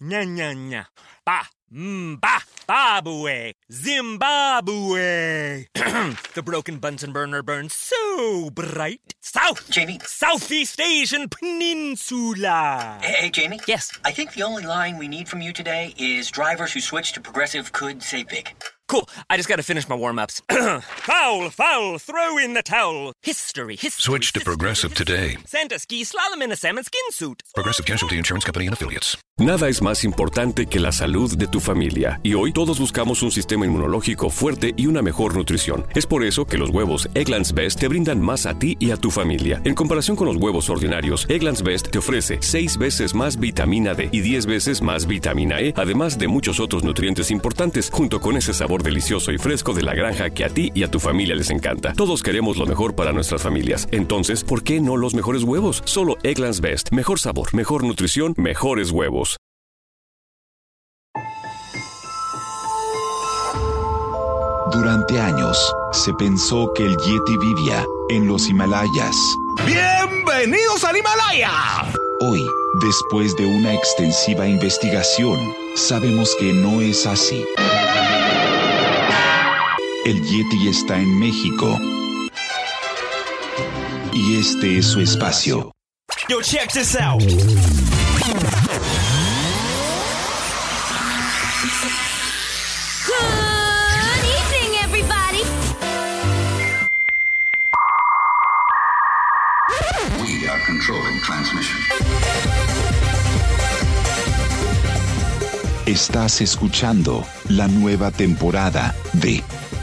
Nya, nya, nya. Ba, mba, babue, Zimbabwe. the broken Bunsen burner burns so bright. South, Jamie. Southeast Asian Peninsula. Hey, hey, Jamie? Yes. I think the only line we need from you today is drivers who switch to progressive could save big. Cool. I just gotta finish my warm ups. foul, foul, throw in the towel. History, history. Switch to history, Progressive history. today. Santa ski slalom in a salmon skin suit. Progressive Casualty Insurance Company and Affiliates. Nada es más importante que la salud de tu familia y hoy todos buscamos un sistema inmunológico fuerte y una mejor nutrición. Es por eso que los huevos Egglands Best te brindan más a ti y a tu familia. En comparación con los huevos ordinarios, Egglands Best te ofrece 6 veces más vitamina D y 10 veces más vitamina E, además de muchos otros nutrientes importantes, junto con ese sabor delicioso y fresco de la granja que a ti y a tu familia les encanta. Todos queremos lo mejor para nuestras familias. Entonces, ¿por qué no los mejores huevos? Solo Egglands Best. Mejor sabor, mejor nutrición, mejores huevos. Durante años, se pensó que el Yeti vivía en los Himalayas. ¡Bienvenidos al Himalaya! Hoy, después de una extensiva investigación, sabemos que no es así. El Yeti está en México. Y este es su espacio. Yo, check this out. Good evening, everybody. We are controlling transmission. Estás escuchando la nueva temporada de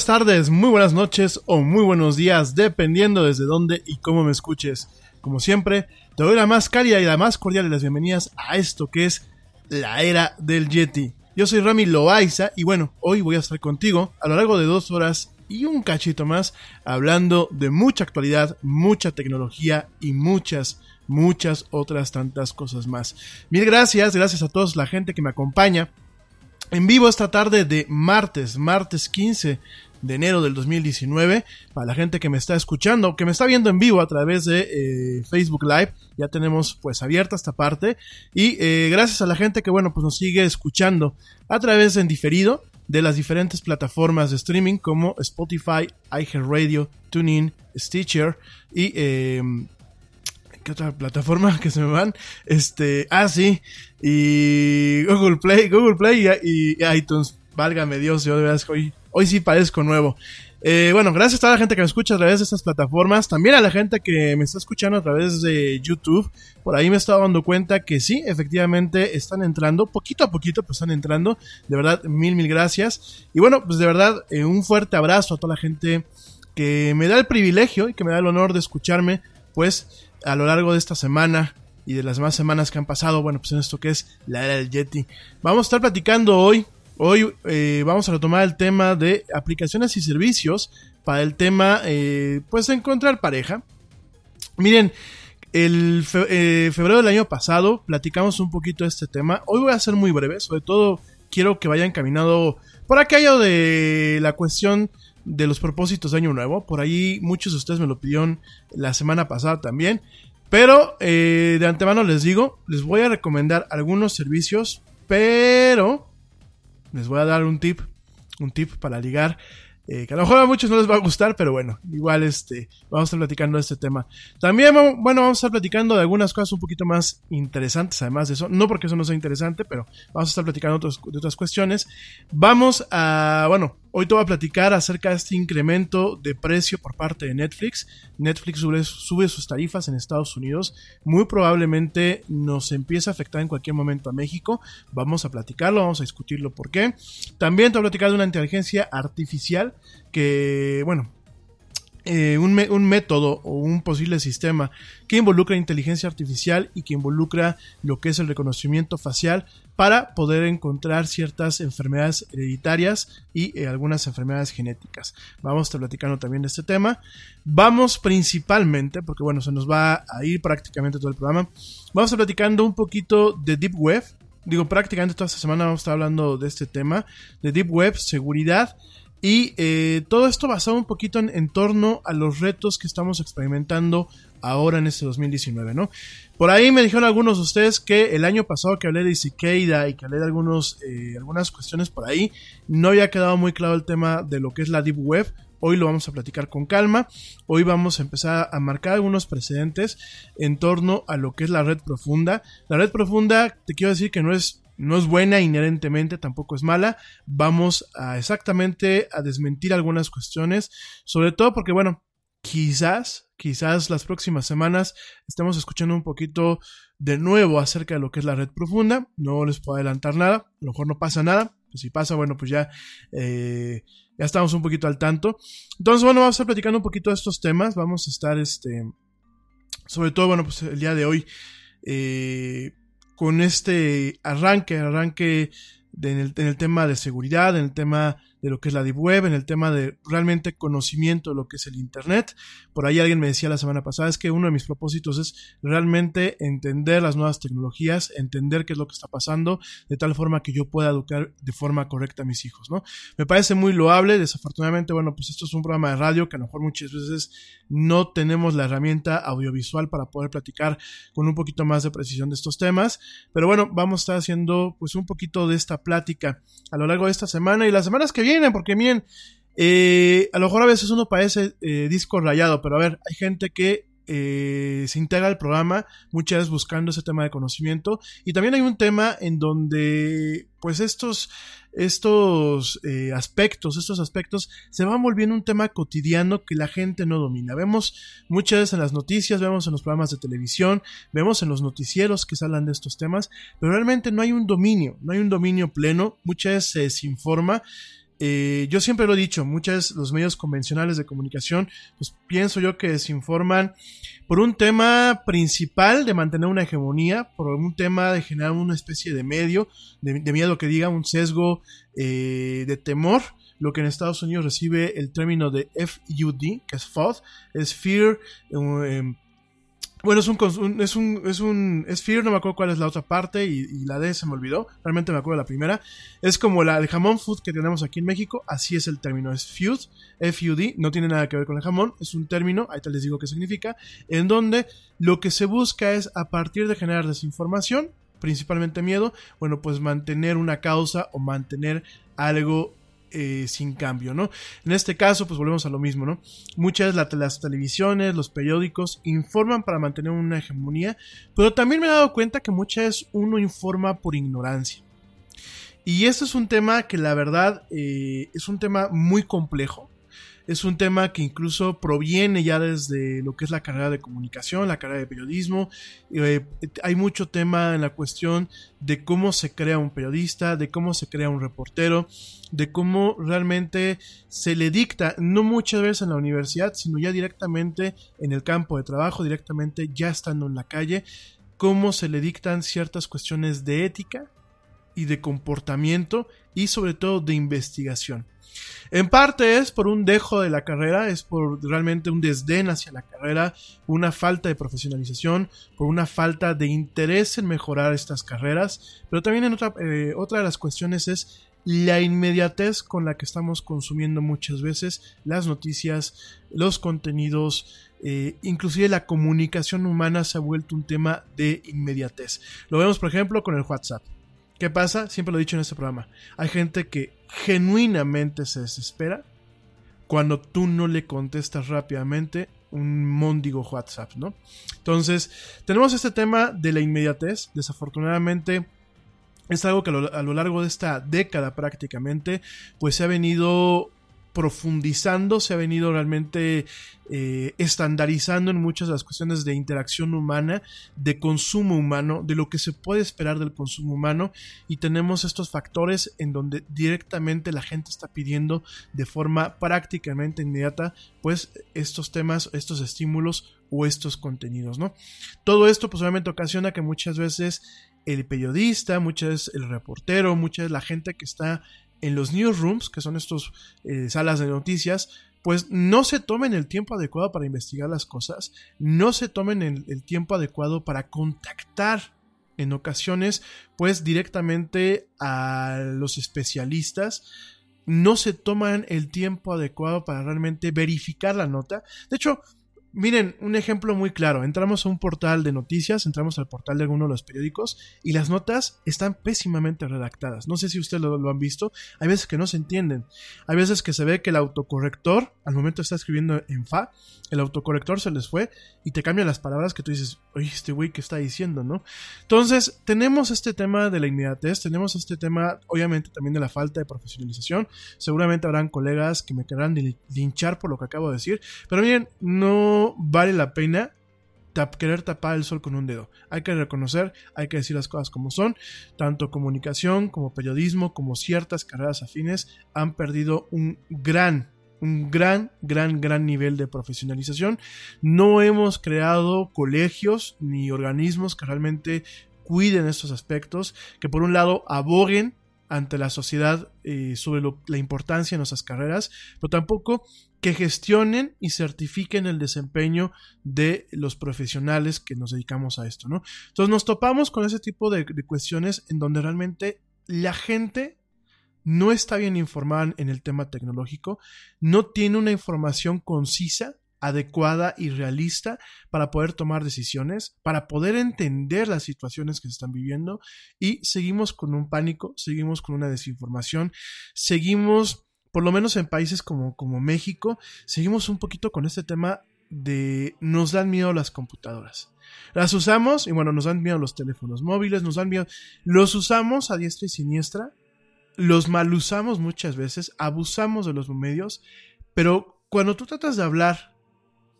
Buenas tardes, muy buenas noches o muy buenos días, dependiendo desde dónde y cómo me escuches. Como siempre, te doy la más cálida y la más cordial de las bienvenidas a esto que es la era del Yeti. Yo soy Rami Loaiza y bueno, hoy voy a estar contigo a lo largo de dos horas y un cachito más hablando de mucha actualidad, mucha tecnología y muchas, muchas otras tantas cosas más. Mil gracias, gracias a todos la gente que me acompaña en vivo esta tarde de martes, martes 15 de enero del 2019. Para la gente que me está escuchando, que me está viendo en vivo a través de eh, Facebook Live, ya tenemos pues abierta esta parte. Y eh, gracias a la gente que bueno pues nos sigue escuchando a través en diferido de las diferentes plataformas de streaming como Spotify, iHeartRadio, TuneIn, Stitcher y eh, ¿Qué otra plataforma que se me van? Este, ah, sí. Y Google Play, Google Play y, iTunes. Válgame Dios, yo de verdad hoy, hoy sí parezco nuevo. Eh, bueno, gracias a toda la gente que me escucha a través de estas plataformas. También a la gente que me está escuchando a través de YouTube. Por ahí me he estado dando cuenta que sí, efectivamente están entrando. Poquito a poquito, pues están entrando. De verdad, mil, mil gracias. Y bueno, pues de verdad, eh, un fuerte abrazo a toda la gente que me da el privilegio y que me da el honor de escucharme. Pues a lo largo de esta semana y de las más semanas que han pasado, bueno, pues en esto que es la era del Yeti. Vamos a estar platicando hoy, hoy eh, vamos a retomar el tema de aplicaciones y servicios para el tema, eh, pues encontrar pareja. Miren, el eh, febrero del año pasado platicamos un poquito de este tema. Hoy voy a ser muy breve, sobre todo quiero que vaya encaminado por aquello de la cuestión de los propósitos de Año Nuevo. Por ahí muchos de ustedes me lo pidieron la semana pasada también. Pero eh, de antemano les digo, les voy a recomendar algunos servicios, pero les voy a dar un tip, un tip para ligar eh, que a lo mejor a muchos no les va a gustar, pero bueno, igual este, vamos a estar platicando de este tema. También, bueno, vamos a estar platicando de algunas cosas un poquito más interesantes, además de eso. No porque eso no sea interesante, pero vamos a estar platicando de otras cuestiones. Vamos a, bueno, Hoy te voy a platicar acerca de este incremento de precio por parte de Netflix. Netflix sube, sus tarifas en Estados Unidos. Muy probablemente nos empiece a afectar en cualquier momento a México. Vamos a platicarlo, vamos a discutirlo por qué. También te voy a platicar de una inteligencia artificial que, bueno, eh, un, un, método o un posible sistema que involucra inteligencia artificial y que involucra lo que es el reconocimiento facial para poder encontrar ciertas enfermedades hereditarias y eh, algunas enfermedades genéticas. Vamos a estar platicando también de este tema. Vamos principalmente, porque bueno, se nos va a ir prácticamente todo el programa, vamos a estar platicando un poquito de Deep Web. Digo, prácticamente toda esta semana vamos a estar hablando de este tema, de Deep Web, seguridad y eh, todo esto basado un poquito en, torno a los retos que estamos experimentando ahora en este 2019, ¿no? Por ahí me dijeron algunos de ustedes que el año pasado que hablé de Cicada y que hablé de algunos, eh, algunas cuestiones por ahí, no había quedado muy claro el tema de lo que es la Deep Web. Hoy lo vamos a platicar con calma. Hoy vamos a empezar a marcar algunos precedentes en torno a lo que es la red profunda. La red profunda, te quiero decir que no es no es buena inherentemente, tampoco es mala. Vamos a exactamente a desmentir algunas cuestiones, sobre todo porque, bueno, quizás, quizás las próximas semanas estemos escuchando un poquito de nuevo acerca de lo que es la red profunda. No les puedo adelantar nada, a lo mejor no pasa nada. Pues si pasa, bueno, pues ya, eh, ya estamos un poquito al tanto. Entonces, bueno, vamos a estar platicando un poquito de estos temas. Vamos a estar, este, sobre todo, bueno, pues el día de hoy, eh, con este arranque, arranque en, el, en, el, tema de seguridad, en el tema de lo que es la Deep Web, en el tema de realmente conocimiento de lo que es el Internet. Por ahí alguien me decía la semana pasada, es que uno de mis propósitos es realmente entender las nuevas tecnologías, entender qué es lo que está pasando, de tal forma que yo pueda educar de forma correcta a mis hijos, ¿no? Me parece muy loable, desafortunadamente, bueno, pues esto es un programa de radio que a lo mejor muchas veces no tenemos la herramienta audiovisual para poder platicar con un poquito más de precisión de estos temas, pero bueno, vamos a estar haciendo pues un poquito de esta plática a lo largo de esta semana y las semanas que vienen porque miren, eh, a lo mejor a veces uno parece eh, disco rayado, pero a ver, hay gente que eh, se integra al programa, muchas veces buscando ese tema de conocimiento. Y también hay un tema en donde, pues, estos, estos eh, aspectos, estos aspectos se van volviendo un tema cotidiano que la gente no domina. Vemos muchas veces en las noticias, vemos en los programas de televisión, vemos en los noticieros que se de estos temas, pero realmente no hay un dominio, no hay un dominio pleno, muchas veces se desinforma Eh, yo siempre lo he dicho, muchos los medios convencionales de comunicación, pues pienso yo que desinforman por un tema principal de mantener una hegemonía, por un tema de generar una especie de medio, de, miedo que diga, un sesgo eh, de temor, lo que en Estados Unidos recibe el término de FUD, que es FUD, es Fear, eh, bueno, es un, es un, es un, es Fear, no me acuerdo cuál es la otra parte y, la D se me olvidó, realmente me acuerdo de la primera. Es como la, el jamón food que tenemos aquí en México, así es el término, es feud, F-U-D, no tiene nada que ver con el jamón, es un término, ahí te les digo qué significa, en donde lo que se busca es a partir de generar desinformación, principalmente miedo, bueno, pues mantener una causa o mantener algo eh, sin cambio, ¿no? En este caso, pues volvemos a lo mismo, ¿no? Muchas las, las televisiones, los periódicos informan para mantener una hegemonía, pero también me he dado cuenta que muchas uno informa por ignorancia. Y este es un tema que la verdad eh, es un tema muy complejo es un tema que incluso proviene ya desde lo que es la carrera de comunicación, la carrera de periodismo. Eh, hay mucho tema en la cuestión de cómo se crea un periodista, de cómo se crea un reportero, de cómo realmente se le dicta, no muchas veces en la universidad, sino ya directamente en el campo de trabajo, directamente ya estando en la calle, cómo se le dictan ciertas cuestiones de ética y de comportamiento y sobre todo de investigación. En parte es por un dejo de la carrera, es por realmente un desdén hacia la carrera, una falta de profesionalización, por una falta de interés en mejorar estas carreras, pero también en otra, eh, otra de las cuestiones es la inmediatez con la que estamos consumiendo muchas veces las noticias, los contenidos, eh, inclusive la comunicación humana se ha vuelto un tema de inmediatez. Lo vemos por ejemplo con el WhatsApp. ¿Qué pasa? Siempre lo he dicho en este programa. Hay gente que genuinamente se desespera cuando tú no le contestas rápidamente un móndigo WhatsApp, ¿no? Entonces, tenemos este tema de la inmediatez. Desafortunadamente, es algo que a lo, largo de esta década prácticamente, pues se ha venido profundizando, se ha venido realmente eh, estandarizando en muchas de las cuestiones de interacción humana, de consumo humano, de lo que se puede esperar del consumo humano y tenemos estos factores en donde directamente la gente está pidiendo de forma prácticamente inmediata pues estos temas, estos estímulos o estos contenidos, ¿no? Todo esto pues obviamente ocasiona que muchas veces el periodista, muchas veces el reportero, muchas veces la gente que está en los newsrooms, que son estas eh, salas de noticias, pues no se tomen el tiempo adecuado para investigar las cosas, no se tomen el, tiempo adecuado para contactar en ocasiones, pues directamente a los especialistas, no se toman el tiempo adecuado para realmente verificar la nota. De hecho, Miren, un ejemplo muy claro. Entramos a un portal de noticias, entramos al portal de alguno de los periódicos y las notas están pésimamente redactadas. No sé si ustedes lo, han visto. Hay veces que no se entienden. Hay veces que se ve que el autocorrector, al momento está escribiendo en fa, el autocorrector se les fue y te cambia las palabras que tú dices, oye, este güey que está diciendo, ¿no? Entonces, tenemos este tema de la inmediatez, tenemos este tema, obviamente, también de la falta de profesionalización. Seguramente habrán colegas que me querrán linchar por lo que acabo de decir. Pero miren, no vale la pena querer tapar el sol con un dedo. Hay que reconocer, hay que decir las cosas como son. Tanto comunicación como periodismo, como ciertas carreras afines han perdido un gran, un gran, gran, gran nivel de profesionalización. No hemos creado colegios ni organismos que realmente cuiden estos aspectos, que por un lado aboguen ante la sociedad eh, sobre la importancia de nuestras carreras, pero tampoco que gestionen y certifiquen el desempeño de los profesionales que nos dedicamos a esto, ¿no? Entonces nos topamos con ese tipo de, cuestiones en donde realmente la gente no está bien informada en el tema tecnológico, no tiene una información concisa adecuada y realista para poder tomar decisiones, para poder entender las situaciones que se están viviendo y seguimos con un pánico, seguimos con una desinformación, seguimos, por lo menos en países como, como México, seguimos un poquito con este tema de nos dan miedo las computadoras. Las usamos y bueno, nos dan miedo los teléfonos móviles, nos dan miedo, los usamos a diestra y siniestra, los mal usamos muchas veces, abusamos de los medios, pero cuando tú tratas de hablar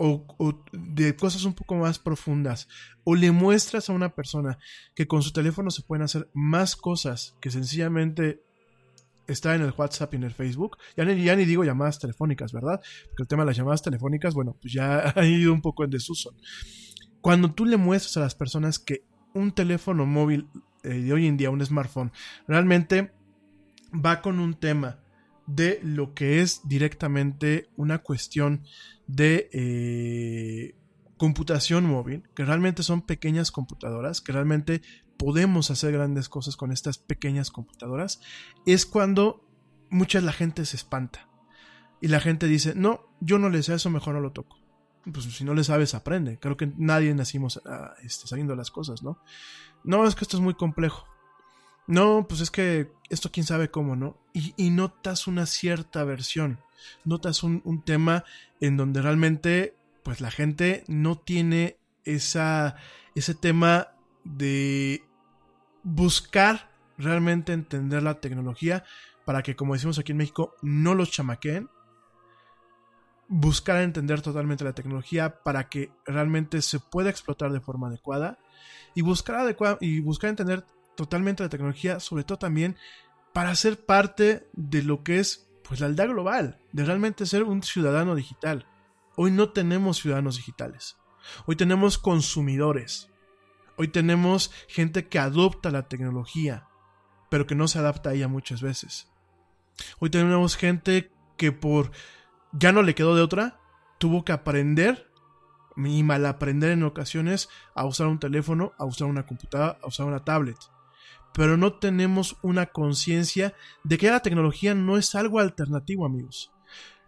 o, de cosas un poco más profundas, o le muestras a una persona que con su teléfono se pueden hacer más cosas que sencillamente está en el WhatsApp y en el Facebook. Ya ni, ya ni digo llamadas telefónicas, ¿verdad? Porque el tema de las llamadas telefónicas, bueno, pues ya ha ido un poco en desuso. Cuando tú le muestras a las personas que un teléfono móvil eh, de hoy en día, un smartphone, realmente va con un tema de lo que es directamente una cuestión de eh, computación móvil, que realmente son pequeñas computadoras, que realmente podemos hacer grandes cosas con estas pequeñas computadoras, es cuando mucha la gente se espanta. Y la gente dice, no, yo no le sé eso, mejor no lo toco. Pues si no le sabes, aprende. Creo que nadie nacimos ah, este, sabiendo las cosas, ¿no? No, es que esto es muy complejo. No, pues es que esto quién sabe cómo, ¿no? Y, notas una cierta versión, notas un, un, tema en donde realmente, pues la gente no tiene esa, ese tema de buscar realmente entender la tecnología para que, como decimos aquí en México, no los chamaqueen. Buscar entender totalmente la tecnología para que realmente se pueda explotar de forma adecuada. Y buscar, y buscar entender totalmente la tecnología, sobre todo también para ser parte de lo que es pues la aldea global, de realmente ser un ciudadano digital. Hoy no tenemos ciudadanos digitales. Hoy tenemos consumidores. Hoy tenemos gente que adopta la tecnología, pero que no se adapta a ella muchas veces. Hoy tenemos gente que por ya no le quedó de otra, tuvo que aprender y mal aprender en ocasiones a usar un teléfono, a usar una computadora, a usar una tablet. Pero no tenemos una conciencia de que la tecnología no es algo alternativo, amigos.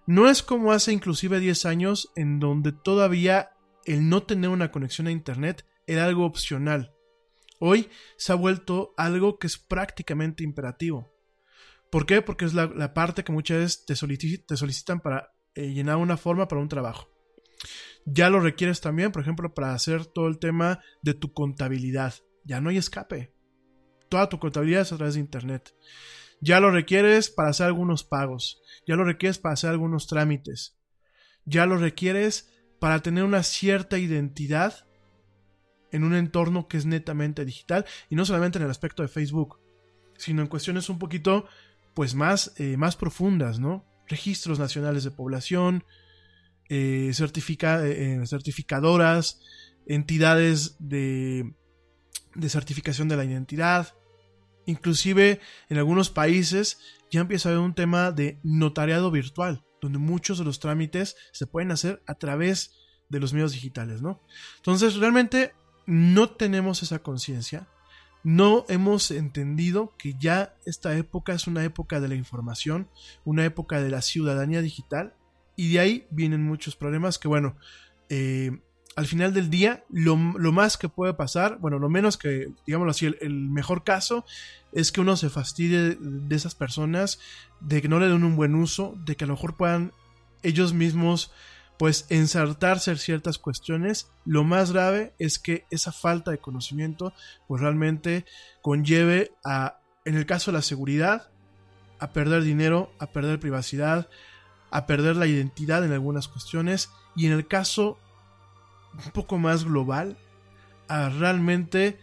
No es como hace inclusive 10 años en donde todavía el no tener una conexión a Internet era algo opcional. Hoy se ha vuelto algo que es prácticamente imperativo. ¿Por qué? Porque es la, parte que muchas veces te, solicitan para eh, llenar una forma para un trabajo. Ya lo requieres también, por ejemplo, para hacer todo el tema de tu contabilidad. Ya no hay escape. Toda tu contabilidad es a través de Internet. Ya lo requieres para hacer algunos pagos. Ya lo requieres para hacer algunos trámites. Ya lo requieres para tener una cierta identidad en un entorno que es netamente digital y no solamente en el aspecto de Facebook, sino en cuestiones un poquito pues más, eh, más profundas, ¿no? Registros nacionales de población, eh, eh, certificadoras, entidades de, de certificación de la identidad, inclusive en algunos países ya empieza a haber un tema de notariado virtual, donde muchos de los trámites se pueden hacer a través de los medios digitales, ¿no? Entonces, realmente no tenemos esa conciencia, no hemos entendido que ya esta época es una época de la información, una época de la ciudadanía digital, y de ahí vienen muchos problemas que, bueno, eh, al final del día, lo, más que puede pasar, bueno, lo menos que, digámoslo así, el, el, mejor caso es que uno se fastidie de esas personas, de que no le den un buen uso, de que a lo mejor puedan ellos mismos pues ensartarse en ciertas cuestiones, lo más grave es que esa falta de conocimiento pues realmente conlleve a, en el caso de la seguridad, a perder dinero, a perder privacidad, a perder la identidad en algunas cuestiones y en el caso un poco más global, a realmente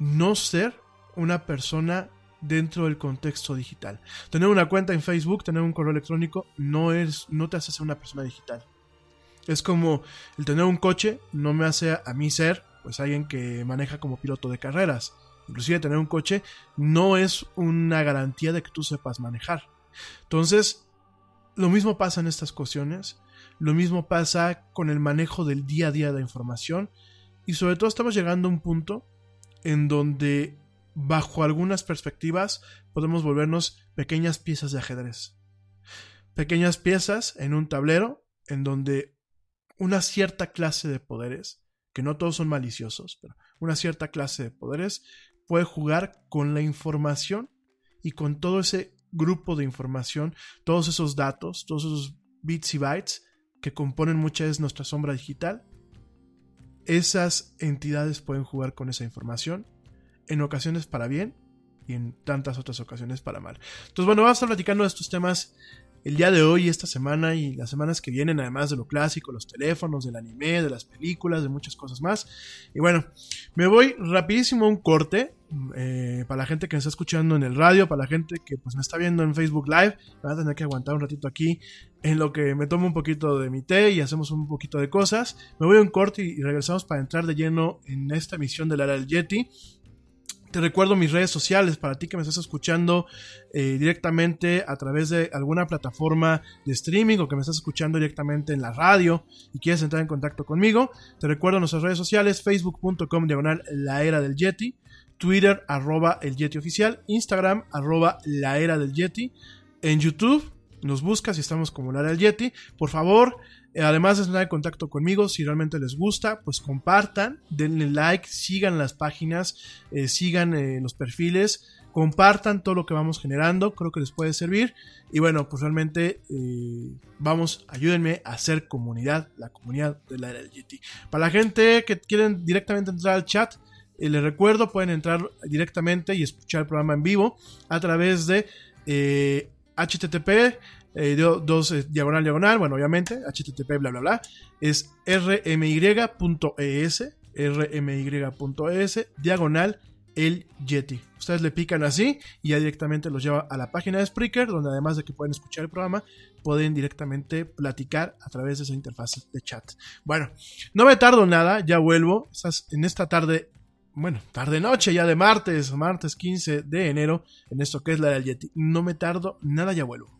no ser una persona dentro del contexto digital. Tener una cuenta en Facebook, tener un correo electrónico, no, es, no te hace ser una persona digital. Es como el tener un coche no me hace a mí ser pues alguien que maneja como piloto de carreras. Inclusive tener un coche no es una garantía de que tú sepas manejar. Entonces, lo mismo pasa en estas cuestiones, lo mismo pasa con el manejo del día a día de la información y sobre todo estamos llegando a un punto en donde bajo algunas perspectivas podemos volvernos pequeñas piezas de ajedrez. Pequeñas piezas en un tablero en donde una cierta clase de poderes, que no todos son maliciosos, pero una cierta clase de poderes puede jugar con la información y con todo ese grupo de información, todos esos datos, todos esos bits y bytes que componen muchas veces nuestra sombra digital. Esas entidades pueden jugar con esa información, en ocasiones para bien y en tantas otras ocasiones para mal. Entonces, bueno, vamos a estar platicando de estos temas el día de hoy, esta semana y las semanas que vienen, además de lo clásico, los teléfonos, del anime, de las películas, de muchas cosas más. Y bueno, me voy rapidísimo a un corte. eh, para la gente que me está escuchando en el radio, para la gente que pues me está viendo en Facebook Live, me va a tener que aguantar un ratito aquí en lo que me tomo un poquito de mi té y hacemos un poquito de cosas. Me voy a un corte y, regresamos para entrar de lleno en esta emisión del Ara del Yeti. Te recuerdo mis redes sociales para ti que me estás escuchando eh, directamente a través de alguna plataforma de streaming o que me estás escuchando directamente en la radio y quieres entrar en contacto conmigo. Te recuerdo nuestras redes sociales, facebook.com diagonal la era del Yeti, Twitter arroba el Yeti oficial, Instagram arroba la era del Yeti, en YouTube nos buscas y estamos como la era del Yeti. Por favor, además de estar en contacto conmigo, si realmente les gusta, pues compartan, denle like, sigan las páginas, eh, sigan eh, los perfiles, compartan todo lo que vamos generando, creo que les puede servir. Y bueno, pues realmente eh, vamos, ayúdenme a hacer comunidad, la comunidad de la Yeti. Para la gente que quieren directamente entrar al chat, eh, les recuerdo, pueden entrar directamente y escuchar el programa en vivo a través de eh, http eh, do- dos eh, diagonal diagonal, bueno, obviamente, http bla bla bla, es rmy.es, rmy.es, diagonal el Yeti. Ustedes le pican así y ya directamente los lleva a la página de Spreaker, donde además de que pueden escuchar el programa, pueden directamente platicar a través de esa interfaz de chat. Bueno, no me tardo nada, ya vuelvo. Estás en esta tarde, bueno, tarde noche ya de martes, martes 15 de enero, en esto que es la del Yeti. No me tardo nada, ya vuelvo.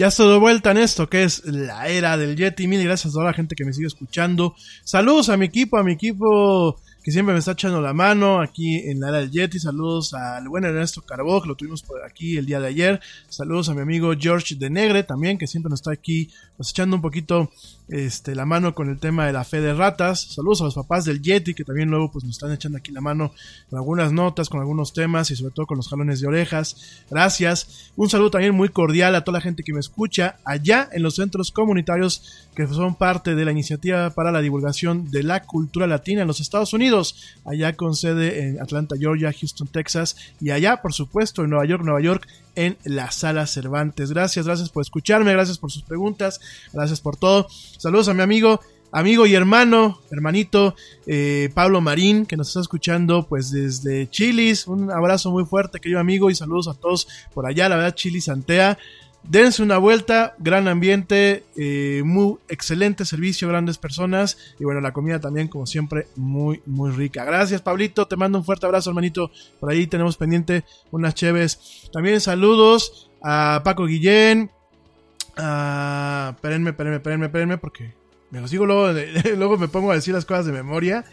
Ya estoy de vuelta en esto que es la era del Yeti. Mil gracias a toda la gente que me sigue escuchando. Saludos a mi equipo, a mi equipo que siempre me está echando la mano aquí en la era del Yeti. Saludos al buen Ernesto Carbó, que lo tuvimos por aquí el día de ayer. Saludos a mi amigo George de Negre también, que siempre nos está aquí pues, echando un poquito este, la mano con el tema de la fe de ratas. Saludos a los papás del Yeti, que también luego pues, nos están echando aquí la mano con algunas notas, con algunos temas y sobre todo con los jalones de orejas. Gracias. Un saludo también muy cordial a toda la gente que me escucha allá en los centros comunitarios que son parte de la iniciativa para la divulgación de la cultura latina en los Estados Unidos, allá con sede en Atlanta, Georgia, Houston, Texas y allá, por supuesto, en Nueva York, Nueva York, en la sala Cervantes. Gracias, gracias por escucharme, gracias por sus preguntas, gracias por todo. Saludos a mi amigo, amigo y hermano, hermanito eh, Pablo Marín, que nos está escuchando pues desde Chilis. Un abrazo muy fuerte, querido amigo, y saludos a todos por allá, la verdad, Chilis Santea. Dense una vuelta, gran ambiente, eh, muy excelente servicio, grandes personas y bueno, la comida también como siempre muy muy rica. Gracias Pablito, te mando un fuerte abrazo hermanito, por ahí tenemos pendiente unas cheves. También saludos a Paco Guillén, a... Espérenme, espérenme, espérenme, espérenme porque me los digo luego, luego me pongo a decir las cosas de memoria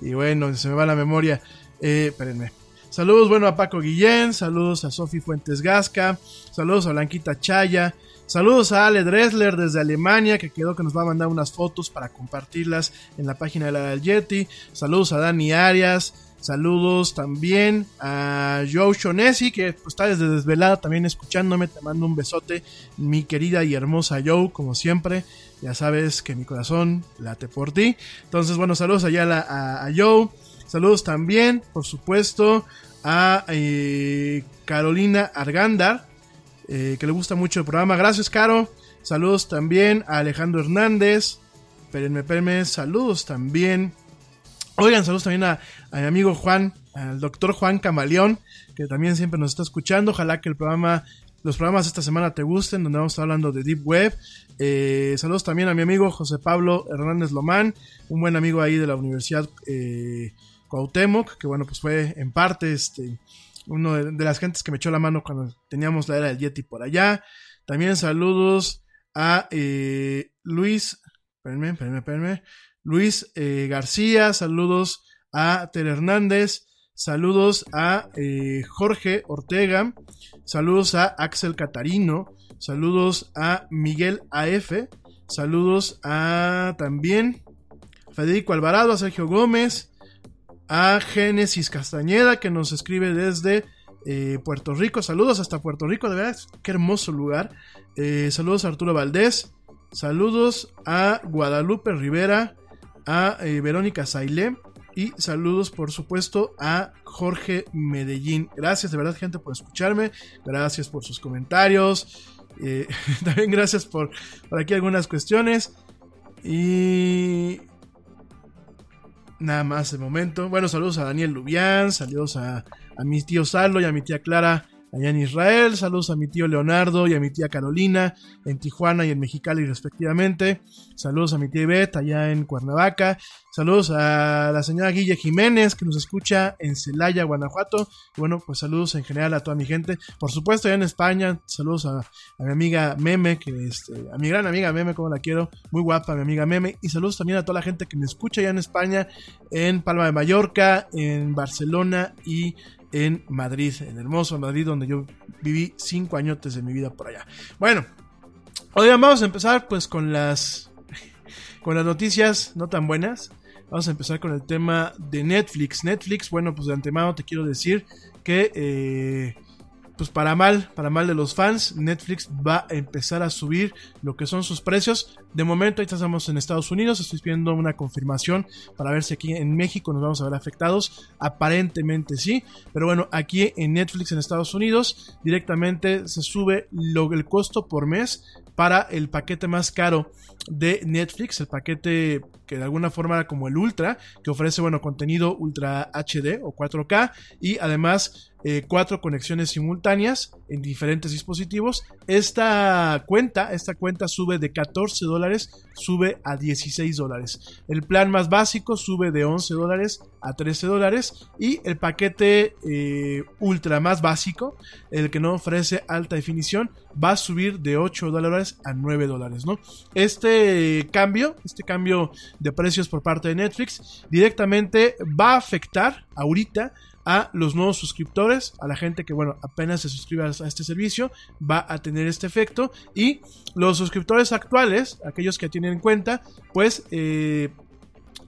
y bueno, se me va la memoria. Eh, espérenme. Saludos, bueno, a Paco Guillén, saludos a Sofi Fuentes Gasca, saludos a Blanquita Chaya, saludos a Ale Dressler desde Alemania, que quedó que nos va a mandar unas fotos para compartirlas en la página de la del Yeti, saludos a Dani Arias, saludos también a Joe Shonesi, que pues, está desde desvelada también escuchándome, te mando un besote, mi querida y hermosa Joe, como siempre, ya sabes que mi corazón late por ti, entonces bueno, saludos allá a, a Joe, Saludos también, por supuesto, a eh, Carolina Argandar, eh, que le gusta mucho el programa. Gracias, Caro. Saludos también a Alejandro Hernández. Espérenme, espérenme. Saludos también. Oigan, saludos también a, mi amigo Juan, al doctor Juan Camaleón, que también siempre nos está escuchando. Ojalá que el programa, los programas de esta semana te gusten, donde vamos a estar hablando de Deep Web. Eh, saludos también a mi amigo José Pablo Hernández Lomán, un buen amigo ahí de la Universidad Cuauhtémoc, que bueno, pues fue en parte este, uno de, las gentes que me echó la mano cuando teníamos la era del Yeti por allá. También saludos a eh, Luis, espérenme, espérenme, espérenme, Luis eh, García, saludos a Ter Hernández, saludos a eh, Jorge Ortega, saludos a Axel Catarino, saludos a Miguel AF, saludos a también Federico Alvarado, a Sergio Gómez, a Génesis Castañeda que nos escribe desde eh, Puerto Rico. Saludos hasta Puerto Rico, de verdad, qué hermoso lugar. Eh, saludos a Arturo Valdés. Saludos a Guadalupe Rivera, a eh, Verónica Sailé y saludos por supuesto a Jorge Medellín. Gracias de verdad gente por escucharme, gracias por sus comentarios, también gracias por, por aquí algunas cuestiones y nada más de momento. Bueno, saludos a Daniel Lubián, saludos a, a mi tío Salo y a mi tía Clara allá en Israel. Saludos a mi tío Leonardo y a mi tía Carolina en Tijuana y en Mexicali respectivamente. Saludos a mi tía Ivette allá en Cuernavaca. Saludos a la señora Guille Jiménez que nos escucha en Celaya, Guanajuato. Bueno, pues saludos en general a toda mi gente. Por supuesto, allá en España. Saludos a, mi amiga Meme, que este, a mi gran amiga Meme, como la quiero. Muy guapa, mi amiga Meme. Y saludos también a toda la gente que me escucha allá en España, en Palma de Mallorca, en Barcelona y en Madrid, en hermoso Madrid, donde yo viví cinco añotes de mi vida por allá. Bueno, hoy vamos a empezar pues con las con las noticias no tan buenas. Vamos a empezar con el tema de Netflix. Netflix, bueno, pues de antemano te quiero decir que, eh, pues para mal, para mal de los fans, Netflix va a empezar a subir lo que son sus precios. De momento, ahorita estamos en Estados Unidos, estoy pidiendo una confirmación para ver si aquí en México nos vamos a ver afectados. Aparentemente sí, pero bueno, aquí en Netflix en Estados Unidos directamente se sube lo, el costo por mes para el paquete más caro de Netflix, el paquete que de alguna forma era como el Ultra, que ofrece, bueno, contenido Ultra HD o 4K y además eh, cuatro conexiones simultáneas en diferentes dispositivos. Esta cuenta, esta cuenta sube de 14 dólares, sube a 16 dólares. El plan más básico sube de 11 dólares a 13 dólares y el paquete eh, ultra más básico, el que no ofrece alta definición, va a subir de 8 dólares a 9 dólares, ¿no? Este cambio, este cambio de precios por parte de Netflix directamente va a afectar ahorita a los nuevos suscriptores, a la gente que, bueno, apenas se suscribe a este servicio, va a tener este efecto. Y los suscriptores actuales, aquellos que tienen en cuenta, pues eh,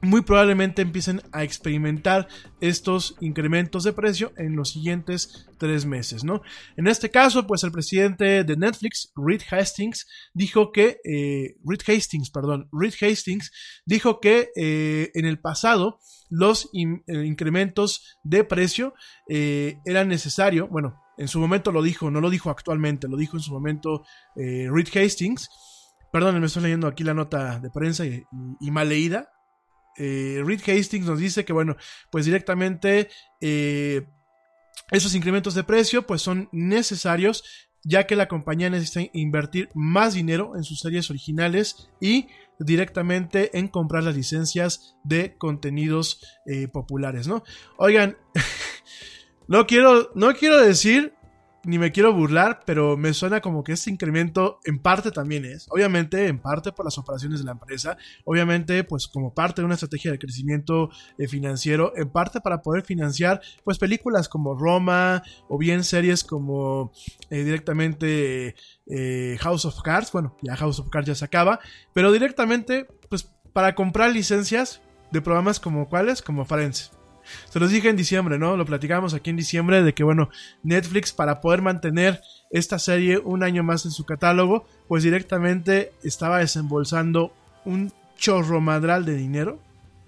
muy probablemente empiecen a experimentar estos incrementos de precio en los siguientes tres meses, ¿no? En este caso, pues el presidente de Netflix, Reed Hastings, dijo que, eh, Reed Hastings, perdón, Reed Hastings dijo que eh, en el pasado los eh, incrementos de precio eran necesarios, bueno, en su momento lo dijo, no lo dijo actualmente, lo dijo en su momento Reed Hastings, perdón, me estoy leyendo aquí la nota de prensa y mal leída, eh, Reed Hastings nos dice que, bueno, pues directamente eh, esos incrementos de precio pues son necesarios ya que la compañía necesita invertir más dinero en sus series originales y directamente en comprar las licencias de contenidos eh, populares, ¿no? Oigan, no quiero, no quiero decir ni me quiero burlar, pero me suena como que este incremento en parte también es, obviamente en parte por las operaciones de la empresa, obviamente pues como parte de una estrategia de crecimiento eh, financiero, en parte para poder financiar pues películas como Roma o bien series como eh, directamente eh, House of Cards, bueno, ya House of Cards ya se acaba, pero directamente pues para comprar licencias de programas como cuáles, como Friends. Se los dije en diciembre, ¿no? Lo platicamos aquí en diciembre de que, bueno, Netflix para poder mantener esta serie un año más en su catálogo, pues directamente estaba desembolsando un chorro madral de dinero.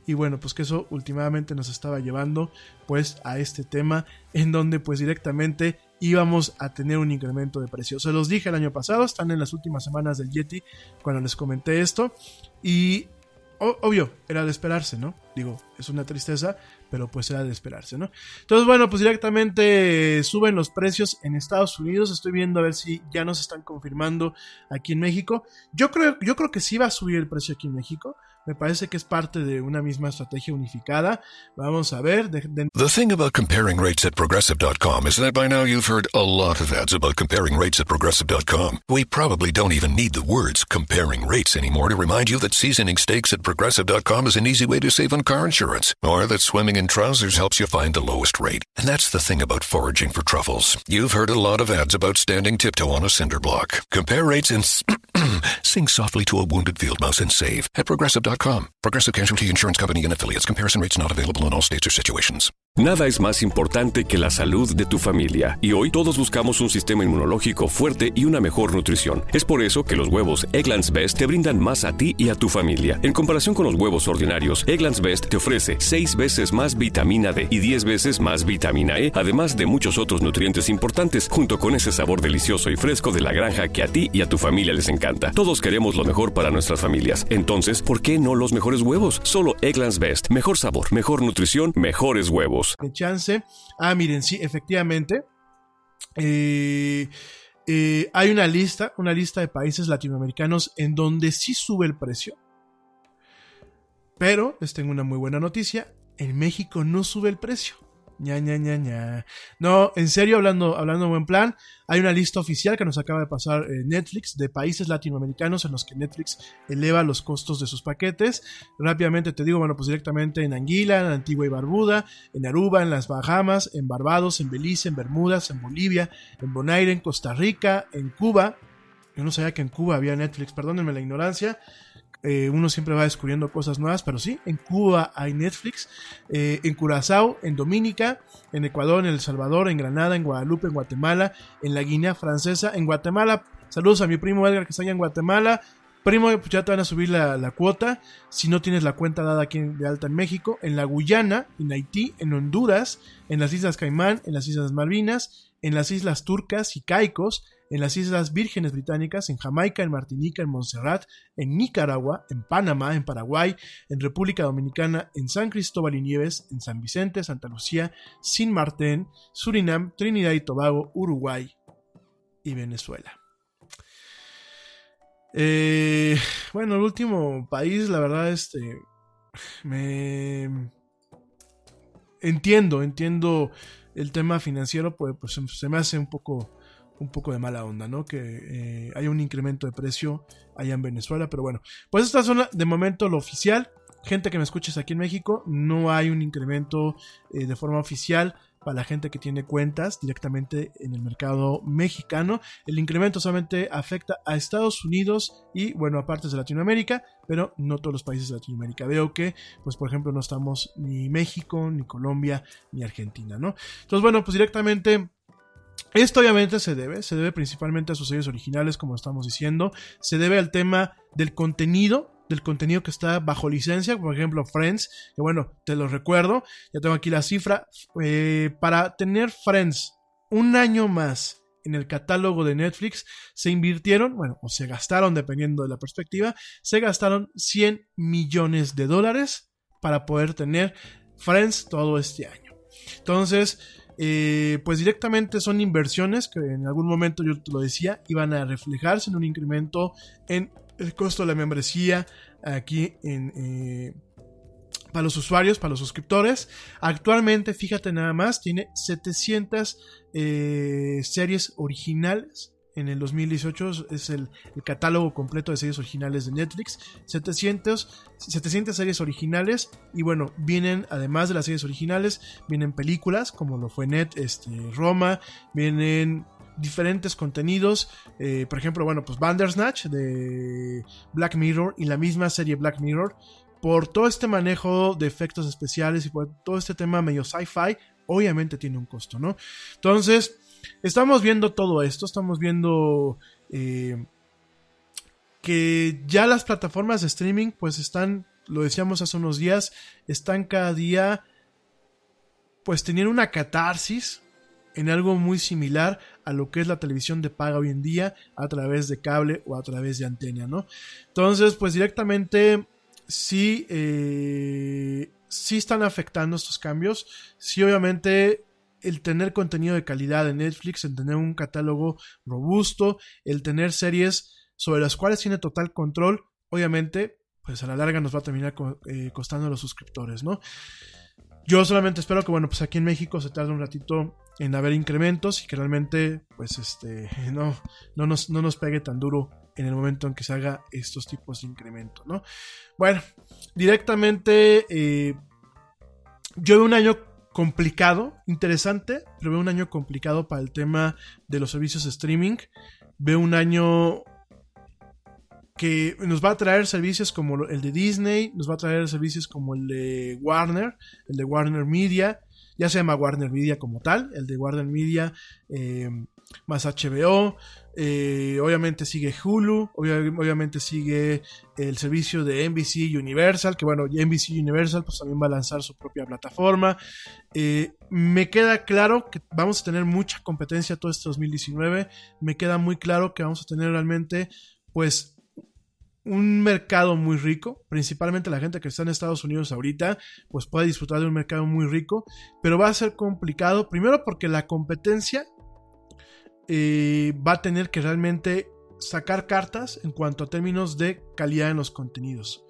Y bueno, pues que eso últimamente nos estaba llevando pues a este tema en donde pues directamente íbamos a tener un incremento de precio. Se los dije el año pasado, están en las últimas semanas del Yeti cuando les comenté esto y obvio, era de esperarse, ¿no? Digo, es una tristeza, pero pues era de esperarse, ¿no? Entonces, bueno, pues directamente suben los precios en Estados Unidos. Estoy viendo a ver si ya nos están confirmando aquí en México. Yo creo, yo creo que sí va a subir el precio aquí en México. Me parece que es parte de una misma estrategia unificada. Vamos a ver. De, de... The thing about comparing rates at progressive.com is that by now you've heard a lot of ads about comparing rates at progressive.com. We probably don't even need the words comparing rates anymore to remind you that seasoning steaks at progressive.com is an easy way to save on car insurance, or that swimming in trousers helps you find the lowest rate. And that's the thing about foraging for truffles. You've heard a lot of ads about standing tiptoe on a cinder block. Compare rates and sing softly to a wounded field mouse and save at progressive.com. Progressive Casualty Insurance Company and affiliates. Comparison rates not available in all states or situations. Nada es más importante que la salud de tu familia, y hoy todos buscamos un sistema inmunológico fuerte y una mejor nutrición. Es por eso que los huevos Egglands Best te brindan más a ti y a tu familia. En comparación con los huevos ordinarios, Egglands Best te ofrece 6 veces más vitamina D y 10 veces más vitamina E, además de muchos otros nutrientes importantes, junto con ese sabor delicioso y fresco de la granja que a ti y a tu familia les encanta. Todos queremos lo mejor para nuestras familias. Entonces, ¿por qué no los mejores huevos? Solo Egglands Best. Mejor sabor, mejor nutrición, mejores huevos. Chance. Ah, miren, sí, efectivamente. eh, eh, hay una lista, una lista de países latinoamericanos en donde sí sube el precio. Pero les tengo una muy buena noticia. En México no sube el precio. Ña, ña, ña, ña. No, en serio, hablando, hablando en buen plan, hay una lista oficial que nos acaba de pasar eh, Netflix de países latinoamericanos en los que Netflix eleva los costos de sus paquetes. Rápidamente te digo, bueno, pues directamente en Anguila, en Antigua y Barbuda, en Aruba, en las Bahamas, en Barbados, en Belice, en Bermudas, en Bolivia, en Bonaire, en Costa Rica, en Cuba. Yo no sabía que en Cuba había Netflix, perdónenme la ignorancia. Eh, uno siempre va descubriendo cosas nuevas, pero sí, en Cuba hay Netflix, eh, en Curazao, en Dominica, en Ecuador, en El Salvador, en Granada, en Guadalupe, en Guatemala, en la Guinea Francesa, en Guatemala. Saludos a mi primo Edgar que está allá en Guatemala. Primo, pues ya te van a subir la, la cuota si no tienes la cuenta dada aquí de alta en México, en la Guyana, en Haití, en Honduras, en las Islas Caimán, en las Islas Malvinas, en las Islas Turcas y Caicos, en las Islas Vírgenes Británicas, en Jamaica, en Martinica, en Montserrat, en Nicaragua, en Panamá, en Paraguay, en República Dominicana, en San Cristóbal y Nieves, en San Vicente, Santa Lucía, Sin Martín, Surinam, Trinidad y Tobago, Uruguay y Venezuela. Eh, bueno, el último país, la verdad, este. Me. Entiendo, entiendo el tema financiero, pues, pues se- me hace un poco, un poco de mala onda, ¿no? Que eh, un incremento de precio allá en Venezuela, pero bueno, pues esta zona de momento lo oficial. Gente que me escuches aquí en México, no hay un incremento eh, de forma oficial para la gente que tiene cuentas directamente en el mercado mexicano. El incremento solamente afecta a Estados Unidos y, bueno, a partes de Latinoamérica, pero no todos los países de Latinoamérica. Veo que, pues, por ejemplo, no estamos ni México, ni Colombia, ni Argentina, ¿no? Entonces, bueno, pues directamente esto obviamente se debe, se debe principalmente a sus series originales, como estamos diciendo, se debe al tema del contenido, del contenido que está bajo licencia, por ejemplo Friends, que bueno, te lo recuerdo, ya tengo aquí la cifra, eh, para tener Friends un año más en el catálogo de Netflix, se invirtieron, bueno, o se gastaron, dependiendo de la perspectiva, se gastaron 100 millones de dólares para poder tener Friends todo este año. Entonces, eh, pues directamente son inversiones que en algún momento yo te lo decía, iban a reflejarse en un incremento en el costo de la membresía aquí en... eh, para los usuarios, para los suscriptores. Actualmente, fíjate nada más, tiene 700 eh, series originales. En el 2018 es el, catálogo completo de series originales de Netflix. 700, 700 series originales. Y bueno, vienen, además de las series originales, vienen películas como lo fue Net, este, Roma. Vienen diferentes contenidos. eh, por ejemplo, bueno, pues Bandersnatch de Black Mirror y la misma serie Black Mirror. Por todo este manejo de efectos especiales y por todo este tema medio sci-fi, obviamente tiene un costo, ¿no? Entonces, estamos viendo todo esto, estamos viendo eh, que ya las plataformas de streaming, pues están, lo decíamos hace unos días, están cada día, pues teniendo una catarsis en algo muy similar a lo que es la televisión de paga hoy en día a través de cable o a través de antena, ¿no? Entonces, pues directamente sí, eh, sí están afectando estos cambios. Sí, obviamente el tener contenido de calidad en Netflix, el tener un catálogo robusto, el tener series sobre las cuales tiene total control, obviamente, pues a la larga nos va a terminar eh, costando a los suscriptores, ¿no? Yo solamente espero que, bueno, pues aquí en México se tarde un ratito en haber incrementos y que realmente, pues, este, no, no, nos, no nos pegue tan duro en el momento en que se haga estos tipos de incremento, ¿no? Bueno, directamente, eh, yo veo un año complicado, interesante, pero veo un año complicado para el tema de los servicios de streaming. Veo un año que nos va a traer servicios como el de Disney, nos va a traer servicios como el de Warner, el de Warner Media, ya se llama Warner Media como tal, el de Warner Media eh, más HBO, eh, obviamente sigue Hulu, obvia- obviamente sigue el servicio de NBC Universal, que bueno, NBC Universal pues también va a lanzar su propia plataforma. Eh, me queda claro que vamos a tener mucha competencia todo este 2019, me queda muy claro que vamos a tener realmente pues un mercado muy rico, principalmente la gente que está en Estados Unidos ahorita, pues puede disfrutar de un mercado muy rico, pero va a ser complicado, primero porque la competencia va a tener que realmente sacar cartas en cuanto a términos de calidad en los contenidos.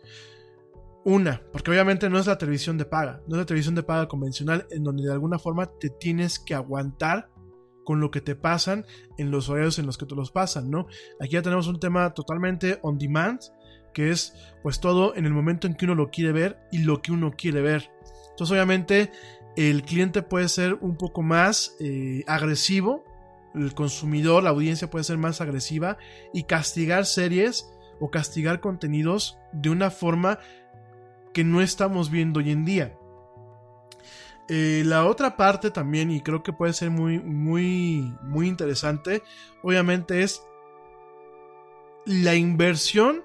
Una, porque obviamente no es la televisión de paga, no es la televisión de paga convencional en donde de alguna forma te tienes que aguantar con lo que te pasan en los horarios en los que te los pasan, ¿no? Aquí ya tenemos un tema totalmente on demand, que es pues todo en el momento en que uno lo quiere ver y lo que uno quiere ver. Entonces obviamente el cliente puede ser un poco más eh, agresivo, el consumidor, la audiencia puede ser más agresiva y castigar series o castigar contenidos de una forma que no estamos viendo hoy en día. Eh, la otra parte también, y creo que puede ser muy, muy, muy interesante, obviamente es la inversión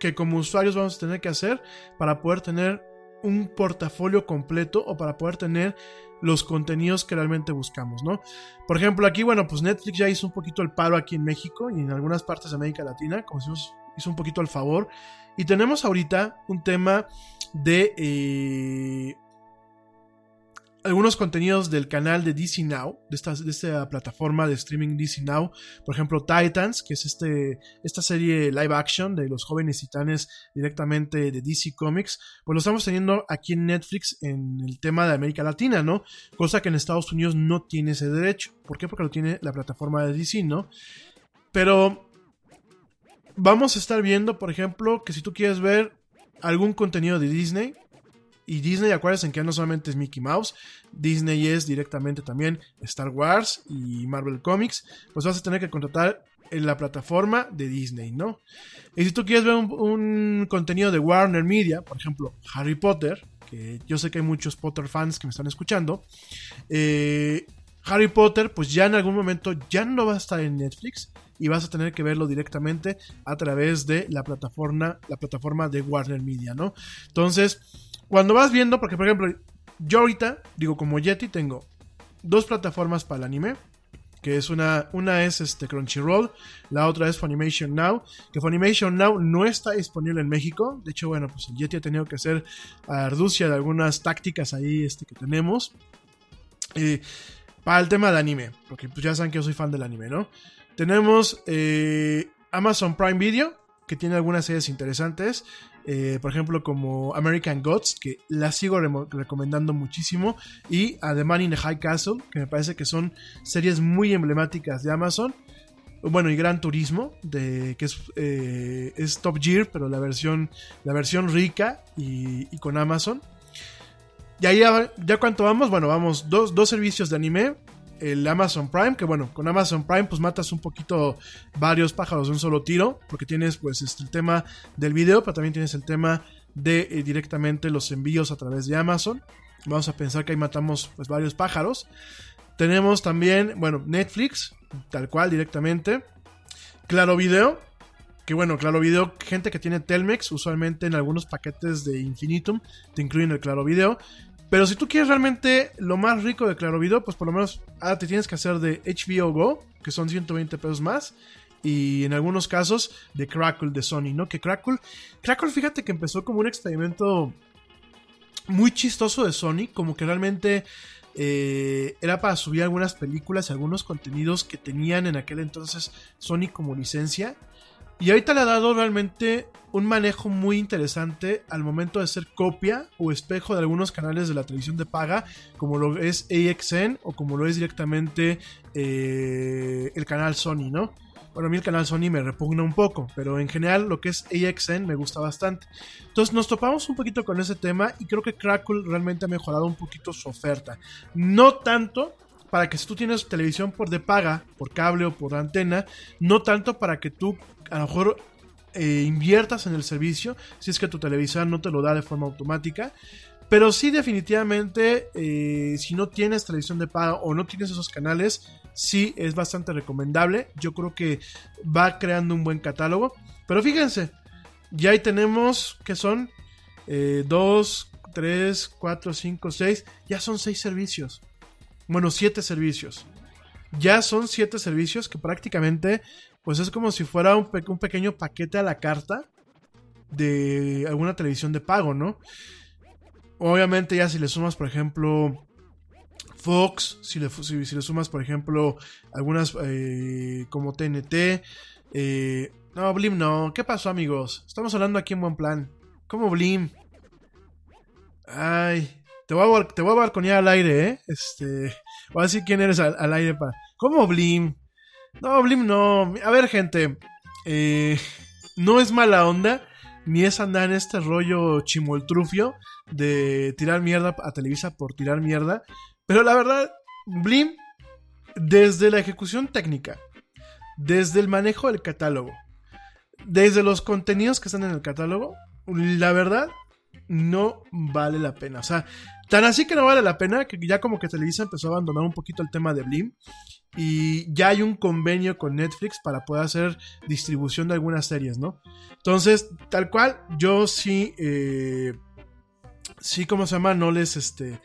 que como usuarios vamos a tener que hacer para poder tener un portafolio completo o para poder tener los contenidos que realmente buscamos, ¿no? Por ejemplo, aquí, bueno, pues Netflix ya hizo un poquito el paro aquí en México y en algunas partes de América Latina, como decimos, hizo un poquito el favor. Y tenemos ahorita un tema de eh, algunos contenidos del canal de DC Now, de esta, de esta, plataforma de streaming DC Now, por ejemplo Titans, que es este, esta serie live action de los jóvenes titanes directamente de DC Comics, pues lo estamos teniendo aquí en Netflix en el tema de América Latina, ¿no? Cosa que en Estados Unidos no tiene ese derecho. ¿Por qué? Porque lo tiene la plataforma de DC, ¿no? Pero vamos a estar viendo, por ejemplo, que si tú quieres ver algún contenido de Disney, y Disney, acuérdense que no solamente es Mickey Mouse, Disney es directamente también Star Wars y Marvel Comics, pues vas a tener que contratar en la plataforma de Disney, ¿no? Y si tú quieres ver un, contenido de Warner Media, por ejemplo, Harry Potter, que yo sé que hay muchos Potter fans que me están escuchando, eh, Harry Potter, pues ya en algún momento ya no va a estar en Netflix y vas a tener que verlo directamente a través de la plataforma, la plataforma de Warner Media, ¿no? Entonces, cuando vas viendo, porque por ejemplo, yo ahorita, digo, como Yeti, tengo dos plataformas para el anime. Que es una, una es este Crunchyroll, la otra es Funimation Now. Que Funimation Now no está disponible en México. De hecho, bueno, pues el Yeti ha tenido que hacer arducia de algunas tácticas ahí este, que tenemos. para el tema de anime, porque pues ya saben que yo soy fan del anime, ¿no? Tenemos eh, Amazon Prime Video, que tiene algunas series interesantes. Eh, por ejemplo, como American Gods, que la sigo recomendando muchísimo. Y a The Man in the High Castle, que me parece que son series muy emblemáticas de Amazon. Bueno, y Gran Turismo, de, que es, eh, es Top Gear, pero la versión, la versión rica y, con Amazon. Y ahí ya, ya cuánto vamos, bueno, vamos dos, dos servicios de anime el Amazon Prime, que bueno, con Amazon Prime pues matas un poquito varios pájaros de un solo tiro, porque tienes pues este, el tema del video, pero también tienes el tema de eh, directamente los envíos a través de Amazon. Vamos a pensar que ahí matamos pues varios pájaros. Tenemos también, bueno, Netflix, tal cual directamente. Claro Video, que bueno, Claro Video, gente que tiene Telmex, usualmente en algunos paquetes de Infinitum te incluyen el Claro Video. Pero si tú quieres realmente lo más rico de Claro Video, pues por lo menos ahora te tienes que hacer de HBO Go, que son 120 pesos más. Y en algunos casos de Crackle de Sony, ¿no? Que Crackle, Crackle fíjate que empezó como un experimento muy chistoso de Sony, como que realmente eh, era para subir algunas películas y algunos contenidos que tenían en aquel entonces Sony como licencia. Y ahorita le ha dado realmente un manejo muy interesante al momento de ser copia o espejo de algunos canales de la televisión de paga, como lo es AXN o como lo es directamente eh, el canal Sony, ¿no? Bueno, a mí el canal Sony me repugna un poco, pero en general lo que es AXN me gusta bastante. Entonces nos topamos un poquito con ese tema y creo que Crackle realmente ha mejorado un poquito su oferta. No tanto para que si tú tienes televisión por de paga, por cable o por antena, no tanto para que tú a lo mejor eh, inviertas en el servicio, si es que tu televisor no te lo da de forma automática. Pero sí definitivamente, eh, si no tienes televisión de paga o no tienes esos canales, sí es bastante recomendable. Yo creo que va creando un buen catálogo. Pero fíjense, ya ahí tenemos que son 2, 3, 4, 5, 6, ya son 6 servicios bueno, siete servicios. Ya son siete servicios que prácticamente, pues es como si fuera un, pequeño paquete a la carta de alguna televisión de pago, ¿no? Obviamente ya si le sumas, por ejemplo, Fox, si le, si, le sumas, por ejemplo, algunas eh, como TNT. eh, no, Blim no. ¿Qué pasó, amigos? Estamos hablando aquí en buen plan. ¿Cómo Blim? Ay, te voy a, te voy a balconear al aire, ¿eh? Este, voy a decir quién eres al, al aire para... ¿Cómo Blim? No, Blim no. A ver, gente. eh, no es mala onda, ni es andar en este rollo chimoltrufio de tirar mierda a Televisa por tirar mierda. Pero la verdad, Blim, desde la ejecución técnica, desde el manejo del catálogo, desde los contenidos que están en el catálogo, la verdad, no vale la pena. O sea, tan así que no vale la pena que ya como que Televisa empezó a abandonar un poquito el tema de Blim. Y ya hay un convenio con Netflix para poder hacer distribución de algunas series, ¿no? Entonces, tal cual, yo sí, eh, sí, ¿cómo se llama? No les, este,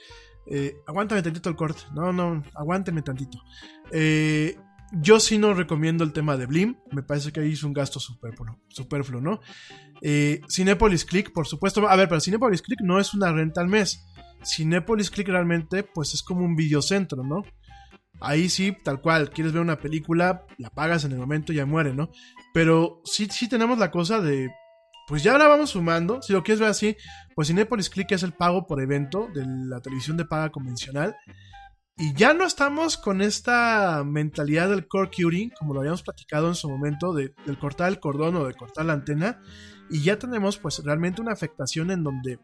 eh, aguántame tantito el corte. No, no, aguántame tantito. Eh, yo sí no recomiendo el tema de Blim. Me parece que ahí es un gasto superfluo, superfluo ¿no? Cinepolis Click, por supuesto. A ver, pero Cinepolis Click no es una renta al mes. Cinepolis Click realmente, pues es como un videocentro, ¿no? Ahí sí, tal cual, quieres ver una película, la pagas en el momento y ya muere, ¿no? Pero sí, sí tenemos la cosa de, pues ya ahora vamos sumando, si lo quieres ver así, pues Cinepolis Click es el pago por evento de la televisión de paga convencional. Y ya no estamos con esta mentalidad del core curing, como lo habíamos platicado en su momento, de, del cortar el cordón o de cortar la antena. Y ya tenemos pues realmente una afectación en donde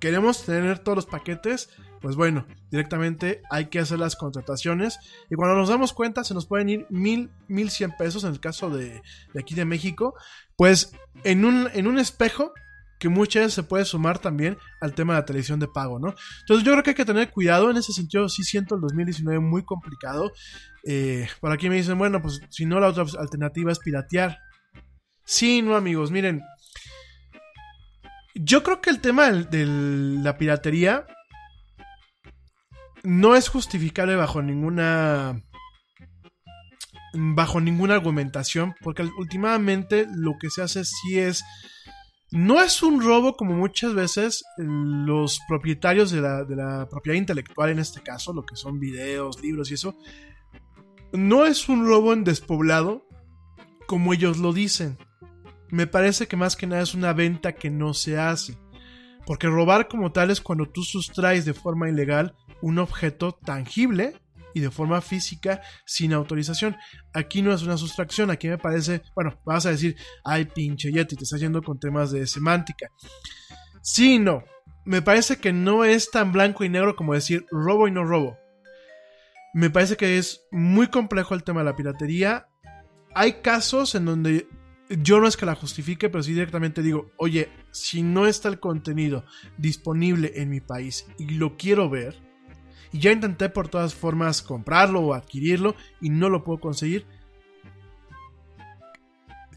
queremos tener todos los paquetes, pues bueno, directamente hay que hacer las contrataciones. Y cuando nos damos cuenta, se nos pueden ir mil, mil cien pesos en el caso de, aquí de México. Pues en un, en un espejo que muchas veces se puede sumar también al tema de la televisión de pago, ¿no? Entonces yo creo que hay que tener cuidado, en ese sentido sí siento el 2019 muy complicado. Eh, por aquí me dicen, bueno, pues si no la otra alternativa es piratear. Sí, no amigos, miren, yo creo que el tema de la piratería no es justificable bajo ninguna bajo ninguna argumentación porque últimamente lo que se hace sí es no es un robo como muchas veces los propietarios de la, de la propiedad intelectual en este caso lo que son videos libros y eso no es un robo en despoblado como ellos lo dicen me parece que más que nada es una venta que no se hace. Porque robar como tal es cuando tú sustraes de forma ilegal un objeto tangible y de forma física sin autorización. Aquí no es una sustracción, aquí me parece, bueno, vas a decir, ay pinche Yeti, te estás yendo con temas de semántica. Sí, no, me parece que no es tan blanco y negro como decir robo y no robo. Me parece que es muy complejo el tema de la piratería. Hay casos en donde yo no es que la justifique, pero sí directamente digo, oye, si no está el contenido disponible en mi país y lo quiero ver, y ya intenté por todas formas comprarlo o adquirirlo y no lo puedo conseguir,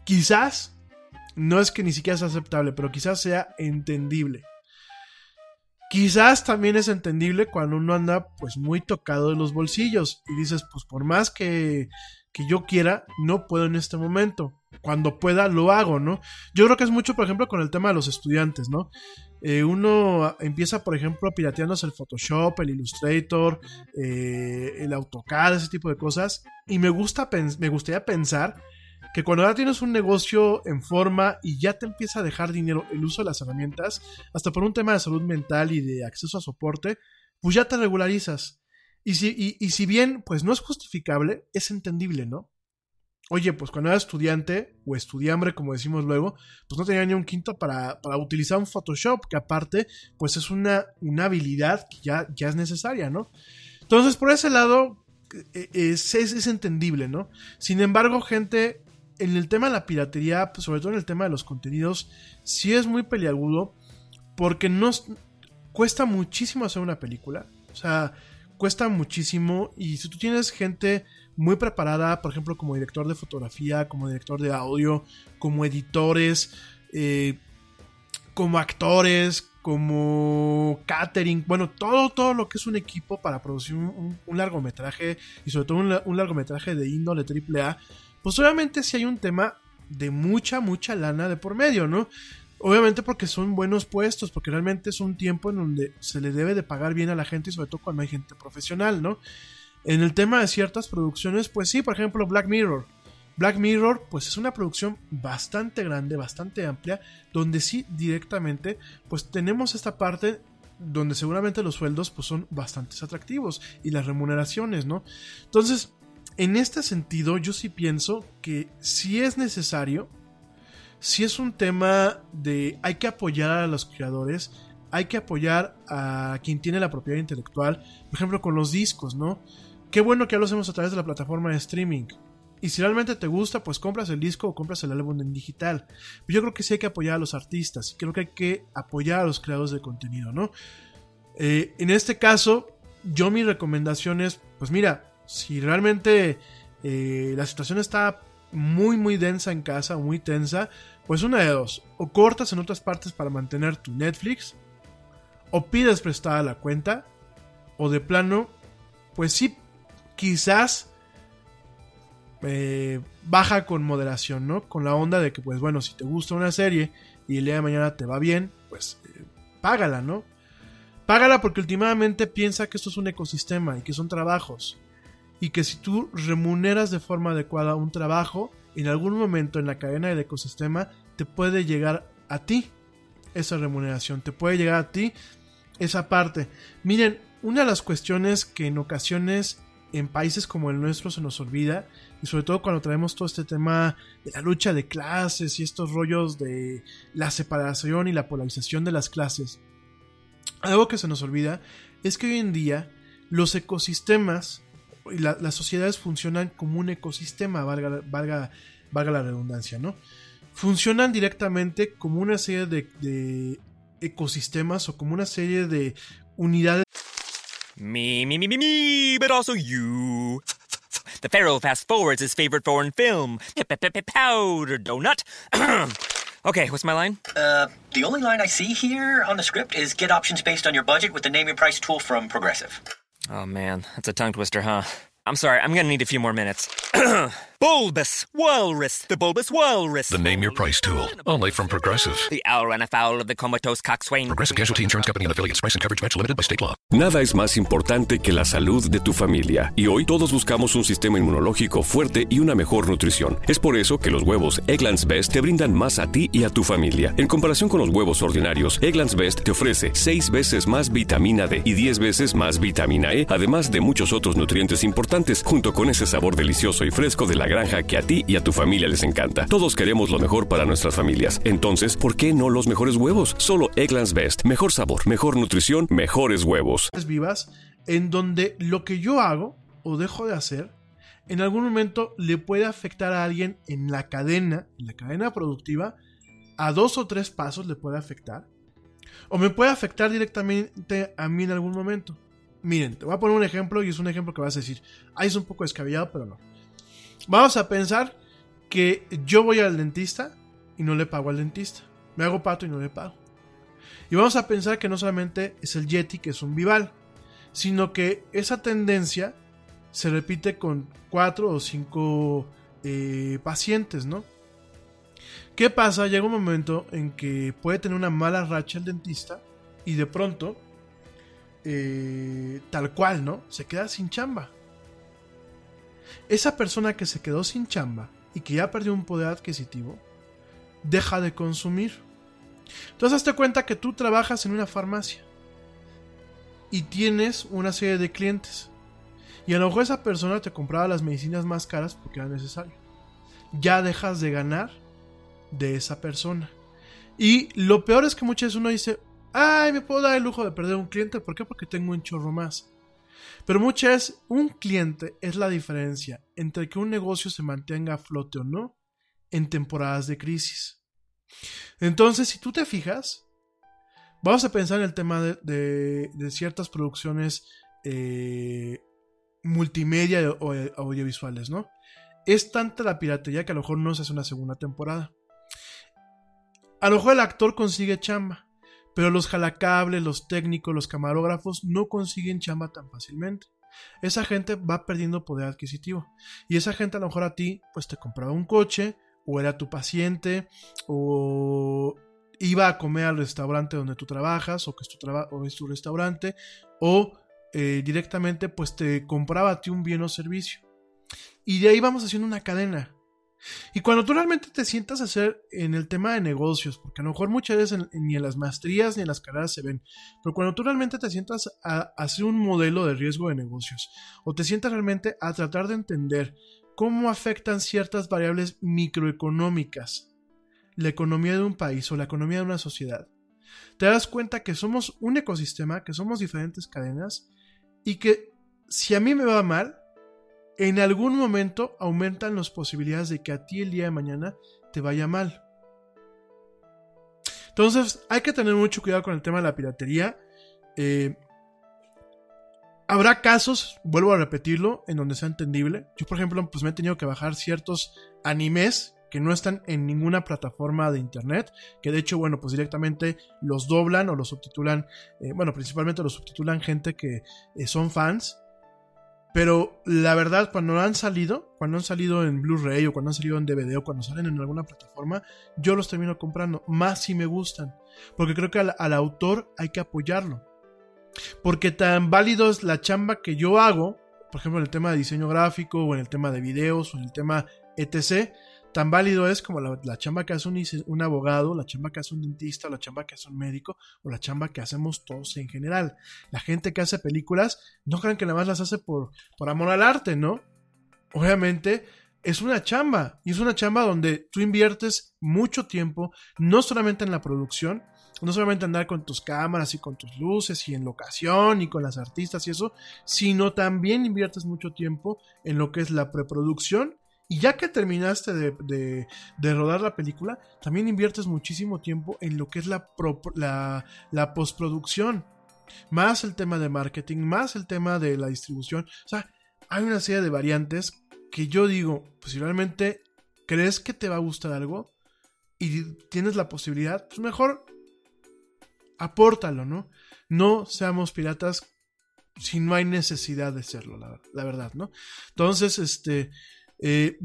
quizás, no es que ni siquiera sea aceptable, pero quizás sea entendible. Quizás también es entendible cuando uno anda pues muy tocado de los bolsillos y dices, pues por más que, que yo quiera, no puedo en este momento cuando pueda lo hago, ¿no? Yo creo que es mucho, por ejemplo, con el tema de los estudiantes, ¿no? Eh, uno empieza, por ejemplo, pirateándose el Photoshop, el Illustrator, eh, el AutoCAD, ese tipo de cosas. Y me, gusta me gustaría pensar que cuando ya tienes un negocio en forma y ya te empieza a dejar dinero el uso de las herramientas, hasta por un tema de salud mental y de acceso a soporte, pues ya te regularizas. Y si, y, y si bien, pues no es justificable, es entendible, ¿no? Oye, pues cuando era estudiante o estudiambre, como decimos luego, pues no tenía ni un quinto para, para utilizar un Photoshop, que aparte, pues es una, una habilidad que ya, ya es necesaria, ¿no? Entonces, por ese lado, es, es, es, entendible, ¿no? Sin embargo, gente, en el tema de la piratería, pues sobre todo en el tema de los contenidos, sí es muy peliagudo, porque nos cuesta muchísimo hacer una película, o sea, cuesta muchísimo, y si tú tienes gente muy preparada, por ejemplo, como director de fotografía, como director de audio, como editores, eh, como actores, como catering, bueno, todo, todo lo que es un equipo para producir un, largometraje y sobre todo un, largometraje de índole AAA, pues obviamente si hay un tema de mucha, mucha lana de por medio, ¿no? Obviamente porque son buenos puestos, porque realmente es un tiempo en donde se le debe de pagar bien a la gente y sobre todo cuando hay gente profesional, ¿no? En el tema de ciertas producciones, pues sí, por ejemplo Black Mirror. Black Mirror, pues es una producción bastante grande, bastante amplia, donde sí directamente, pues tenemos esta parte donde seguramente los sueldos pues son bastante atractivos y las remuneraciones, ¿no? Entonces, en este sentido, yo sí pienso que si es necesario, si es un tema de hay que apoyar a los creadores, hay que apoyar a quien tiene la propiedad intelectual, por ejemplo con los discos, ¿no? Qué bueno que ya lo hacemos a través de la plataforma de streaming. Y si realmente te gusta, pues compras el disco o compras el álbum en digital. Yo creo que sí hay que apoyar a los artistas. Y creo que hay que apoyar a los creadores de contenido, ¿no? Eh, en este caso, yo mi recomendación es, pues mira, si realmente eh, la situación está muy, muy densa en casa, muy tensa, pues una de dos. O cortas en otras partes para mantener tu Netflix, o pides prestada la cuenta, o de plano, pues sí, quizás eh, baja con moderación, ¿no? Con la onda de que, pues bueno, si te gusta una serie y el día de mañana te va bien, pues eh, págala, ¿no? Págala porque últimamente piensa que esto es un ecosistema y que son trabajos. Y que si tú remuneras de forma adecuada un trabajo, en algún momento en la cadena del ecosistema te puede llegar a ti esa remuneración, te puede llegar a ti esa parte. Miren, una de las cuestiones que en ocasiones en países como el nuestro se nos olvida, y sobre todo cuando traemos todo este tema de la lucha de clases y estos rollos de la separación y la polarización de las clases. Algo que se nos olvida es que hoy en día los ecosistemas y las sociedades funcionan como un ecosistema, valga, valga, valga la redundancia, ¿no? Funcionan directamente como una serie de, de ecosistemas o como una serie de unidades Me, me, me, me, me, but also you. The Pharaoh fast forwards his favorite foreign film, Powder Donut. okay, what's my line? Uh, the only line I see here on the script is get options based on your budget with the name your price tool from Progressive. Oh man, that's a tongue twister, huh? I'm sorry, I'm gonna need a few more minutes. bulbous Walrus, the Bulbous Walrus. The name your price tool. Only from Progressive. The owl ran afoul of the comatose coxswain. Progressive Casualty Insurance Company and affiliates. Price and coverage match limited by state law. Nada es más importante que la salud de tu familia. Y hoy todos buscamos un sistema inmunológico fuerte y una mejor nutrición. Es por eso que los huevos Egglands Best te brindan más a ti y a tu familia. En comparación con los huevos ordinarios, Egglands Best te ofrece 6 veces más vitamina D y 10 veces más vitamina E, además de muchos otros nutrientes importantes, junto con ese sabor delicioso y fresco de la granja que a ti y a tu familia les encanta. Todos queremos lo mejor para nuestras familias. Entonces, ¿por qué no los mejores huevos? Solo Egglands Best. Mejor sabor, mejor nutrición, mejores huevos. vivas en donde lo que yo hago o dejo de hacer en algún momento le puede afectar a alguien en la cadena, en la cadena productiva, a dos o tres pasos le puede afectar. O me puede afectar directamente a mí en algún momento. Miren, te voy a poner un ejemplo y es un ejemplo que vas a decir, ahí es un poco descabellado, pero no. Vamos a pensar que yo voy al dentista y no le pago al dentista. Me hago pato y no le pago. Y vamos a pensar que no solamente es el Yeti, que es un Vival, sino que esa tendencia se repite con cuatro o cinco eh, pacientes, ¿no? ¿Qué pasa? Llega un momento en que puede tener una mala racha el dentista y de pronto, eh, tal cual, ¿no? Se queda sin chamba. Esa persona que se quedó sin chamba y que ya perdió un poder adquisitivo, deja de consumir. Entonces hazte cuenta que tú trabajas en una farmacia y tienes una serie de clientes. Y a lo mejor esa persona te compraba las medicinas más caras porque era necesario. Ya dejas de ganar de esa persona. Y lo peor es que muchas veces uno dice, ay, me puedo dar el lujo de perder un cliente. ¿Por qué? Porque tengo un chorro más. Pero muchas veces un cliente es la diferencia entre que un negocio se mantenga a flote o no en temporadas de crisis. Entonces, si tú te fijas, vamos a pensar en el tema de, ciertas producciones eh, multimedia o audiovisuales, ¿no? Es tanta la piratería que a lo mejor no se hace una segunda temporada. A lo mejor el actor consigue chamba, pero los jalacables, los técnicos, los camarógrafos no consiguen chamba tan fácilmente. Esa gente va perdiendo poder adquisitivo. Y esa gente a lo mejor a ti, pues te compraba un coche, o era tu paciente, o iba a comer al restaurante donde tú trabajas o que es tu, es restaurante o eh, directamente pues te compraba a ti un bien o servicio. Y de ahí vamos haciendo una cadena. Y cuando tú realmente te sientas a hacer en el tema de negocios, porque a lo mejor muchas veces ni en las maestrías ni en las carreras se ven, pero cuando tú realmente te sientas a, hacer un modelo de riesgo de negocios, o te sientas realmente a tratar de entender cómo afectan ciertas variables microeconómicas la economía de un país o la economía de una sociedad, te das cuenta que somos un ecosistema, que somos diferentes cadenas y que si a mí me va mal, en algún momento aumentan las posibilidades de que a ti el día de mañana te vaya mal. Entonces hay que tener mucho cuidado con el tema de la piratería. Eh, habrá casos, vuelvo a repetirlo, en donde sea entendible. Yo, por ejemplo, pues me he tenido que bajar ciertos animes que no están en ninguna plataforma de internet, que de hecho, bueno, pues directamente los doblan o los subtitulan, eh, bueno, principalmente los subtitulan gente que eh, son fans pero la verdad, cuando han salido, cuando han salido en Blu-ray o cuando han salido en DVD o cuando salen en alguna plataforma, yo los termino comprando, más si me gustan. Porque creo que al, autor hay que apoyarlo. Porque tan válido es la chamba que yo hago, por ejemplo en el tema de diseño gráfico o en el tema de videos o en el tema etc., tan válido es como la, chamba que hace un, abogado, la chamba que hace un dentista, la chamba que hace un médico o la chamba que hacemos todos en general. La gente que hace películas no crean que nada más las hace por, por amor al arte, ¿no? Obviamente es una chamba y es una chamba donde tú inviertes mucho tiempo, no solamente en la producción, no solamente andar con tus cámaras y con tus luces y en locación y con las artistas y eso, sino también inviertes mucho tiempo en lo que es la preproducción y ya que terminaste de, rodar la película, también inviertes muchísimo tiempo en lo que es la, la, postproducción. Más el tema de marketing, más el tema de la distribución. O sea, hay una serie de variantes que yo digo, pues si realmente crees que te va a gustar algo y tienes la posibilidad, pues mejor apórtalo, ¿no? No seamos piratas si no hay necesidad de serlo, la, la verdad, ¿no? Entonces, este, eh,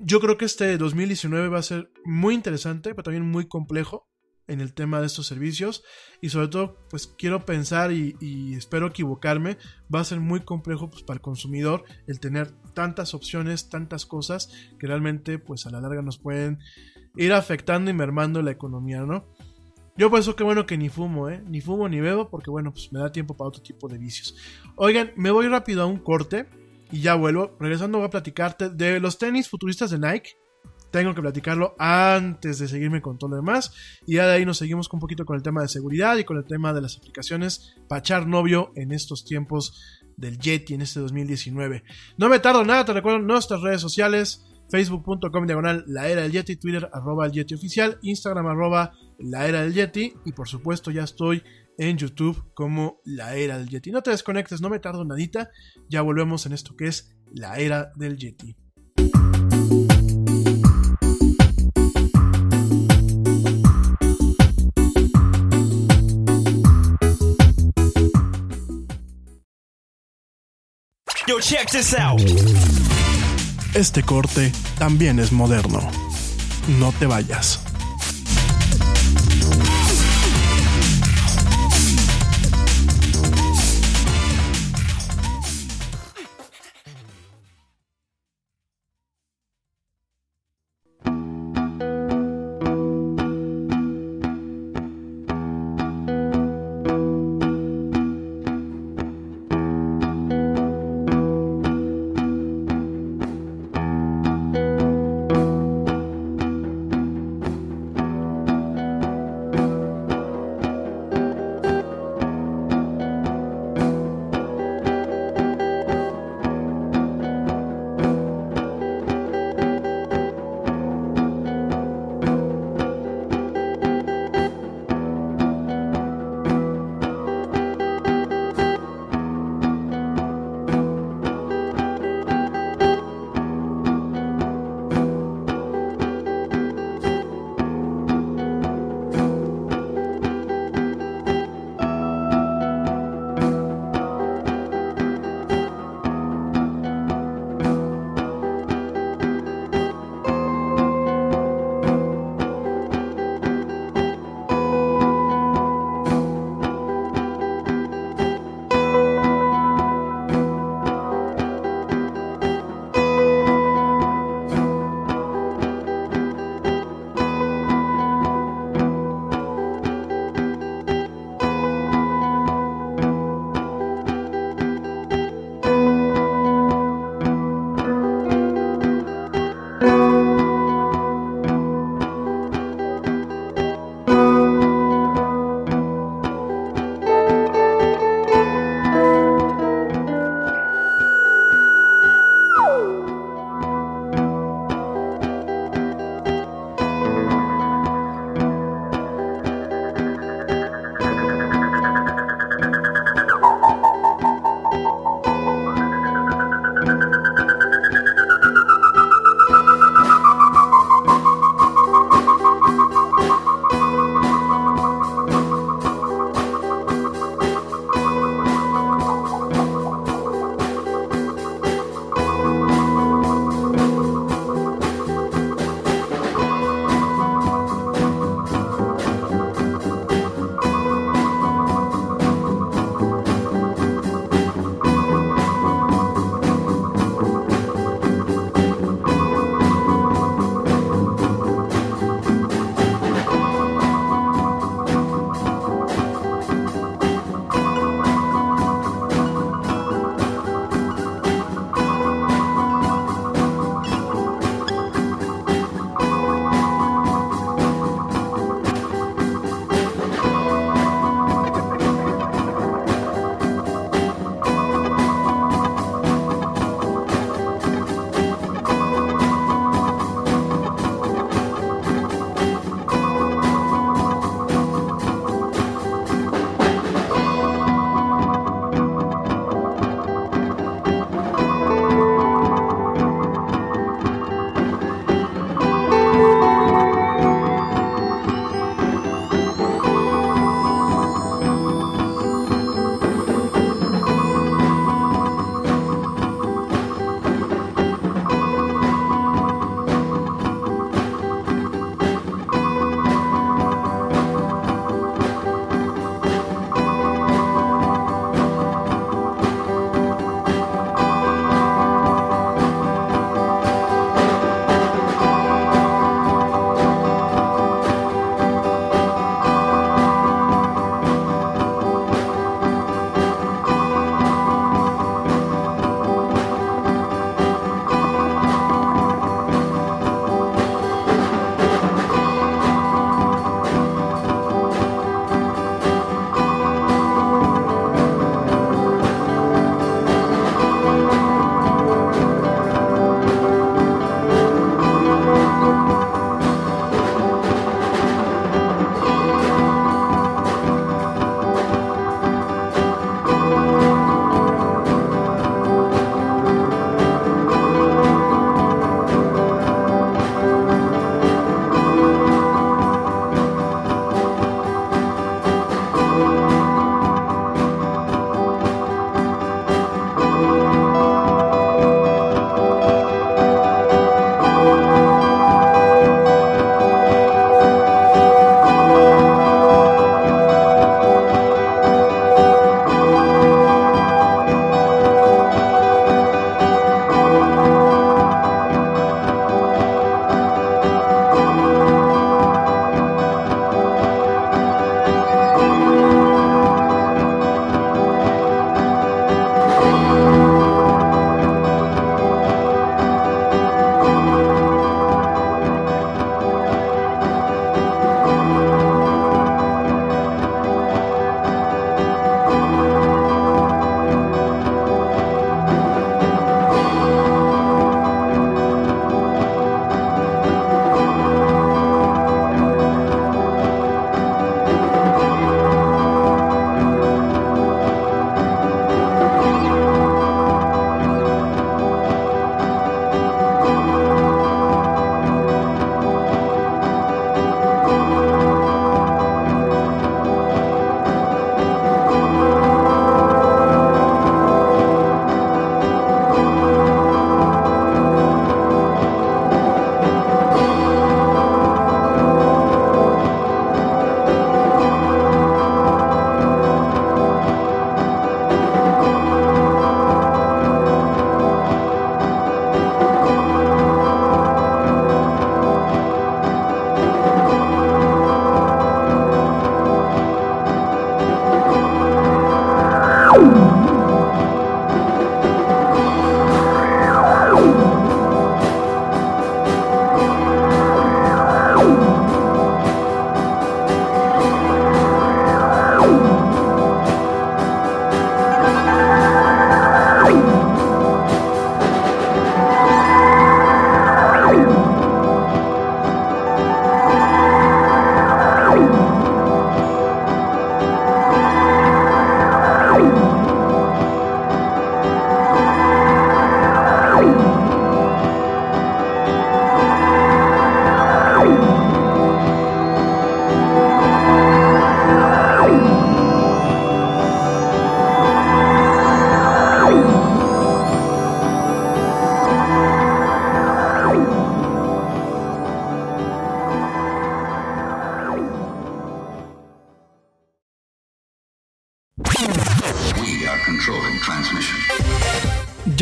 yo creo que este 2019 va a ser muy interesante, pero también muy complejo en el tema de estos servicios. Y sobre todo pues quiero pensar y, espero equivocarme. Va a ser muy complejo pues, para el consumidor el tener tantas opciones tantas cosas que realmente pues a la larga nos pueden ir afectando y mermando la economía no yo por eso que bueno que ni fumo eh ni fumo ni bebo porque bueno pues me da tiempo para otro tipo de vicios. Oigan me voy rápido a un corte y ya vuelvo. Regresando voy a platicarte de los tenis futuristas de Nike. Tengo que platicarlo antes de seguirme con todo lo demás. Y ya de ahí nos seguimos un poquito con el tema de seguridad y con el tema de las aplicaciones para echar novio en estos tiempos del Yeti en este 2019. No me tardo nada, te recuerdo nuestras redes sociales. Facebook.com diagonal la era del Yeti, Twitter arroba el Yeti oficial, Instagram arroba la era del Yeti y por supuesto ya estoy en YouTube como La Era del Yeti. No te desconectes, no me tardo nadita. Ya volvemos en esto que es La Era del Yeti. Yo, check this out. Este corte también es moderno. No te vayas.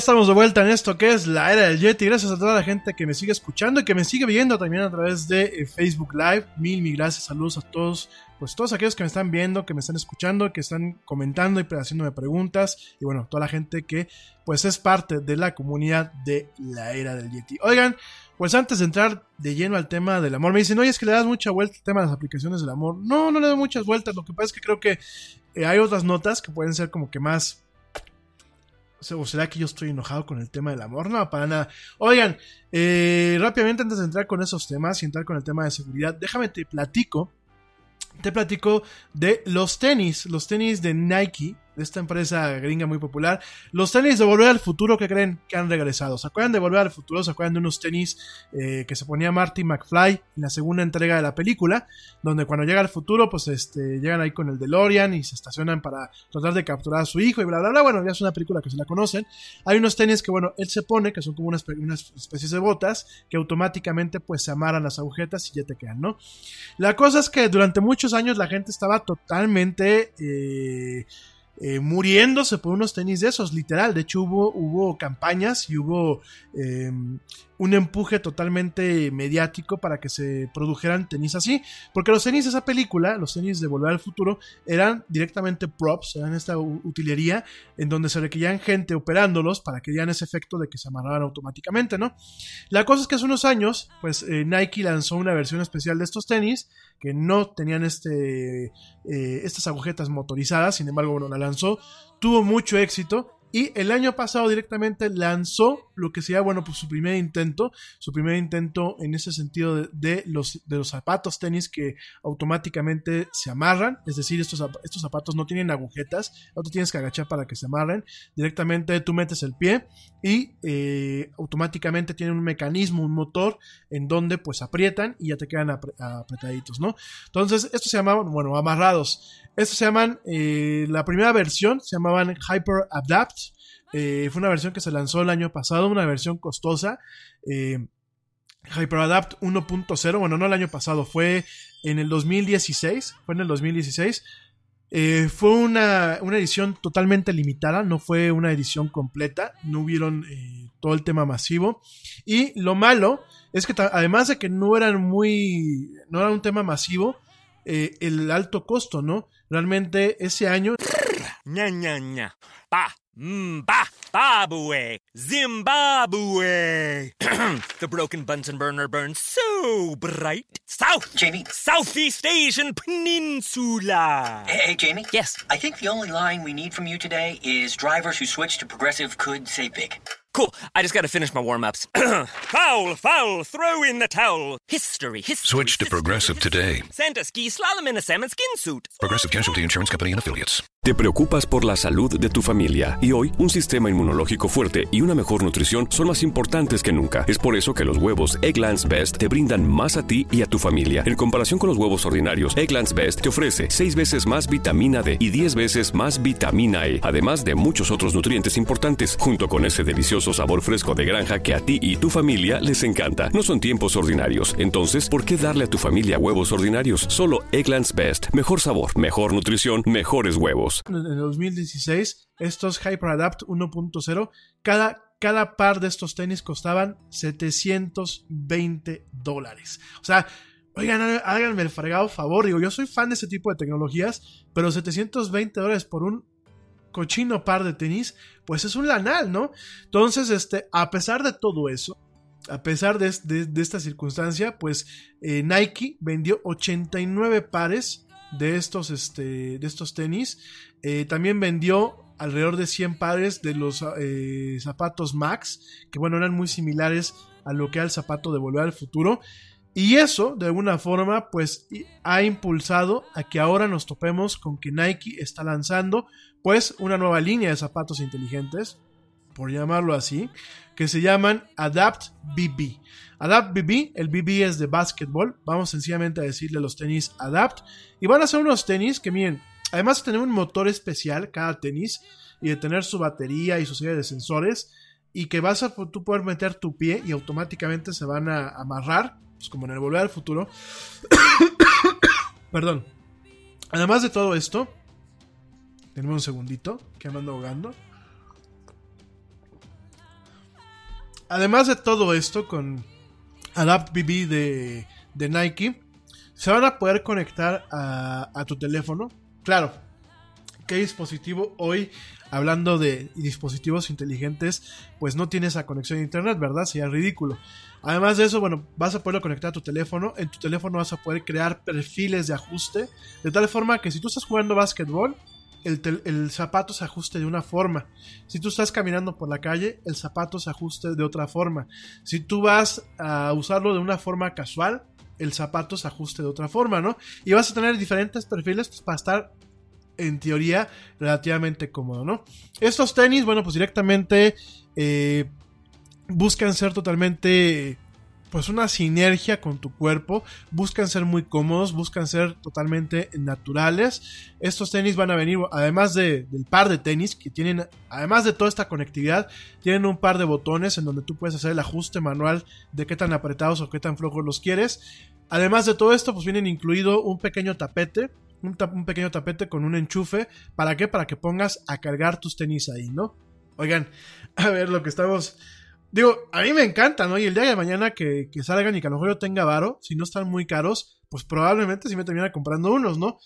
Estamos de vuelta en esto que es la era del Yeti. Gracias a toda la gente que me sigue escuchando y que me sigue viendo también a través de eh, Facebook Live. Mil, mil gracias, saludos a todos, pues todos aquellos que me están viendo, que me están escuchando, que están comentando y haciéndome preguntas. Y bueno, toda la gente que pues es parte de la comunidad de la era del Yeti. Oigan, pues antes de entrar de lleno al tema del amor, me dicen, oye, es que le das mucha vuelta al tema de las aplicaciones del amor. No, no le doy muchas vueltas. Lo que pasa es que creo que eh, hay otras notas que pueden ser como que más ¿O será que yo estoy enojado con el tema del amor? No, para nada. Oigan, eh, rápidamente antes de entrar con esos temas y entrar con el tema de seguridad, déjame te platico. Te platico de los tenis, los tenis de Nike, de esta empresa gringa muy popular. Los tenis de Volver al Futuro que creen que han regresado. ¿Se acuerdan de Volver al Futuro? ¿Se acuerdan de unos tenis eh, que se ponía Marty McFly en la segunda entrega de la película? Donde cuando llega al futuro, pues este, llegan ahí con el DeLorean y se estacionan para tratar de capturar a su hijo y bla, bla, bla. Bueno, ya es una película que se la conocen. Hay unos tenis que, bueno, él se pone, que son como unas, unas especies de botas, que automáticamente pues se amarran las agujetas y ya te quedan, ¿no? La cosa es que durante muchos años la gente estaba totalmente... Eh, eh, muriéndose por unos tenis de esos, literal. De hecho, hubo, campañas y hubo eh, un empuje totalmente mediático para que se produjeran tenis así. Porque los tenis de esa película, los tenis de Volver al Futuro, eran directamente props, eran esta utilería en donde se requerían gente operándolos para que dieran ese efecto de que se amarraran automáticamente, ¿no? La cosa es que hace unos años, pues eh, Nike lanzó una versión especial de estos tenis que no tenían este, eh, estas agujetas motorizadas, sin embargo, bueno, la lanzó, tuvo mucho éxito y el año pasado directamente lanzó lo que sería, bueno, pues su primer intento, su primer intento en ese sentido de, los, de los zapatos tenis que automáticamente se amarran, es decir, estos, estos zapatos no tienen agujetas, no te tienes que agachar para que se amarren, directamente tú metes el pie y eh, automáticamente tienen un mecanismo, un motor en donde pues aprietan y ya te quedan apretaditos, ¿no? Entonces, estos se llamaban, bueno, amarrados. Estos se llaman, eh, la primera versión se llamaban Hyper Adapt. Eh, fue una versión que se lanzó el año pasado, una versión costosa. Eh, HyperAdapt 1.0, bueno, no el año pasado, fue en el 2016. Fue en el 2016. fue una, una, edición totalmente limitada, no fue una edición completa, no hubieron todo el tema masivo. Y lo malo es que además de que no eran muy, no era un tema masivo, el alto costo, ¿no? Realmente ese año... Ña, ña, ña. Pa, mm, ba, Babue, Zimbabwe. the broken Bunsen burner burns so bright. South, Jamie. Southeast Asian Peninsula. Hey, hey, Jamie. Yes. I think the only line we need from you today is drivers who switch to progressive could say big. Cool. I just got to finish my warm ups. foul, foul, throw in the towel. History, history. Switch to Progressive today. Santa ski slalom in a salmon skin suit. Progressive Casualty Insurance Company and Affiliates. Te preocupas por la salud de tu familia y hoy un sistema inmunológico fuerte y una mejor nutrición son más importantes que nunca. Es por eso que los huevos Egglands Best te brindan más a ti y a tu familia. En comparación con los huevos ordinarios, Egglands Best te ofrece 6 veces más vitamina D y 10 veces más vitamina E, además de muchos otros nutrientes importantes, junto con ese delicioso sabor fresco de granja que a ti y tu familia les encanta. No son tiempos ordinarios, entonces, ¿por qué darle a tu familia huevos ordinarios? Solo Egglands Best. Mejor sabor, mejor nutrición, mejores huevos. En el 2016, estos HyperAdapt 1.0, cada, cada par de estos tenis costaban 720 dólares. O sea, oigan, háganme el fregado favor. Digo, yo soy fan de ese tipo de tecnologías, pero 720 dólares por un cochino par de tenis, pues es un lanal, ¿no? Entonces, este, a pesar de todo eso, a pesar de, esta circunstancia, pues eh, Nike vendió 89 pares de estos, este, de estos tenis. Eh, también vendió alrededor de 100 pares de los eh, zapatos Max, que bueno, eran muy similares a lo que era el zapato de Volver al Futuro. Y eso, de alguna forma, pues ha impulsado a que ahora nos topemos con que Nike está lanzando, pues, una nueva línea de zapatos inteligentes, por llamarlo así, que se llaman Adapt BB. Adapt BB, el BB es de básquetbol, vamos sencillamente a decirle a los tenis Adapt, y van a ser unos tenis que miren, además de tener un motor especial cada tenis, y de tener su batería y su serie de sensores, y que vas a tú poder meter tu pie y automáticamente se van a amarrar pues como en el Volver al Futuro. Perdón. Además de todo esto, tenemos un segundito que ando ahogando. Además de todo esto, con Adapt BB de, de Nike, se van a poder conectar a, a tu teléfono. Claro, ¿qué dispositivo hoy, hablando de dispositivos inteligentes, pues no tiene esa conexión a internet, ¿verdad? Sería ridículo. Además de eso, bueno, vas a poderlo conectar a tu teléfono. En tu teléfono vas a poder crear perfiles de ajuste. De tal forma que si tú estás jugando básquetbol, el, zapato se ajuste de una forma. Si tú estás caminando por la calle, el zapato se ajuste de otra forma. Si tú vas a usarlo de una forma casual, el zapato se ajuste de otra forma, ¿no? Y vas a tener diferentes perfiles pues, para estar, en teoría, relativamente cómodo, ¿no? Estos tenis, bueno, pues directamente eh, buscan ser totalmente pues una sinergia con tu cuerpo, buscan ser muy cómodos, buscan ser totalmente naturales. Estos tenis van a venir, además de, del par de tenis que tienen, además de toda esta conectividad, tienen un par de botones en donde tú puedes hacer el ajuste manual de qué tan apretados o qué tan flojos los quieres. Además de todo esto, pues vienen incluido un pequeño tapete, un, un pequeño tapete con un enchufe. ¿Para qué? Para que pongas a cargar tus tenis ahí, ¿no? Oigan, a ver lo que estamos Digo, a mí me encanta, ¿no? Y el día de mañana que, salgan y que a lo mejor yo tenga varo, si no están muy caros, pues probablemente sí me termina comprando unos, ¿no?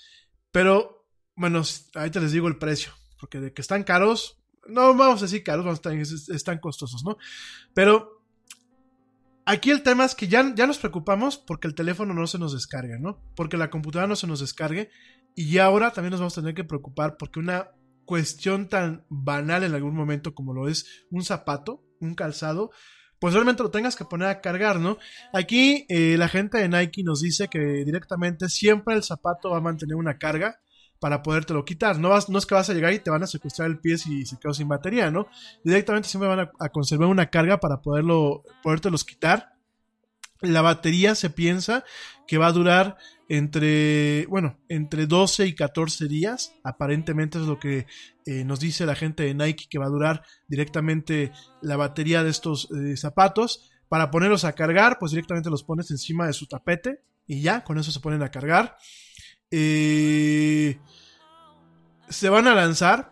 Pero, bueno, ahorita les digo el precio, porque de que están caros, no vamos a decir caros, vamos a están costosos, ¿no? Pero aquí el tema es que ya, ya nos preocupamos porque el teléfono no se nos descargue, ¿no? Porque la computadora no se nos descargue. Y ahora también nos vamos a tener que preocupar porque una cuestión tan banal en algún momento como lo es un zapato, un calzado, pues realmente lo tengas que poner a cargar, ¿no? Aquí eh, la gente de Nike nos dice que directamente siempre el zapato va a mantener una carga para podértelo quitar. No, vas, no es que vas a llegar y te van a secuestrar el pie si se quedó sin batería, ¿no? Directamente siempre van a, conservar una carga para poderlo, podértelos quitar. La batería se piensa que va a durar entre, bueno, entre 12 y 14 días. Aparentemente es lo que eh, nos dice la gente de Nike que va a durar directamente la batería de estos eh, zapatos. Para ponerlos a cargar, pues directamente los pones encima de su tapete y ya, con eso se ponen a cargar. Eh, se van a lanzar,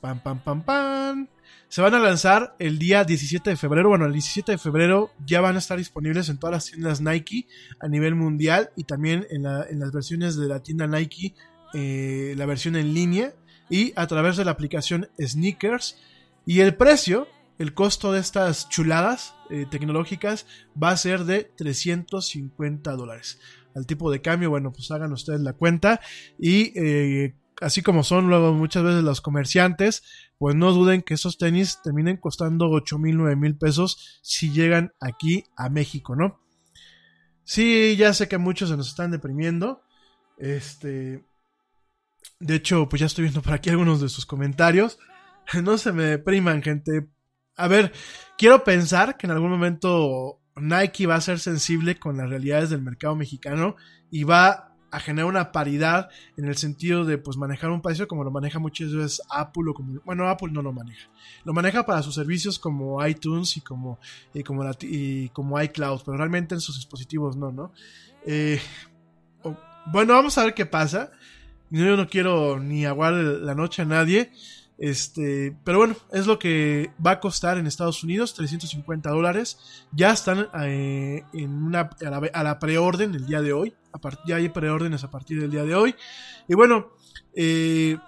pam, pam, pam, pam, se van a lanzar el día 17 de febrero. Bueno, el 17 de febrero ya van a estar disponibles en todas las tiendas Nike a nivel mundial y también en, las versiones de la tienda Nike, eh, la versión en línea y a través de la aplicación Sneakers. Y el precio, el costo de estas chuladas eh, tecnológicas va a ser de 350 dólares. Al tipo de cambio, bueno, pues hagan ustedes la cuenta y eh, así como son luego muchas veces los comerciantes, pues no duden que esos tenis terminen costando 8 mil, 9 mil pesos si llegan aquí a México, ¿no? Sí, ya sé que muchos se nos están deprimiendo. Este. De hecho, pues ya estoy viendo por aquí algunos de sus comentarios. No se me depriman, gente. A ver, quiero pensar que en algún momento Nike va a ser sensible con las realidades del mercado mexicano y va a generar una paridad en el sentido de pues manejar un precio como lo maneja muchas veces Apple o como bueno Apple no lo maneja. Lo maneja para sus servicios como iTunes y como y como como iCloud pero realmente en sus dispositivos no no eh, bueno vamos a ver qué pasa. Yo no quiero ni aguar la noche a nadie este, pero bueno, es lo que va a costar en Estados Unidos, 350 dólares. Ya están eh, en una, a la, preorden el día de hoy. ya hay preórdenes a partir del día de hoy. Y bueno, eh,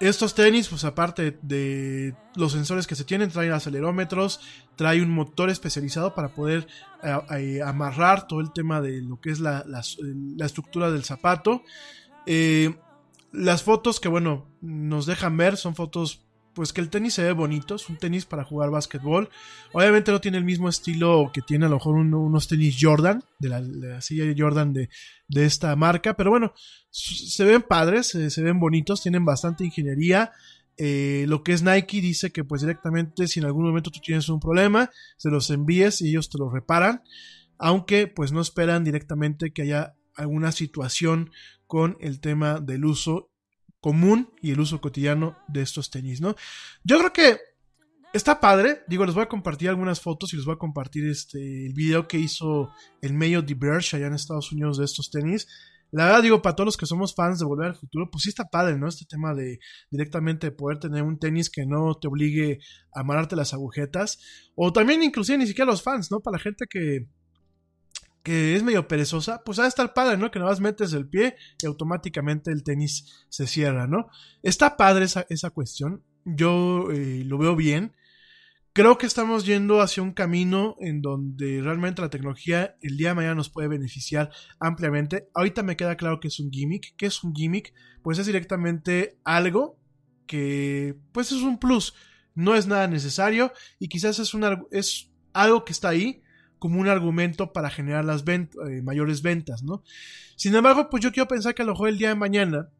estos tenis, pues aparte de los sensores que se tienen, traen acelerómetros, trae un motor especializado para poder eh, eh, amarrar todo el tema de lo que es la, la- la estructura del zapato. Eh, las fotos que, bueno, nos dejan ver son fotos, pues que el tenis se ve bonito, es un tenis para jugar básquetbol. Obviamente no tiene el mismo estilo que tiene a lo mejor un- unos tenis Jordan, de la, de la silla Jordan de, de esta marca, pero bueno, se ven padres, se, ven bonitos, tienen bastante ingeniería. Eh, lo que es Nike dice que pues directamente si en algún momento tú tienes un problema, se los envíes y ellos te lo reparan, aunque pues no esperan directamente que haya alguna situación con el tema del uso común y el uso cotidiano de estos tenis, ¿no? Yo creo que está padre, digo, les voy a compartir algunas fotos y les voy a compartir este el video que hizo el medio The Verge allá en Estados Unidos de estos tenis. La verdad, digo, para todos los que somos fans de Volver al Futuro, pues sí está padre, ¿no? Este tema de directamente poder tener un tenis que no te obligue a amarrarte las agujetas. O también, inclusive, ni siquiera los fans, ¿no? Para la gente que, que es medio perezosa, pues ha de estar padre, ¿no? Que nada más metes el pie y automáticamente el tenis se cierra, ¿no? Está padre esa, esa cuestión. Yo eh, lo veo bien. Creo que estamos yendo hacia un camino en donde realmente la tecnología el día de mañana nos puede beneficiar ampliamente. Ahorita me queda claro que es un gimmick. ¿Qué es un gimmick? Pues es directamente algo que pues es un plus. No es nada necesario y quizás es, es algo que está ahí como un argumento para generar las eh, mayores ventas, ¿no? Sin embargo, pues yo quiero pensar que a lo mejor el día de mañana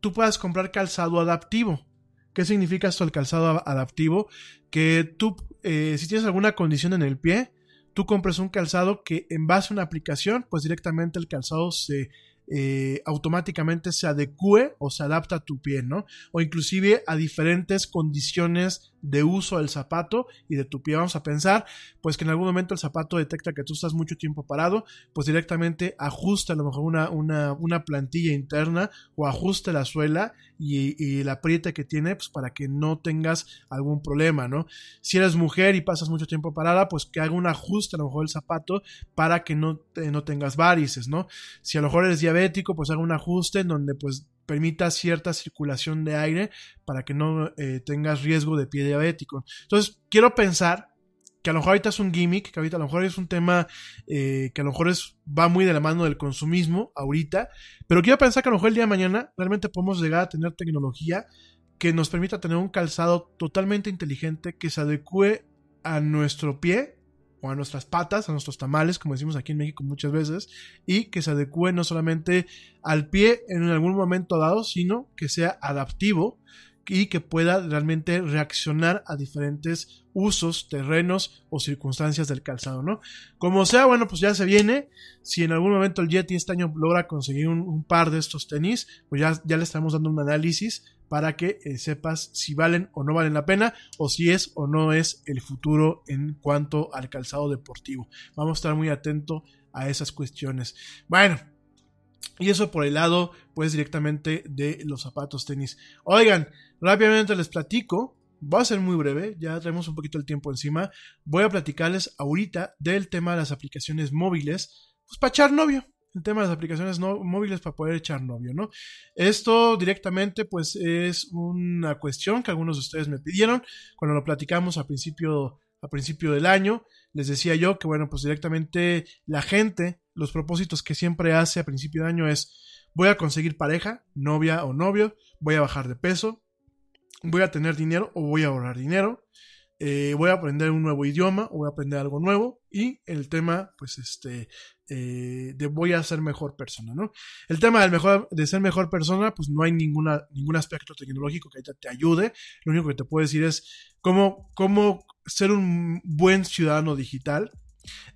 tú puedas comprar calzado adaptivo. ¿Qué significa esto el calzado adaptivo? Que tú, eh, si tienes alguna condición en el pie, tú compres un calzado que en base a una aplicación, pues directamente el calzado se eh, automáticamente se adecue o se adapta a tu pie, ¿no? O inclusive a diferentes condiciones de uso del zapato y de tu pie. Vamos a pensar, pues que en algún momento el zapato detecta que tú estás mucho tiempo parado, pues directamente ajusta a lo mejor una, una, una plantilla interna o ajuste la suela y, el apriete que tiene, pues para que no tengas algún problema, ¿no? Si eres mujer y pasas mucho tiempo parada, pues que haga un ajuste a lo mejor el zapato para que no, no tengas varices, ¿no? Si a lo mejor eres diabético, pues haga un ajuste en donde pues permita cierta circulación de aire para que no eh, tengas riesgo de pie diabético. Entonces, quiero pensar que a lo mejor ahorita es un gimmick, que ahorita a lo mejor es un tema eh, que a lo mejor es, va muy de la mano del consumismo ahorita, pero quiero pensar que a lo mejor el día de mañana realmente podemos llegar a tener tecnología que nos permita tener un calzado totalmente inteligente que se adecue a nuestro pie o a nuestras patas, a nuestros tamales, como decimos aquí en México muchas veces, y que se adecue no solamente al pie en algún momento dado, sino que sea adaptivo y que pueda realmente reaccionar a diferentes usos, terrenos o circunstancias del calzado, ¿no? Como sea, bueno, pues ya se viene. Si en algún momento el Yeti este año logra conseguir un, par de estos tenis, pues ya, ya le estamos dando un análisis para que eh, sepas si valen o no valen la pena o si es o no es el futuro en cuanto al calzado deportivo. Vamos a estar muy atentos a esas cuestiones. Bueno, y eso por el lado, pues directamente de los zapatos tenis. Oigan, rápidamente les platico. Va a ser muy breve, ya traemos un poquito el tiempo encima. Voy a platicarles ahorita del tema de las aplicaciones móviles, pues para echar novio. El tema de las aplicaciones móviles para poder echar novio, ¿no? Esto directamente, pues es una cuestión que algunos de ustedes me pidieron cuando lo platicamos a principio, a principio del año. Les decía yo que, bueno, pues directamente la gente, los propósitos que siempre hace a principio de año es voy a conseguir pareja, novia o novio, voy a bajar de peso, voy a tener dinero o voy a ahorrar dinero, eh, voy a aprender un nuevo idioma o voy a aprender algo nuevo y el tema, pues este, eh, de voy a ser mejor persona, ¿no? El tema del mejor, de ser mejor persona, pues no hay ninguna, ningún aspecto tecnológico que te, te ayude, lo único que te puedo decir es cómo, cómo ser un buen ciudadano digital,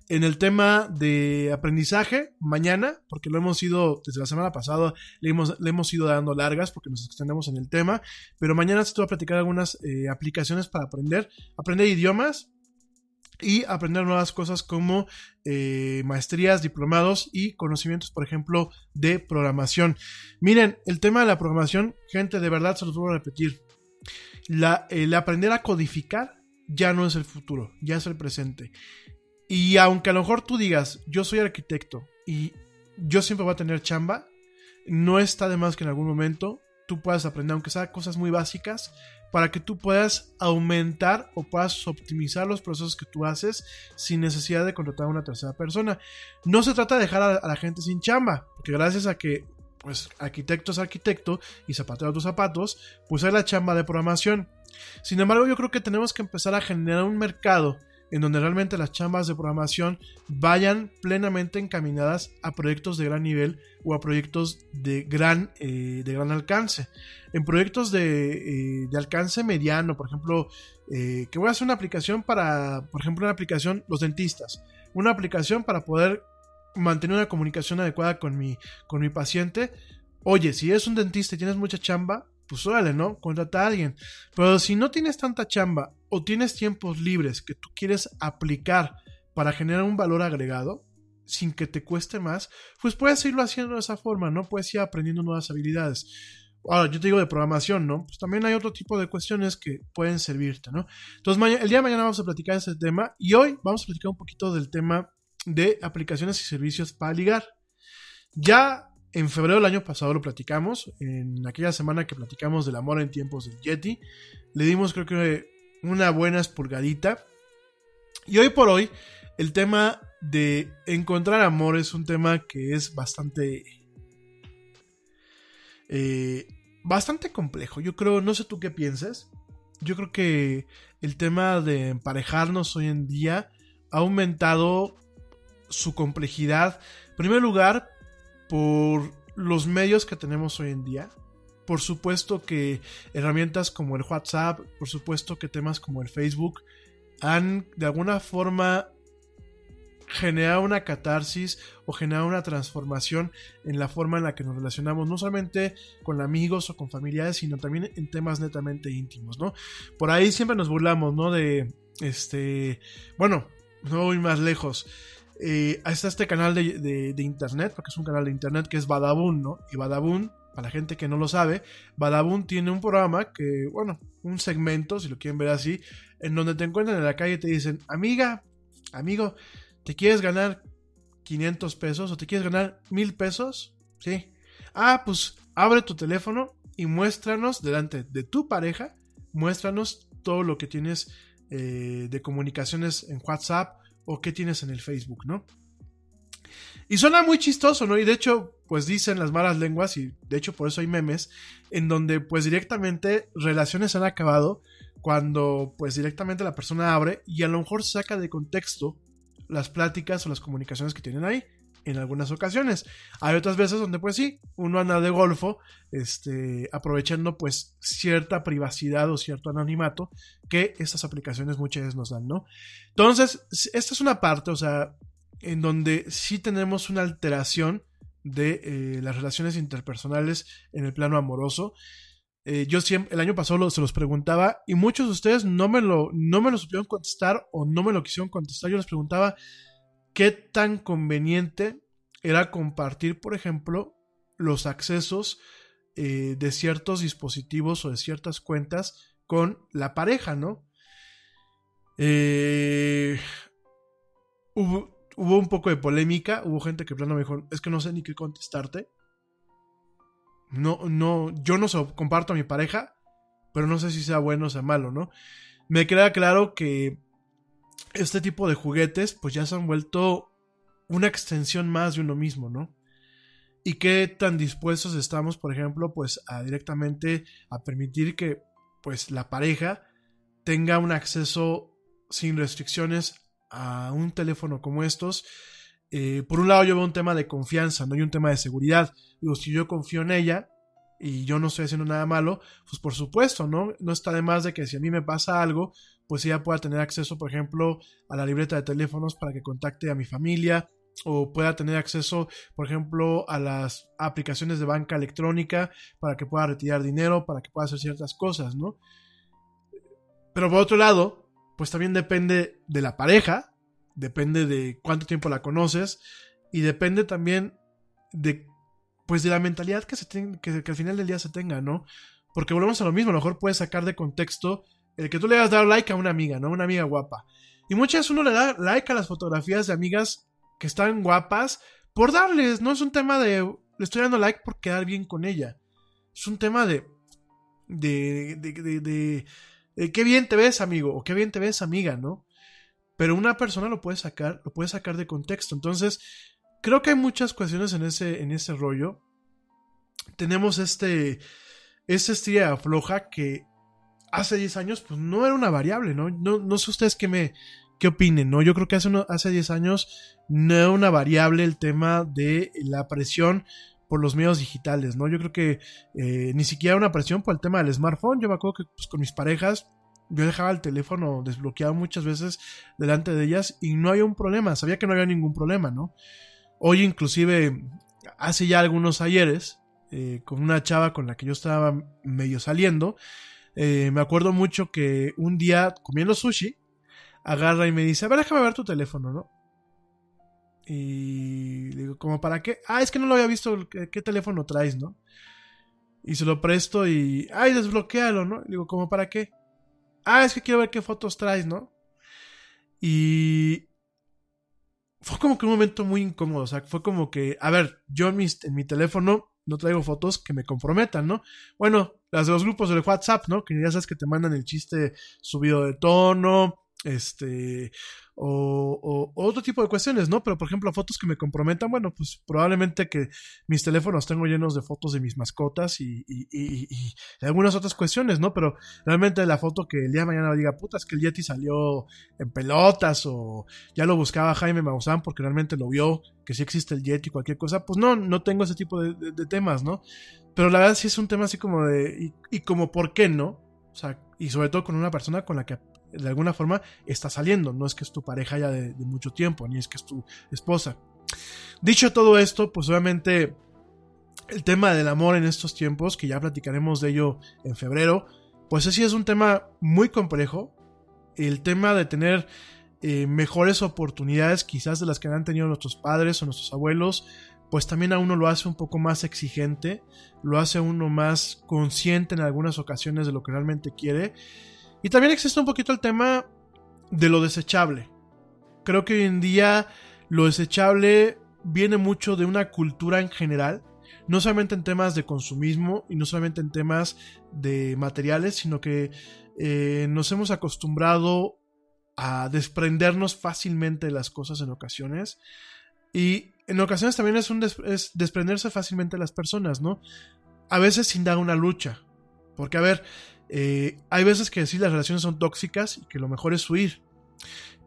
en el tema de aprendizaje, mañana, porque lo hemos ido desde la semana pasada, le hemos, le hemos ido dando largas porque nos extendemos en el tema, pero mañana se te voy a platicar algunas eh, aplicaciones para aprender, aprender idiomas y aprender nuevas cosas como eh, maestrías, diplomados y conocimientos, por ejemplo, de programación. Miren, el tema de la programación, gente, de verdad se los voy a repetir. La, el aprender a codificar ya no es el futuro, ya es el presente. Y aunque a lo mejor tú digas, yo soy arquitecto y yo siempre voy a tener chamba, no está de más que en algún momento tú puedas aprender, aunque sea cosas muy básicas, para que tú puedas aumentar o puedas optimizar los procesos que tú haces sin necesidad de contratar a una tercera persona. No se trata de dejar a, la gente sin chamba, porque gracias a que pues arquitecto es arquitecto y zapatero a tus zapatos, pues hay la chamba de programación. Sin embargo, yo creo que tenemos que empezar a generar un mercado en donde realmente las chambas de programación vayan plenamente encaminadas a proyectos de gran nivel o a proyectos de gran, eh, de gran alcance. En proyectos de, eh, de alcance mediano, por ejemplo, eh, que voy a hacer una aplicación para, por ejemplo, una aplicación, los dentistas, una aplicación para poder mantener una comunicación adecuada con mi, con mi paciente. Oye, si eres un dentista y tienes mucha chamba, pues órale, ¿no? Contrata a alguien. Pero si no tienes tanta chamba o tienes tiempos libres que tú quieres aplicar para generar un valor agregado, sin que te cueste más, pues puedes irlo haciendo de esa forma, ¿no? Puedes ir aprendiendo nuevas habilidades. Ahora, yo te digo de programación, ¿no? Pues también hay otro tipo de cuestiones que pueden servirte, ¿no? Entonces, el día de mañana vamos a platicar ese tema y hoy vamos a platicar un poquito del tema de aplicaciones y servicios para ligar. Ya en febrero del año pasado lo platicamos, en aquella semana que platicamos del amor en tiempos del Yeti, le dimos creo que una buena espulgadita. Y hoy por hoy, el tema de encontrar amor es un tema que es bastante... Eh, bastante complejo. Yo creo, no sé tú qué pienses. Yo creo que el tema de emparejarnos hoy en día ha aumentado su complejidad. En primer lugar, por los medios que tenemos hoy en día. Por supuesto que herramientas como el WhatsApp, por supuesto que temas como el Facebook han de alguna forma generado una catarsis o generado una transformación en la forma en la que nos relacionamos, no solamente con amigos o con familiares, sino también en temas netamente íntimos, ¿no? Por ahí siempre nos burlamos, ¿no? De, este, bueno, no voy más lejos eh, está este canal de, internet, porque es un canal de internet que es Badabun, ¿no? Y Badabun, para la gente que no lo sabe, Badabun tiene un programa que, bueno, un segmento, si lo quieren ver así, en donde te encuentran en la calle y te dicen, amiga, amigo, ¿te quieres ganar 500 pesos o te quieres ganar 1000 pesos? Sí. Ah, pues abre tu teléfono y muéstranos delante de tu pareja, muéstranos todo lo que tienes eh, de comunicaciones en WhatsApp o qué tienes en el Facebook, ¿no? Y suena muy chistoso, ¿no? Y de hecho, pues dicen las malas lenguas, y de hecho por eso hay memes, en donde pues directamente relaciones han acabado cuando pues directamente la persona abre y a lo mejor saca de contexto las pláticas o las comunicaciones que tienen ahí en algunas ocasiones. Hay otras veces donde pues sí, uno anda de golfo, este, aprovechando pues cierta privacidad o cierto anonimato que estas aplicaciones muchas veces nos dan, ¿no? Entonces, esta es una parte, o sea, en donde sí tenemos una alteración de eh, las relaciones interpersonales en el plano amoroso. Eh, yo siempre, el año pasado se los preguntaba y muchos de ustedes no me, lo, no me lo supieron contestar o no me lo quisieron contestar. Yo les preguntaba, qué tan conveniente era compartir, por ejemplo, los accesos eh, de ciertos dispositivos o de ciertas cuentas con la pareja, ¿no? Eh, hubo, un poco de polémica, hubo gente que plano me dijo, es que no sé ni qué contestarte. No, no, yo no se comparto a mi pareja, pero no sé si sea bueno o sea malo, ¿no? Me queda claro que este tipo de juguetes pues ya se han vuelto una extensión más de uno mismo, ¿no? Y qué tan dispuestos estamos, por ejemplo, pues a directamente a permitir que pues la pareja tenga un acceso sin restricciones a un teléfono como estos. Eh, por un lado yo veo un tema de confianza, no hay un tema de seguridad. Digo, si yo confío en ella, y yo no estoy haciendo nada malo, pues por supuesto, ¿no? No está de más de que si a mí me pasa algo, pues ella pueda tener acceso, por ejemplo, a la libreta de teléfonos para que contacte a mi familia o pueda tener acceso, por ejemplo, a las aplicaciones de banca electrónica para que pueda retirar dinero, para que pueda hacer ciertas cosas, ¿no? Pero por otro lado, pues también depende de la pareja, depende de cuánto tiempo la conoces y depende también de pues de la mentalidad que, se que, al final del día se tenga, ¿no? Porque volvemos a lo mismo, a lo mejor puedes sacar de contexto el que tú le has dado like a una amiga, ¿no? Una amiga guapa. Y muchas veces uno le da like a las fotografías de amigas que están guapas por darles, no es un tema de le estoy dando like por quedar bien con ella, es un tema de, de, de, de, de, de qué bien te ves, amigo, o qué bien te ves, amiga, ¿no? Pero una persona lo puede sacar, lo puede sacar de contexto. Entonces, creo que hay muchas cuestiones en ese, en ese rollo. Tenemos este, esa estrella floja que hace 10 años, pues no era una variable, ¿no? No, no sé ustedes qué me, qué opinen, ¿no? Yo creo que hace, uno, hace 10 años no era una variable el tema de la presión por los medios digitales, ¿no? Yo creo que eh, ni siquiera una presión por el tema del smartphone. Yo me acuerdo que pues, con mis parejas yo dejaba el teléfono desbloqueado muchas veces delante de ellas y no había un problema, sabía que no había ningún problema, ¿no? Hoy inclusive, hace ya algunos ayeres, eh, con una chava con la que yo estaba medio saliendo, eh, me acuerdo mucho que un día comiendo sushi, agarra y me dice, a ver, déjame ver tu teléfono, ¿no? Y digo, ¿como para qué? Ah, es que no lo había visto, ¿qué, teléfono traes, no? Y se lo presto y, ay, desbloquealo, ¿no? digo, ¿como para qué? Ah, es que quiero ver qué fotos traes, ¿no? Y fue como que un momento muy incómodo, o sea, fue como que, a ver, yo en mi, en mi teléfono no traigo fotos que me comprometan, ¿no? Bueno, las de los grupos de WhatsApp, ¿no? Que ya sabes que te mandan el chiste subido de tono, este, o, o, otro tipo de cuestiones, ¿no? Pero por ejemplo, fotos que me comprometan, bueno, pues probablemente que mis teléfonos tengo llenos de fotos de mis mascotas y, y, y, y algunas otras cuestiones, ¿no? Pero realmente la foto que el día de mañana diga, puta, es que el Yeti salió en pelotas o ya lo buscaba Jaime Maussan porque realmente lo vio, que sí existe el Yeti, cualquier cosa, pues no, no tengo ese tipo de, de, temas, ¿no? Pero la verdad sí es un tema así como de, y, como por qué no, y sobre todo con una persona con la que de alguna forma está saliendo. No es que es tu pareja ya de, de, mucho tiempo, ni es que es tu esposa. Dicho todo esto, pues obviamente el tema del amor en estos tiempos, que ya platicaremos de ello en febrero, pues sí es un tema muy complejo. El tema de tener eh, mejores oportunidades quizás de las que han tenido nuestros padres o nuestros abuelos, pues también a uno lo hace un poco más exigente, lo hace a uno más consciente en algunas ocasiones de lo que realmente quiere. Y también existe un poquito el tema de lo desechable. Creo que hoy en día lo desechable viene mucho de una cultura en general, no solamente en temas de consumismo y no solamente en temas de materiales, sino que eh, nos hemos acostumbrado a desprendernos fácilmente de las cosas en ocasiones. Y en ocasiones también es, un des es desprenderse fácilmente de las personas, ¿no? A veces sin dar una lucha. Porque, a ver, eh, hay veces que sí las relaciones son tóxicas y que lo mejor es huir.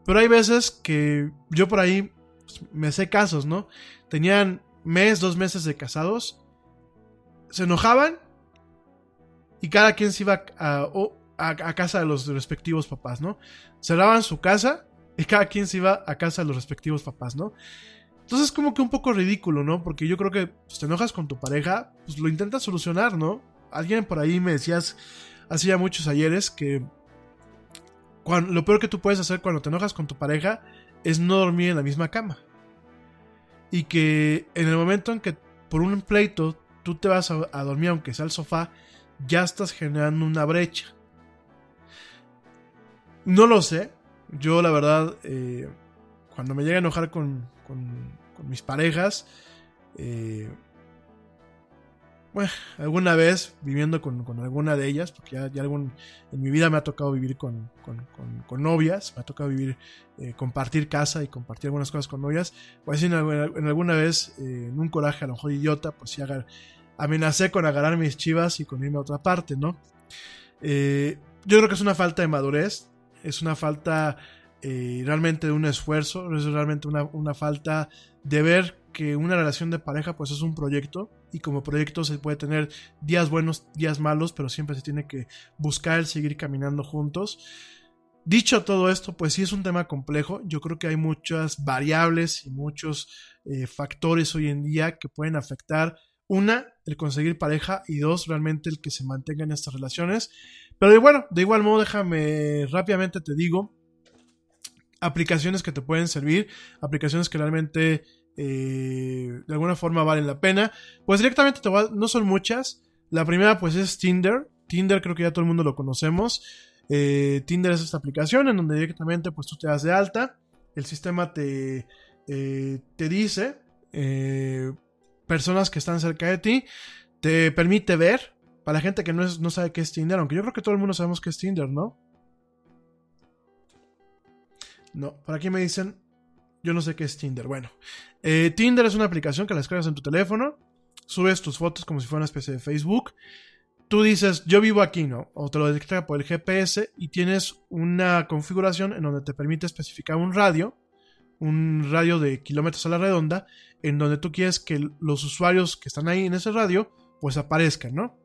Pero hay veces que yo por ahí pues, me sé casos, ¿no? Tenían mes, dos meses de casados, se enojaban y cada quien se iba a, a, a casa de los respectivos papás, ¿no? Cerraban su casa y cada quien se iba a casa de los respectivos papás, ¿no? Entonces es como que un poco ridículo, ¿no? Porque yo creo que pues, te enojas con tu pareja, pues lo intentas solucionar, ¿no? Alguien por ahí me decías hace ya muchos ayeres que lo peor que tú puedes hacer cuando te enojas con tu pareja es no dormir en la misma cama. Y que en el momento en que por un pleito tú te vas a, a dormir aunque sea al sofá, ya estás generando una brecha. No lo sé. Yo la verdad, eh, cuando me llega a enojar con, con, mis parejas, eh, bueno, alguna vez viviendo con, con, alguna de ellas, porque ya, algún, en mi vida me ha tocado vivir con, con, con novias, me ha tocado vivir, eh, compartir casa y compartir algunas cosas con novias, pues en, en alguna vez, eh, en un coraje a lo mejor idiota, pues sí amenacé con agarrar mis chivas y con irme a otra parte, ¿no? Eh, yo creo que es una falta de madurez, es una falta realmente de un esfuerzo, es realmente una, una falta de ver que una relación de pareja pues es un proyecto y como proyecto se puede tener días buenos, días malos, pero siempre se tiene que buscar el seguir caminando juntos. Dicho todo esto, pues sí es un tema complejo. Yo creo que hay muchas variables y muchos eh, factores hoy en día que pueden afectar, una, el conseguir pareja y dos, realmente el que se mantengan estas relaciones. Pero bueno, de igual modo, déjame rápidamente te digo aplicaciones que te pueden servir, aplicaciones que realmente eh, de alguna forma valen la pena. Pues directamente te voy a, no son muchas. La primera pues es Tinder. Tinder creo que ya todo el mundo lo conocemos. Eh, Tinder es esta aplicación en donde directamente pues tú te das de alta. El sistema te, eh, te dice personas que están cerca de ti. Te permite ver para la gente que no, no sabe qué es Tinder, aunque yo creo que todo el mundo sabemos qué es Tinder, ¿no? No, por aquí me dicen, yo no sé qué es Tinder. Bueno, eh, Tinder es una aplicación que la descargas en tu teléfono, subes tus fotos como si fuera una especie de Facebook. Tú dices, yo vivo aquí, ¿no? O te lo detecta por el GPS y tienes una configuración en donde te permite especificar un radio, un radio de kilómetros a la redonda, en donde tú quieres que los usuarios que están ahí en ese radio, pues aparezcan, ¿no?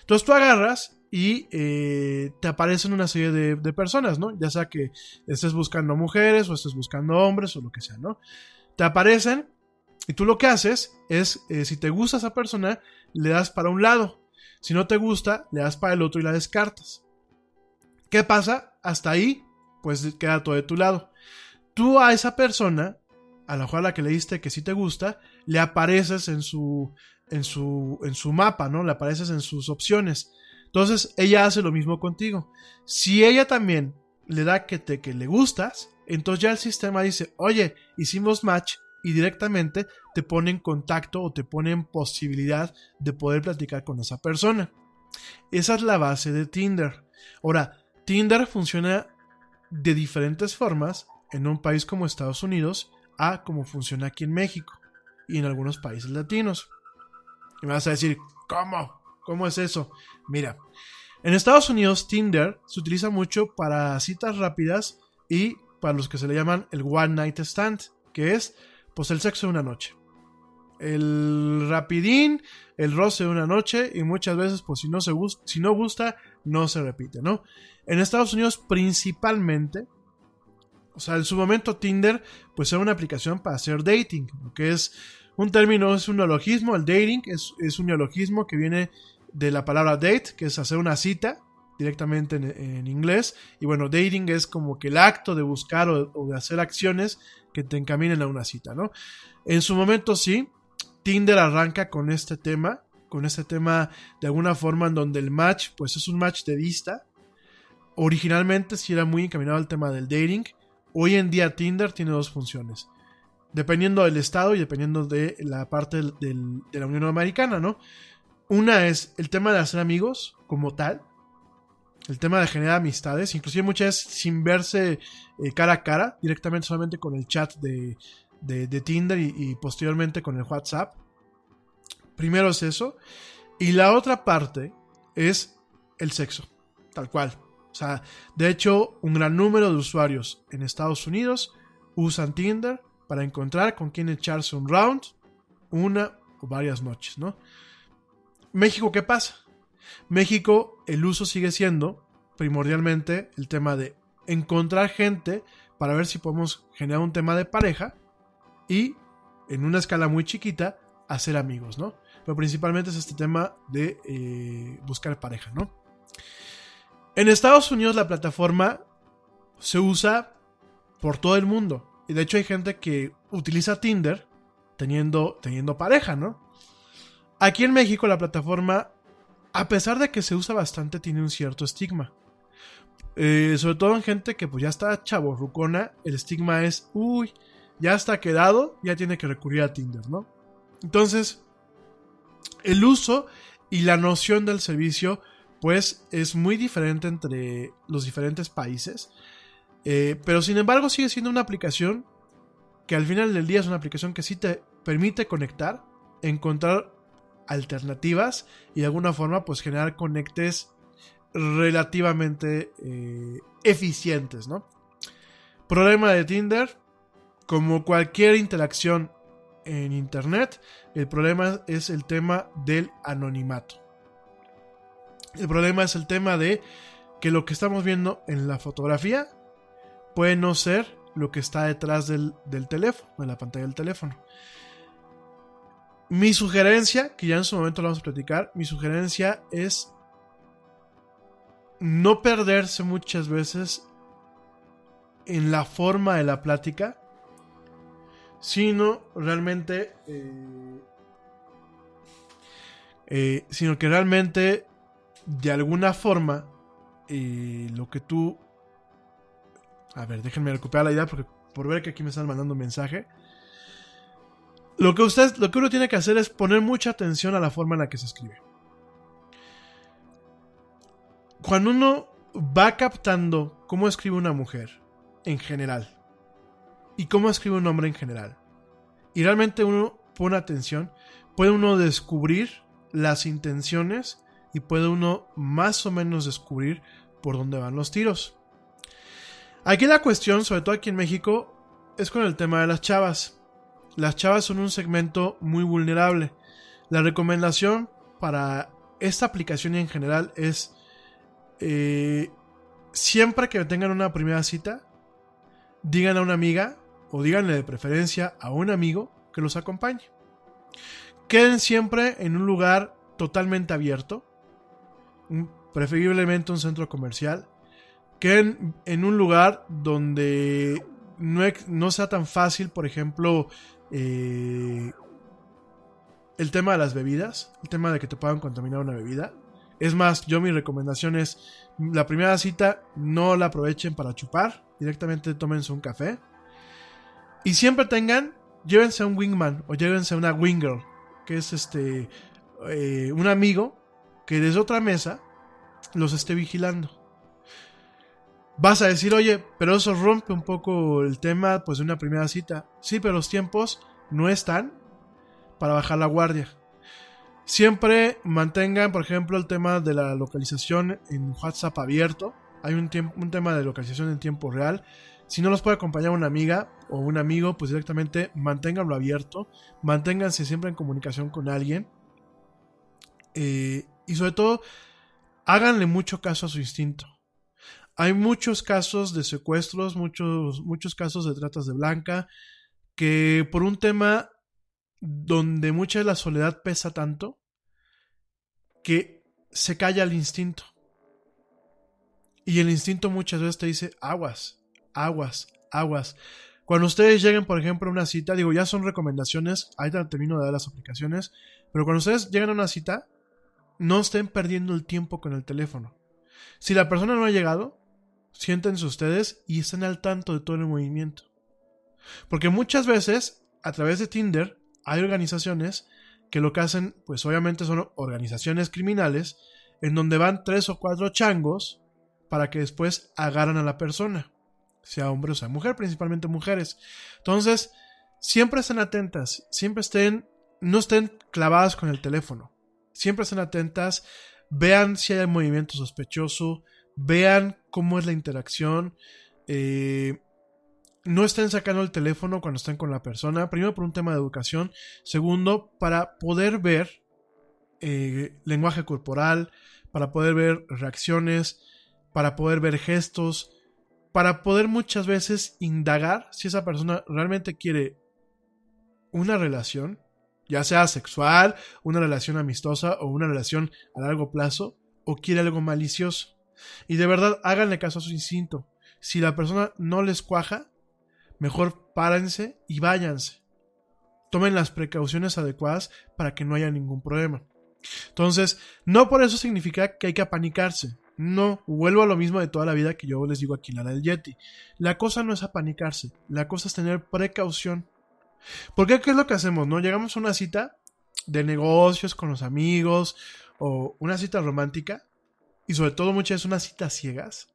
Entonces tú agarras y eh, te aparecen una serie de, personas, ¿no? Ya sea que estés buscando mujeres o estés buscando hombres o lo que sea, ¿no? Te aparecen y tú lo que haces es, eh, si te gusta esa persona, le das para un lado. Si no te gusta, le das para el otro y la descartas. ¿Qué pasa? Hasta ahí, pues queda todo de tu lado. Tú a esa persona, a la cual a la que le diste que sí te gusta, le apareces en su, en su, en su mapa, ¿no? Le apareces en sus opciones. Entonces ella hace lo mismo contigo. Si ella también le da que te que le gustas, entonces ya el sistema dice, oye, hicimos match y directamente te pone en contacto o te pone en posibilidad de poder platicar con esa persona. Esa es la base de Tinder. Ahora, Tinder funciona de diferentes formas en un país como Estados Unidos a como funciona aquí en México y en algunos países latinos. Y me vas a decir, ¿cómo? ¿Cómo es eso? Mira, en Estados Unidos Tinder se utiliza mucho para citas rápidas y para los que se le llaman el One Night Stand, que es pues el sexo de una noche. El rapidín, el roce de una noche y muchas veces pues si no, se gusta, si no gusta no se repite, ¿no? En Estados Unidos principalmente, o sea, en su momento Tinder pues era una aplicación para hacer dating, que es un término, es un neologismo, el dating es, es un neologismo que viene de la palabra date, que es hacer una cita directamente en, inglés. Y bueno, dating es como que el acto de buscar o, de hacer acciones que te encaminen a una cita, ¿no? En su momento sí, Tinder arranca con este tema, con este tema de alguna forma en donde el match, pues es un match de vista. Originalmente sí era muy encaminado al tema del dating. Hoy en día Tinder tiene dos funciones. Dependiendo del estado y dependiendo de la parte de la Unión Americana, ¿no? Una es el tema de hacer amigos como tal. El tema de generar amistades. Inclusive muchas sin verse eh, cara a cara. Directamente solamente con el chat de, de, de Tinder y, y, posteriormente con el WhatsApp. Primero es eso. Y la otra parte es el sexo. Tal cual. O sea, de hecho, un gran número de usuarios en Estados Unidos usan Tinder para encontrar con quién echarse un round, una o varias noches, ¿no? México, ¿qué pasa? México, el uso sigue siendo primordialmente el tema de encontrar gente para ver si podemos generar un tema de pareja y en una escala muy chiquita hacer amigos, ¿no? Pero principalmente es este tema de eh, buscar pareja, ¿no? En Estados Unidos la plataforma se usa por todo el mundo. Y de hecho hay gente que utiliza Tinder teniendo, teniendo pareja, ¿no? Aquí en México la plataforma, a pesar de que se usa bastante, tiene un cierto estigma. Eh, sobre todo en gente que pues ya está chaborrucona, el estigma es, uy, ya está quedado, ya tiene que recurrir a Tinder, ¿no? Entonces, el uso y la noción del servicio, pues es muy diferente entre los diferentes países. Eh, pero sin embargo sigue siendo una aplicación que al final del día es una aplicación que sí te permite conectar, encontrar alternativas y de alguna forma pues generar conectes relativamente eh, eficientes, ¿no? Problema de Tinder, como cualquier interacción en Internet, el problema es el tema del anonimato. El problema es el tema de que lo que estamos viendo en la fotografía puede no ser lo que está detrás del, del teléfono, de la pantalla del teléfono. Mi sugerencia, que ya en su momento lo vamos a platicar, mi sugerencia es no perderse muchas veces en la forma de la plática, sino realmente, eh, eh, sino que realmente de alguna forma eh, lo que tú, a ver, déjenme recuperar la idea porque por ver que aquí me están mandando un mensaje. Lo que, usted, lo que uno tiene que hacer es poner mucha atención a la forma en la que se escribe. cuando uno va captando cómo escribe una mujer en general y cómo escribe un hombre en general, y realmente uno pone atención, puede uno descubrir las intenciones y puede uno más o menos descubrir por dónde van los tiros. Aquí la cuestión, sobre todo aquí en México, es con el tema de las chavas. Las chavas son un segmento muy vulnerable. La recomendación para esta aplicación en general es eh, siempre que tengan una primera cita, digan a una amiga o díganle de preferencia a un amigo que los acompañe. Queden siempre en un lugar totalmente abierto, preferiblemente un centro comercial. Queden en un lugar donde no sea tan fácil, por ejemplo, eh, el tema de las bebidas, el tema de que te puedan contaminar una bebida. Es más, yo mi recomendación es, la primera cita no la aprovechen para chupar, directamente tómense un café. Y siempre tengan, llévense a un wingman o llévense a una wingirl, que es este, eh, un amigo que desde otra mesa los esté vigilando. Vas a decir, oye, pero eso rompe un poco el tema pues de una primera cita. Sí, pero los tiempos no están para bajar la guardia. Siempre mantengan, por ejemplo, el tema de la localización en WhatsApp abierto. Hay un, tema de localización en tiempo real. Si no los puede acompañar una amiga o un amigo, pues directamente manténganlo abierto. Manténganse siempre en comunicación con alguien. Eh, y sobre todo, háganle mucho caso a su instinto. Hay muchos casos de secuestros, muchos, muchos casos de tratas de blanca, que por un tema donde mucha de la soledad pesa tanto, que se calla el instinto. Y el instinto muchas veces te dice, aguas, aguas, aguas. Cuando ustedes lleguen, por ejemplo, a una cita, digo, ya son recomendaciones, ahí termino de dar las aplicaciones, pero cuando ustedes llegan a una cita, no estén perdiendo el tiempo con el teléfono. Si la persona no ha llegado, siéntense ustedes y estén al tanto de todo el movimiento. Porque muchas veces, a través de Tinder, hay organizaciones que lo que hacen, pues obviamente son organizaciones criminales, en donde van tres o cuatro changos para que después agarran a la persona, sea hombre o sea mujer, principalmente mujeres. Entonces, siempre estén atentas, siempre estén, no estén clavadas con el teléfono, siempre estén atentas, vean si hay movimiento sospechoso, vean cómo es la interacción, eh, no estén sacando el teléfono cuando estén con la persona, primero por un tema de educación, segundo para poder ver eh, lenguaje corporal, para poder ver reacciones, para poder ver gestos, para poder muchas veces indagar si esa persona realmente quiere una relación, ya sea sexual, una relación amistosa o una relación a largo plazo, o quiere algo malicioso. Y de verdad, háganle caso a su instinto. Si la persona no les cuaja, mejor párense y váyanse. Tomen las precauciones adecuadas para que no haya ningún problema. Entonces, no por eso significa que hay que apanicarse. No, vuelvo a lo mismo de toda la vida que yo les digo aquí en la del Yeti. La cosa no es apanicarse, la cosa es tener precaución. Porque ¿qué es lo que hacemos? ¿No? Llegamos a una cita de negocios con los amigos o una cita romántica y sobre todo muchas veces unas citas ciegas.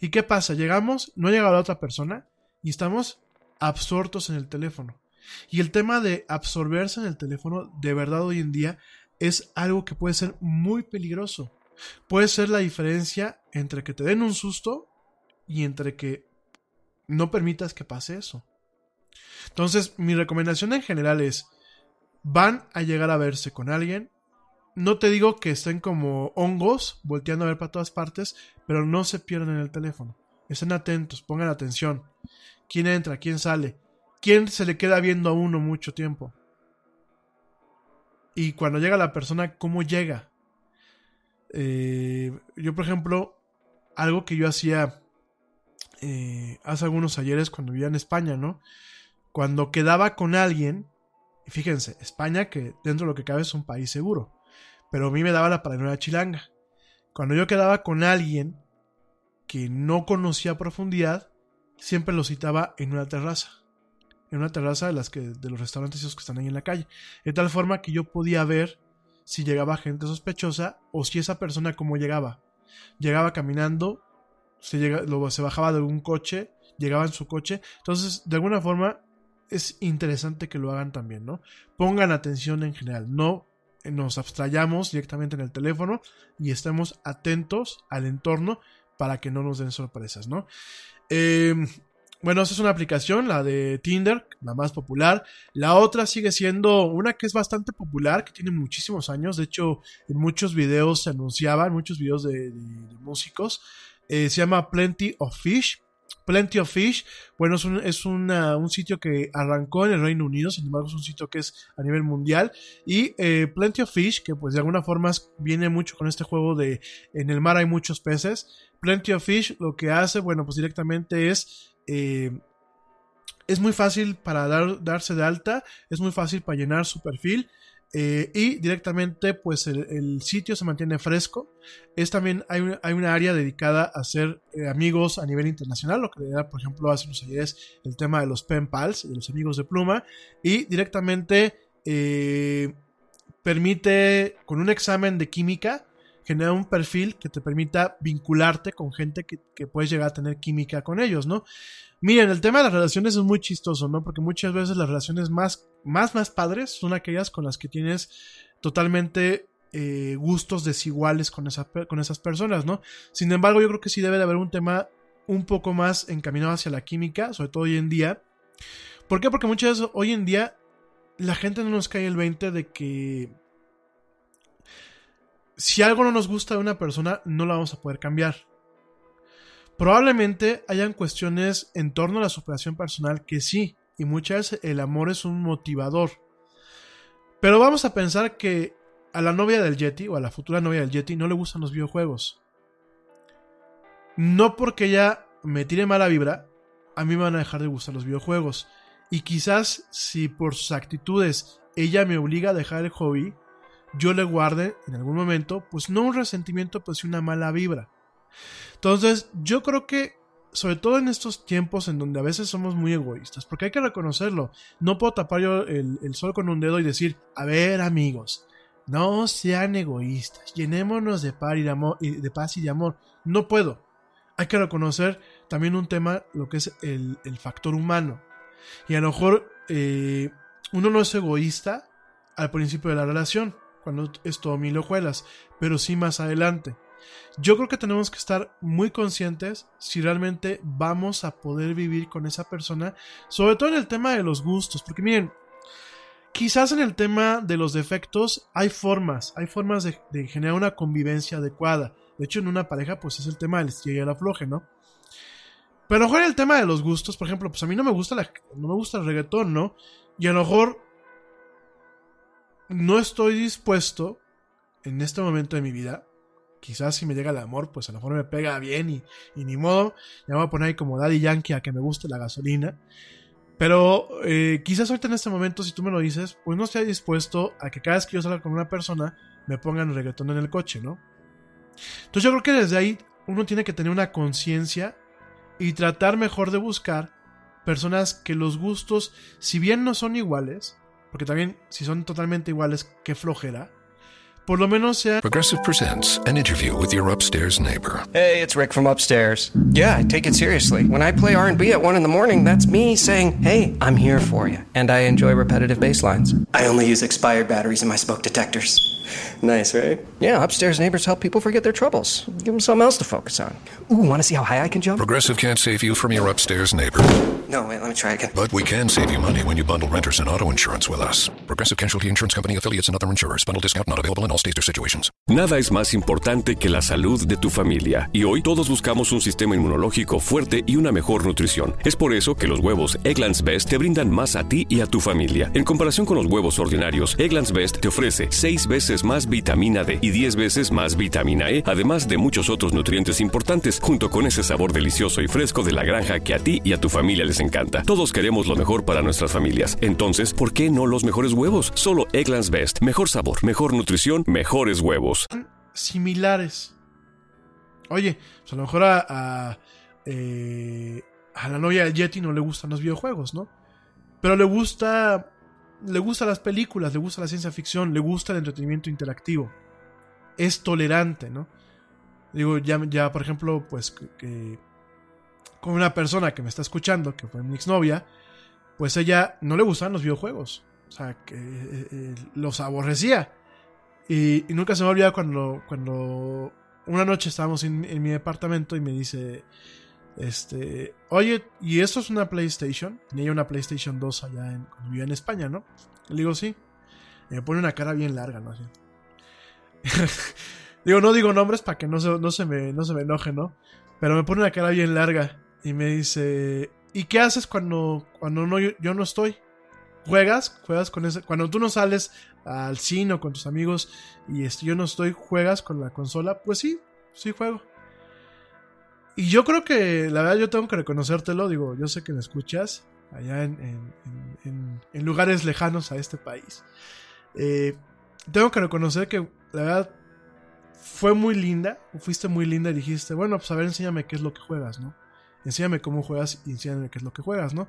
¿Y qué pasa? Llegamos, no ha llegado la otra persona y estamos absortos en el teléfono. Y el tema de absorberse en el teléfono de verdad hoy en día es algo que puede ser muy peligroso. Puede ser la diferencia entre que te den un susto y entre que no permitas que pase eso. Entonces, mi recomendación en general es, van a llegar a verse con alguien. No te digo que estén como hongos, volteando a ver para todas partes, pero no se pierdan el teléfono. Estén atentos, pongan atención. ¿Quién entra? ¿Quién sale? ¿Quién se le queda viendo a uno mucho tiempo? Y cuando llega la persona, ¿cómo llega? Eh, yo, por ejemplo, algo que yo hacía eh, hace algunos ayeres cuando vivía en España, ¿no? Cuando quedaba con alguien, fíjense, España, que dentro de lo que cabe es un país seguro, pero a mí me daba la paranoia chilanga. Cuando yo quedaba con alguien que no conocía a profundidad, siempre lo citaba en una terraza. En una terraza de las que, de los restaurantes que están ahí en la calle. De tal forma que yo podía ver si llegaba gente sospechosa o si esa persona cómo llegaba. llegaba caminando, se, se bajaba de algún coche, llegaba en su coche. Entonces, de alguna forma, es interesante que lo hagan también, ¿no? Pongan atención en general, no nos abstrayamos directamente en el teléfono y estemos atentos al entorno para que no nos den sorpresas, ¿no? Eh, bueno, esa es una aplicación, la de Tinder, la más popular. La otra sigue siendo una que es bastante popular, que tiene muchísimos años. De hecho, en muchos videos se anunciaba, en muchos videos de, de, de músicos. Eh, se llama Plenty of Fish. Plenty of Fish, bueno, es, un, es un, sitio que arrancó en el Reino Unido, sin embargo es un sitio que es a nivel mundial. Y eh, Plenty of Fish, que pues de alguna forma viene mucho con este juego de en el mar hay muchos peces. Plenty of Fish lo que hace, bueno, pues directamente es... Eh, es muy fácil para dar, darse de alta, es muy fácil para llenar su perfil. Eh, y directamente pues el, sitio se mantiene fresco. Es también, hay, un, hay una área dedicada a hacer eh, amigos a nivel internacional, lo que era por ejemplo hace unos ayeres el tema de los pen pals, de los amigos de pluma, y directamente eh, permite con un examen de química generar un perfil que te permita vincularte con gente que, que puedes llegar a tener química con ellos, ¿no? Miren, el tema de las relaciones es muy chistoso, ¿no? Porque muchas veces las relaciones más, más, más padres son aquellas con las que tienes totalmente eh, gustos desiguales con, esa, con esas personas, ¿no? Sin embargo, yo creo que sí debe de haber un tema un poco más encaminado hacia la química, sobre todo hoy en día. ¿Por qué? Porque muchas veces hoy en día la gente no nos cae el 20 de que si algo no nos gusta de una persona, no la vamos a poder cambiar. Probablemente hayan cuestiones en torno a la superación personal que sí, y muchas veces el amor es un motivador. Pero vamos a pensar que a la novia del Yeti o a la futura novia del Yeti no le gustan los videojuegos. No porque ella me tire mala vibra, a mí me van a dejar de gustar los videojuegos. Y quizás si por sus actitudes ella me obliga a dejar el hobby, yo le guarde en algún momento, pues no un resentimiento, pues una mala vibra. Entonces, yo creo que, sobre todo en estos tiempos en donde a veces somos muy egoístas, porque hay que reconocerlo, no puedo tapar yo el, sol con un dedo y decir, a ver amigos, no sean egoístas, llenémonos de paz y de amor. No puedo. Hay que reconocer también un tema, lo que es el, el factor humano. Y a lo mejor eh, uno no es egoísta al principio de la relación, cuando es todo mil hojuelas, pero sí más adelante. Yo creo que tenemos que estar muy conscientes si realmente vamos a poder vivir con esa persona, sobre todo en el tema de los gustos, porque miren, quizás en el tema de los defectos hay formas, hay formas de, generar una convivencia adecuada. De hecho, en una pareja, pues es el tema del estilo y el afloje, ¿no? Pero a lo mejor el tema de los gustos, por ejemplo, pues a mí no me gusta la, no me gusta el reggaetón, ¿no? Y a lo mejor no estoy dispuesto en este momento de mi vida quizás si me llega el amor, pues a lo mejor me pega bien y, y ni modo. Ya me voy a poner ahí como Daddy Yankee a que me guste la gasolina. Pero eh, quizás ahorita en este momento, si tú me lo dices, pues no estoy dispuesto a que cada vez que yo salga con una persona me pongan reggaetón en el coche, ¿no? Entonces yo creo que desde ahí uno tiene que tener una conciencia y tratar mejor de buscar personas que los gustos, si bien no son iguales, porque también si son totalmente iguales, qué flojera por lo menos sea. Progressive presents an interview with your upstairs neighbor. Hey, it's Rick from upstairs. Yeah, I take it seriously. When I play R&B at 1 in the morning, that's me saying, "Hey, I'm here for you." And I enjoy repetitive bass lines. I only use expired batteries in my smoke detectors. Nice, right? Yeah, upstairs neighbors help people forget their troubles. Give them something else to focus on. Ooh, want to see how high I can jump? Progressive can't save you from your upstairs neighbor. No, wait, let me try again. But we can save you money when you bundle renters and auto insurance with us. Progressive Casualty Insurance Company affiliates and other insurers. Bundle discount not available in all states or situations. Nada es más importante que la salud de tu familia. Y hoy todos buscamos un sistema inmunológico fuerte y una mejor nutrición. Es por eso que los huevos Egglands Best te brindan más a ti y a tu familia. En comparación con los huevos ordinarios, Egglands Best te ofrece 6 veces más vitamina D y 10 veces más vitamina E, además de muchos otros nutrientes importantes, junto con ese sabor delicioso y fresco de la granja que a ti y a tu familia les encanta. Todos queremos lo mejor para nuestras familias. Entonces, ¿por qué no los mejores huevos? Solo Egglands Best. Mejor sabor, mejor nutrición, mejores huevos. Similares. Oye, pues a lo mejor a, a, eh, a la novia del Yeti no le gustan los videojuegos, ¿no? Pero le gusta le gustan las películas, le gusta la ciencia ficción, le gusta el entretenimiento interactivo. Es tolerante, ¿no? Digo, ya, ya por ejemplo, pues que, con una persona que me está escuchando, que fue mi exnovia, pues ella no le gustaban los videojuegos. O sea, que eh, eh, los aborrecía. Y, y nunca se me olvida cuando, cuando una noche estábamos en, en mi departamento y me dice, este, oye, ¿y esto es una PlayStation? Tenía una PlayStation 2 allá en, cuando vivía en España, ¿no? Le digo, sí. Y me pone una cara bien larga, ¿no? Así. digo, no digo nombres para que no se, no, se me, no se me enoje, ¿no? Pero me pone una cara bien larga y me dice, ¿y qué haces cuando, cuando no, yo, yo no estoy? ¿Juegas? ¿Juegas con ese? Cuando tú no sales al cine o con tus amigos y este, yo no estoy, ¿juegas con la consola? Pues sí, sí juego. Y yo creo que, la verdad, yo tengo que reconocértelo. Digo, yo sé que me escuchas allá en, en, lugares lejanos a este país. Eh, tengo que reconocer que, la verdad, fue muy linda. Fuiste muy linda y dijiste, bueno, pues a ver, enséñame qué es lo que juegas, ¿no? Enséñame cómo juegas y enséñame qué es lo que juegas, ¿no?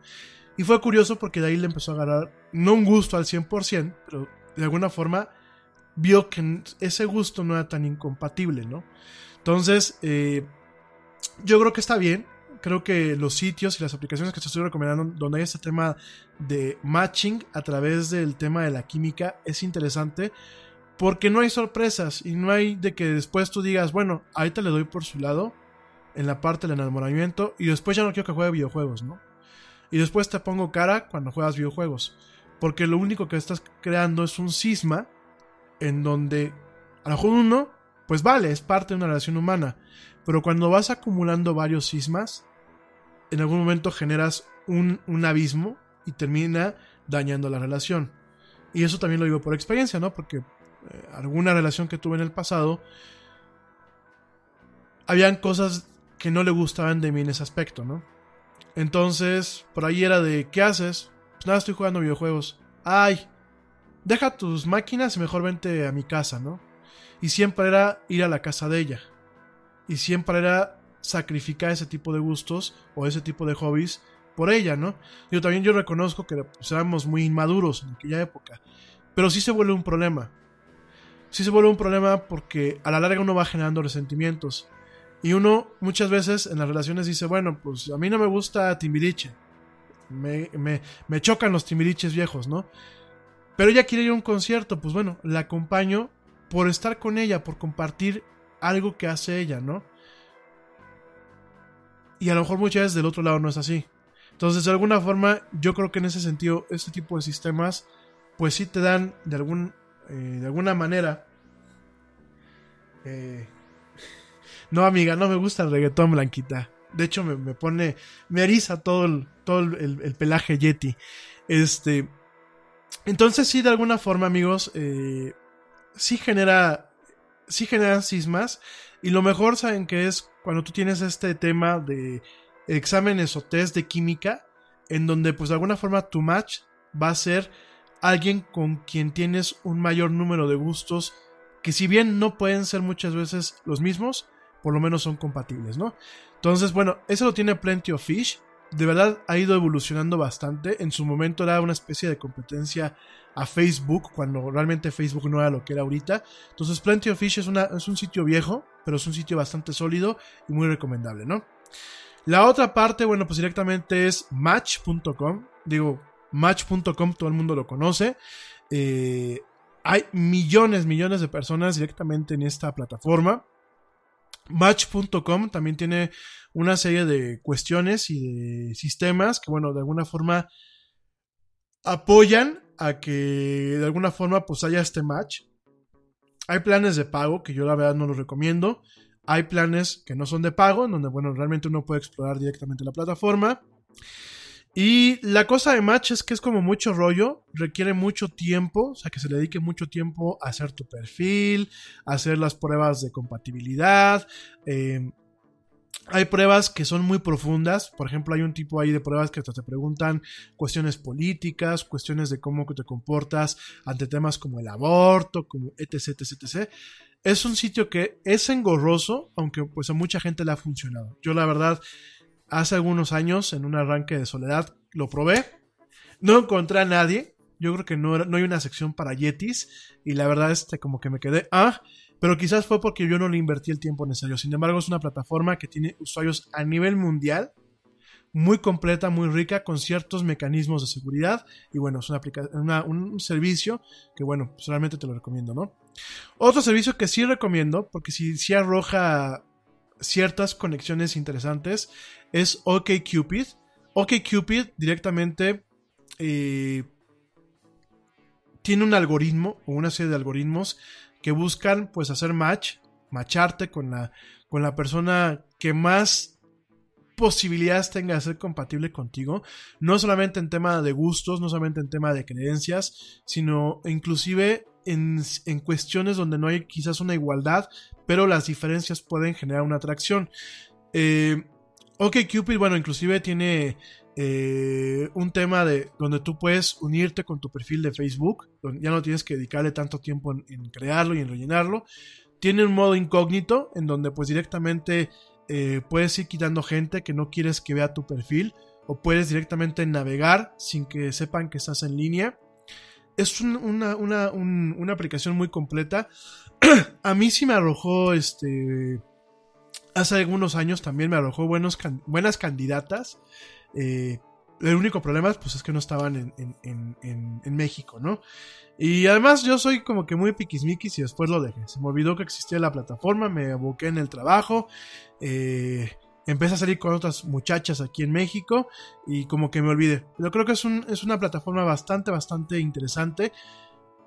Y fue curioso porque de ahí le empezó a agarrar, no un gusto al 100%, pero de alguna forma vio que ese gusto no era tan incompatible, ¿no? Entonces, eh, yo creo que está bien. Creo que los sitios y las aplicaciones que te estoy recomendando, donde hay este tema de matching a través del tema de la química, es interesante. Porque no hay sorpresas y no hay de que después tú digas, bueno, ahorita le doy por su lado en la parte del enamoramiento y después ya no quiero que juegue videojuegos, ¿no? Y después te pongo cara cuando juegas videojuegos. Porque lo único que estás creando es un cisma en donde a lo mejor uno, pues vale, es parte de una relación humana. Pero cuando vas acumulando varios sismas, en algún momento generas un, un, abismo y termina dañando la relación. Y eso también lo digo por experiencia, ¿no? Porque eh, alguna relación que tuve en el pasado, habían cosas que no le gustaban de mí en ese aspecto, ¿no? Entonces, por ahí era de, ¿qué haces? Pues nada, estoy jugando videojuegos. Ay, deja tus máquinas y mejor vente a mi casa, ¿no? Y siempre era ir a la casa de ella y siempre era sacrificar ese tipo de gustos o ese tipo de hobbies por ella, ¿no? Yo también yo reconozco que pues, éramos muy inmaduros en aquella época, pero sí se vuelve un problema. Sí se vuelve un problema porque a la larga uno va generando resentimientos. Y uno muchas veces en las relaciones dice, bueno, pues a mí no me gusta Timbiriche. Me, me, me chocan los Timbiriches viejos, ¿no? Pero ella quiere ir a un concierto, pues bueno, la acompaño por estar con ella, por compartir algo que hace ella, ¿no? Y a lo mejor muchas veces del otro lado no es así. Entonces, de alguna forma, yo creo que en ese sentido, este tipo de sistemas, pues sí te dan de, algún, eh, de alguna manera... Eh, no, amiga, no me gusta el reggaetón blanquita. De hecho, me, me pone, me eriza todo el, todo el, el, pelaje Yeti. Este, entonces sí, de alguna forma, amigos, eh, sí genera sí generan sismas. Y lo mejor, ¿saben que es? Cuando tú tienes este tema de exámenes o test de química, en donde pues de alguna forma tu match va a ser alguien con quien tienes un mayor número de gustos, que si bien no pueden ser muchas veces los mismos, por lo menos son compatibles, ¿no? Entonces, bueno, eso lo tiene Plenty of Fish. De verdad ha ido evolucionando bastante. En su momento era una especie de competencia a Facebook, cuando realmente Facebook no era lo que era ahorita. Entonces Plenty of Fish es, es un sitio viejo, pero es un sitio bastante sólido y muy recomendable, ¿no? La otra parte, bueno, pues directamente es match.com. Digo, match.com todo el mundo lo conoce. Eh, hay millones, millones de personas directamente en esta plataforma. Match.com también tiene una serie de cuestiones y de sistemas que, bueno, de alguna forma apoyan a que de alguna forma pues haya este match. Hay planes de pago que yo la verdad no los recomiendo. Hay planes que no son de pago, en donde bueno, realmente uno puede explorar directamente la plataforma. Y la cosa de match es que es como mucho rollo, requiere mucho tiempo, o sea que se le dedique mucho tiempo a hacer tu perfil, a hacer las pruebas de compatibilidad, eh, hay pruebas que son muy profundas, por ejemplo, hay un tipo ahí de pruebas que te preguntan cuestiones políticas, cuestiones de cómo te comportas ante temas como el aborto, como etc, etc, etc. Es un sitio que es engorroso, aunque pues a mucha gente le ha funcionado. Yo la verdad, hace algunos años, en un arranque de soledad, lo probé, no encontré a nadie, yo creo que no, no hay una sección para Yetis, y la verdad, este, como que me quedé, ah, pero quizás fue porque yo no le invertí el tiempo necesario. Sin embargo, es una plataforma que tiene usuarios a nivel mundial, muy completa, muy rica, con ciertos mecanismos de seguridad. Y bueno, es una un servicio que, bueno, solamente te lo recomiendo, ¿no? Otro servicio que sí recomiendo, porque sí arroja ciertas conexiones interesantes, es OkCupid. OkCupid directamente eh, tiene un algoritmo o una serie de algoritmos que buscan pues hacer match, macharte con la, con la persona que más posibilidades tenga de ser compatible contigo, no solamente en tema de gustos, no solamente en tema de creencias, sino inclusive en, en cuestiones donde no hay quizás una igualdad, pero las diferencias pueden generar una atracción. Eh, ok, Cupid, bueno, inclusive tiene eh, un tema de donde tú puedes unirte con tu perfil de Facebook, donde ya no tienes que dedicarle tanto tiempo en, crearlo y en rellenarlo. Tiene un modo incógnito en donde pues directamente eh, puedes ir quitando gente que no quieres que vea tu perfil o puedes directamente navegar sin que sepan que estás en línea. Es una, una, aplicación muy completa. A mí sí me arrojó este... Hace algunos años también me arrojó buenos, buenas candidatas. Eh, el único problema pues, es que no estaban en, México, ¿no? Y además yo soy como que muy piquismiquis y después lo dejé. Se me olvidó que existía la plataforma, me aboqué en el trabajo, eh, empecé a salir con otras muchachas aquí en México y como que me olvidé. Pero creo que es, una plataforma bastante, bastante interesante.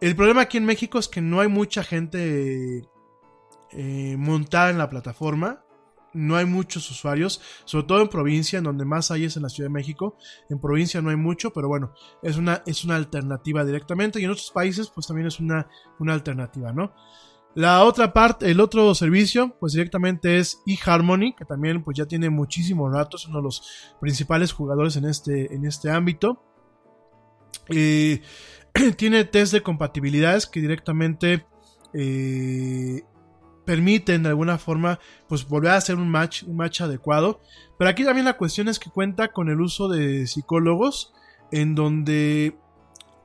El problema aquí en México es que no hay mucha gente eh, montada en la plataforma no hay muchos usuarios, sobre todo en provincia, en donde más hay es en la Ciudad de México. En provincia no hay mucho, pero bueno, es una, es una alternativa directamente. Y en otros países, pues también es una, una alternativa, ¿no? La otra parte, el otro servicio, pues directamente es eHarmony, que también pues ya tiene muchísimos ratos, uno de los principales jugadores en este, en este ámbito. Eh, tiene test de compatibilidades que directamente eh, permiten de alguna forma pues volver a hacer un match, un match adecuado. Pero aquí también la cuestión es que cuenta con el uso de psicólogos en donde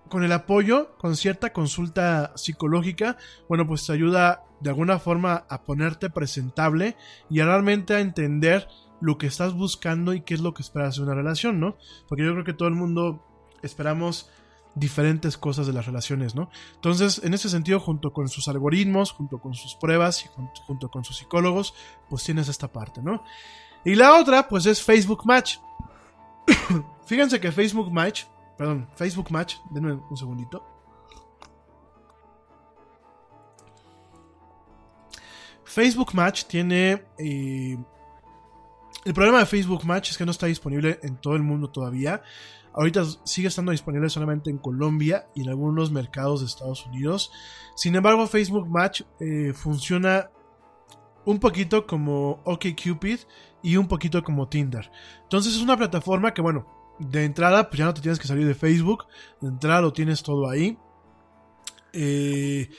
con el apoyo, con cierta consulta psicológica, bueno, pues te ayuda de alguna forma a ponerte presentable y a realmente a entender lo que estás buscando y qué es lo que esperas de una relación, ¿no? Porque yo creo que todo el mundo esperamos diferentes cosas de las relaciones, ¿no? Entonces, en ese sentido, junto con sus algoritmos, junto con sus pruebas y junto, con sus psicólogos, pues tienes esta parte, ¿no? Y la otra, pues es Facebook Match. Fíjense que Facebook Match, perdón, Facebook Match, denme un segundito. Facebook Match tiene... Eh, el problema de Facebook Match es que no está disponible en todo el mundo todavía. Ahorita sigue estando disponible solamente en Colombia y en algunos mercados de Estados Unidos. Sin embargo, Facebook Match eh, funciona un poquito como OkCupid y un poquito como Tinder. Entonces es una plataforma que, bueno, de entrada pues ya no te tienes que salir de Facebook. De entrada lo tienes todo ahí. Eh,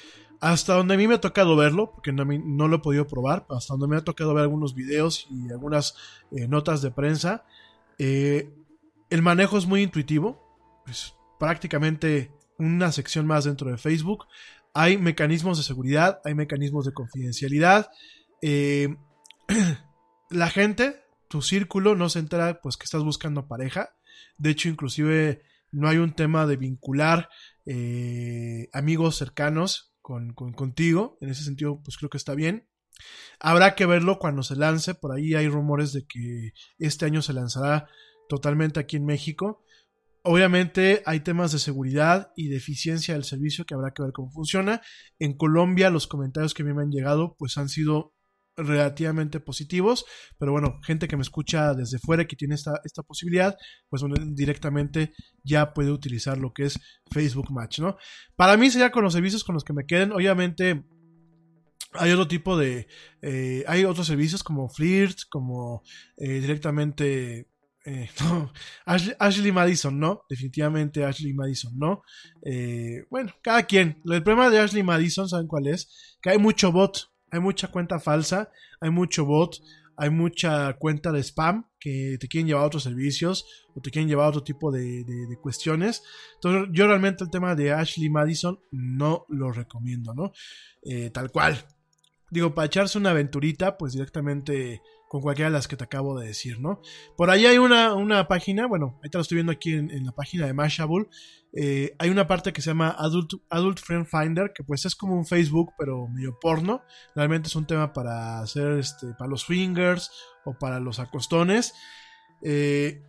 hasta donde a mí me ha tocado verlo, porque no, no, lo he podido probar, hasta donde me ha tocado ver algunos videos y algunas eh, notas de prensa. Eh, el manejo es muy intuitivo. Es prácticamente una sección más dentro de Facebook. Hay mecanismos de seguridad, hay mecanismos de confidencialidad. Eh, la gente, tu círculo, no se entera pues que estás buscando pareja. De hecho, inclusive no hay un tema de vincular eh, amigos cercanos con, contigo. En ese sentido, pues creo que está bien. Habrá que verlo cuando se lance. Por ahí hay rumores de que este año se lanzará totalmente aquí en México. Obviamente hay temas de seguridad y de eficiencia del servicio que habrá que ver cómo funciona. En Colombia los comentarios que a mí me han llegado pues han sido relativamente positivos, pero bueno, gente que me escucha desde fuera que tiene esta, esta posibilidad, pues directamente ya puede utilizar lo que es Facebook Match, ¿no? Para mí sería con los servicios con los que me queden, obviamente hay otro tipo de, eh, hay otros servicios como Flirt, como eh, directamente eh, Ashley, Madison, no. Definitivamente Ashley Madison, no. Eh, bueno, cada quien. El problema de Ashley Madison, ¿saben cuál es? Que hay mucho bot. Hay mucha cuenta falsa. Hay mucho bot. Hay mucha cuenta de spam que te quieren llevar a otros servicios o te quieren llevar a otro tipo de, cuestiones. Entonces, yo realmente el tema de Ashley Madison no lo recomiendo, ¿no? Eh, tal cual. digo, para echarse una aventurita, pues directamente con cualquiera de las que te acabo de decir, ¿no? Por ahí hay una, una página, bueno, ahorita lo estoy viendo aquí en, en la página de Mashable, eh, hay una parte que se llama Adult, Adult Friend Finder, que pues es como un Facebook, pero medio porno, realmente es un tema para hacer, este, para los swingers o para los acostones, eh,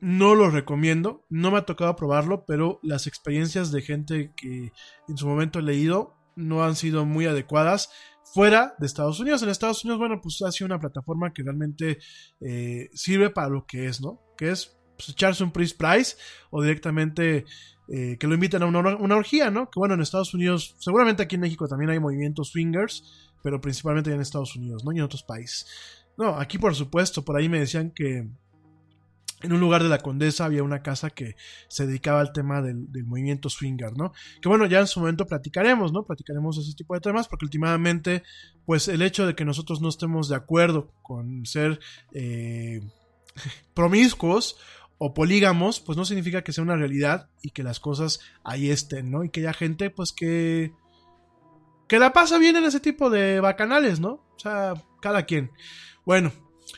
no lo recomiendo, no me ha tocado probarlo, pero las experiencias de gente que en su momento he leído no han sido muy adecuadas fuera de Estados Unidos. En Estados Unidos, bueno, pues ha sido una plataforma que realmente eh, sirve para lo que es, ¿no? Que es pues, echarse un price price o directamente eh, que lo inviten a una, una, orgía, ¿no? Que bueno, en Estados Unidos, seguramente aquí en México también hay movimientos swingers, pero principalmente en Estados Unidos, ¿no? Y en otros países. No, aquí por supuesto, por ahí me decían que en un lugar de la Condesa había una casa que se dedicaba al tema del, movimiento swinger, ¿no? Que bueno, ya en su momento platicaremos, ¿no? Platicaremos ese tipo de temas porque últimamente, pues el hecho de que nosotros no estemos de acuerdo con ser eh, promiscuos o polígamos, pues no significa que sea una realidad y que las cosas ahí estén, ¿no? Y que haya gente, pues que... que la pasa bien en ese tipo de bacanales, ¿no? O sea, cada quien. Bueno,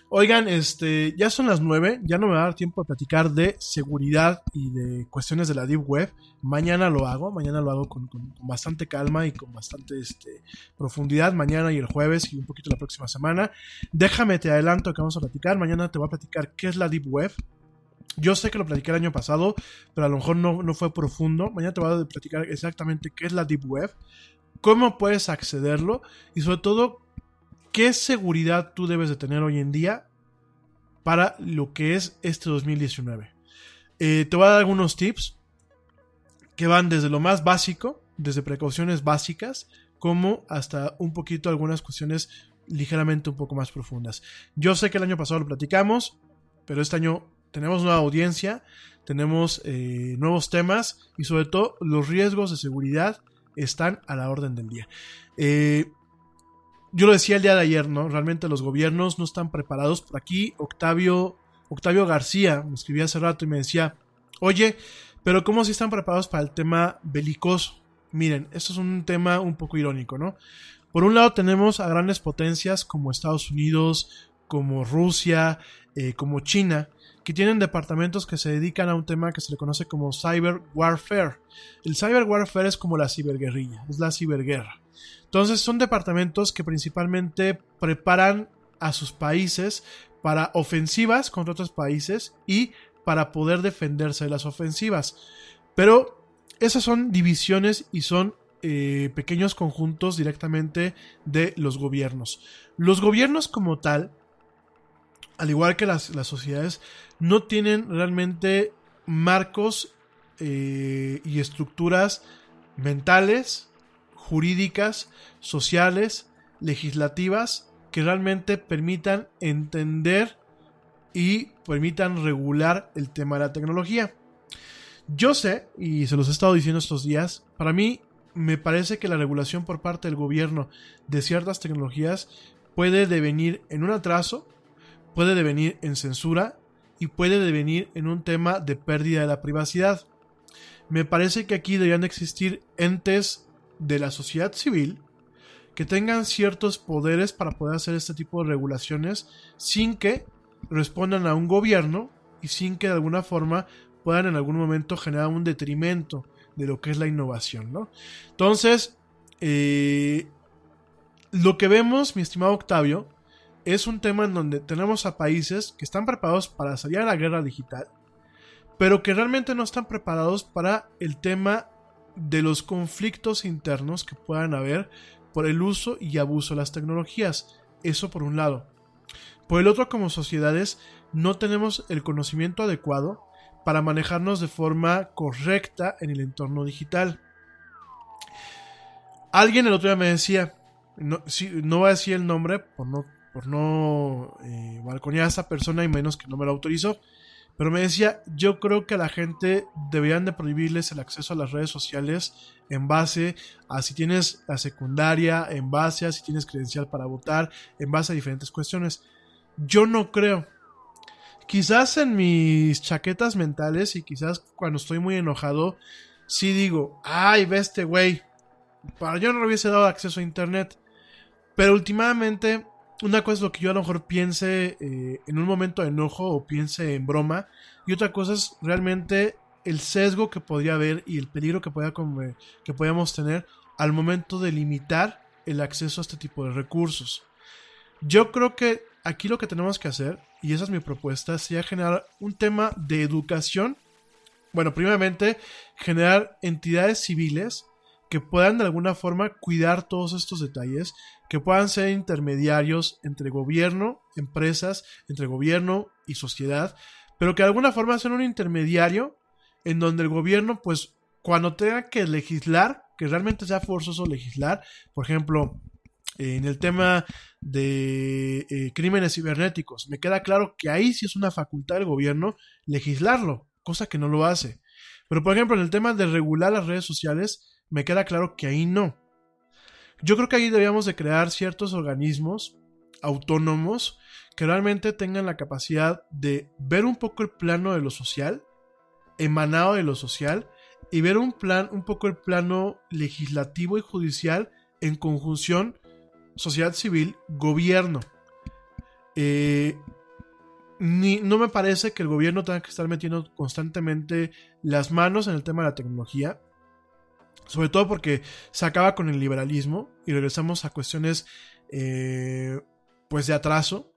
Oigan, este, ya son las 9, ya no me va a dar tiempo de platicar de seguridad y de cuestiones de la Deep Web. Mañana lo hago, mañana lo hago con, bastante calma y con bastante este, profundidad. Mañana y el jueves y un poquito la próxima semana. Déjame, te adelanto que vamos a platicar. Mañana te voy a platicar qué es la Deep Web. Yo sé que lo platiqué el año pasado, pero a lo mejor no, no fue profundo. Mañana te voy a platicar exactamente qué es la Deep Web, cómo puedes accederlo y sobre todo ¿Qué seguridad tú debes de tener hoy en día para lo que es este 2019? Eh, te voy a dar algunos tips que van desde lo más básico, desde precauciones básicas, como hasta un poquito algunas cuestiones ligeramente un poco más profundas. Yo sé que el año pasado lo platicamos, pero este año tenemos nueva audiencia, tenemos eh, nuevos temas y sobre todo los riesgos de seguridad están a la orden del día. Eh, yo lo decía el día de ayer, ¿no? Realmente los gobiernos no están preparados. Por aquí, Octavio, Octavio García me escribía hace rato y me decía, oye, pero ¿cómo si están preparados para el tema belicoso? Miren, esto es un tema un poco irónico, ¿no? Por un lado tenemos a grandes potencias como Estados Unidos, como Rusia, eh, como China, que tienen departamentos que se dedican a un tema que se le conoce como cyber warfare. El cyber warfare es como la ciberguerrilla, es la ciberguerra. Entonces son departamentos que principalmente preparan a sus países para ofensivas contra otros países y para poder defenderse de las ofensivas. Pero esas son divisiones y son eh, pequeños conjuntos directamente de los gobiernos. Los gobiernos como tal, al igual que las, sociedades, no tienen realmente marcos eh, y estructuras mentales jurídicas, sociales, legislativas, que realmente permitan entender y permitan regular el tema de la tecnología. Yo sé, y se los he estado diciendo estos días, para mí me parece que la regulación por parte del gobierno de ciertas tecnologías puede devenir en un atraso, puede devenir en censura y puede devenir en un tema de pérdida de la privacidad. Me parece que aquí deberían existir entes de la sociedad civil que tengan ciertos poderes para poder hacer este tipo de regulaciones sin que respondan a un gobierno y sin que de alguna forma puedan en algún momento generar un detrimento de lo que es la innovación, ¿no? Entonces, eh, lo que vemos, mi estimado Octavio, es un tema en donde tenemos a países que están preparados para salir a la guerra digital, pero que realmente no están preparados para el tema de los conflictos internos que puedan haber por el uso y abuso de las tecnologías. Eso por un lado. Por el otro, como sociedades, no tenemos el conocimiento adecuado para manejarnos de forma correcta en el entorno digital. Alguien el otro día me decía, no, si, no voy a decir el nombre por no, por no eh, balconear a esa persona y menos que no me lo autorizó, pero me decía, yo creo que a la gente deberían de prohibirles el acceso a las redes sociales en base a si tienes la secundaria, en base a si tienes credencial para votar, en base a diferentes cuestiones. Yo no creo. Quizás en mis chaquetas mentales y quizás cuando estoy muy enojado, sí digo, ay, ve este güey, para yo no le hubiese dado acceso a internet. Pero últimamente, una cosa es lo que yo a lo mejor piense eh, en un momento de enojo o piense en broma, y otra cosa es realmente el sesgo que podría haber y el peligro que, podía, que podíamos tener al momento de limitar el acceso a este tipo de recursos. Yo creo que aquí lo que tenemos que hacer, y esa es mi propuesta, sería generar un tema de educación. Bueno, primeramente, generar entidades civiles que puedan de alguna forma cuidar todos estos detalles, que puedan ser intermediarios entre gobierno, empresas, entre gobierno y sociedad, pero que de alguna forma sean un intermediario en donde el gobierno, pues, cuando tenga que legislar, que realmente sea forzoso legislar, por ejemplo, en el tema de eh, crímenes cibernéticos, me queda claro que ahí sí es una facultad del gobierno legislarlo, cosa que no lo hace. Pero por ejemplo, en el tema de regular las redes sociales, me queda claro que ahí no. Yo creo que ahí debíamos de crear ciertos organismos autónomos que realmente tengan la capacidad de ver un poco el plano de lo social, emanado de lo social, y ver un plan, un poco el plano legislativo y judicial en conjunción sociedad civil, gobierno. Eh, ni, no me parece que el gobierno tenga que estar metiendo constantemente las manos en el tema de la tecnología. Sobre todo porque se acaba con el liberalismo y regresamos a cuestiones eh, pues de atraso.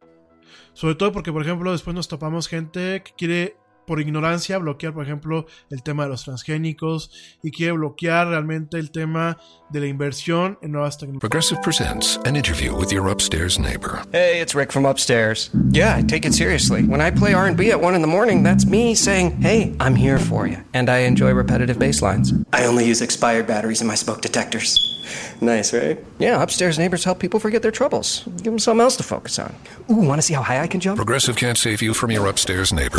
Sobre todo porque, por ejemplo, después nos topamos gente que quiere por ignorancia bloquear, por ejemplo, el tema de los transgénicos y quiere bloquear realmente el tema de la inversión en nuevas tecnologías. Progressive presents an interview with your upstairs neighbor. Hey, it's Rick from upstairs. Yeah, I take it seriously. When I play R&B at 1 in the morning, that's me saying, "Hey, I'm here for you." And I enjoy repetitive bass lines. I only use expired batteries in my smoke detectors. Nice, right? Yeah, upstairs neighbors help people forget their troubles. Give them something else to focus on. Ooh, want to see how high I can jump? Progressive can't save you from your upstairs neighbor.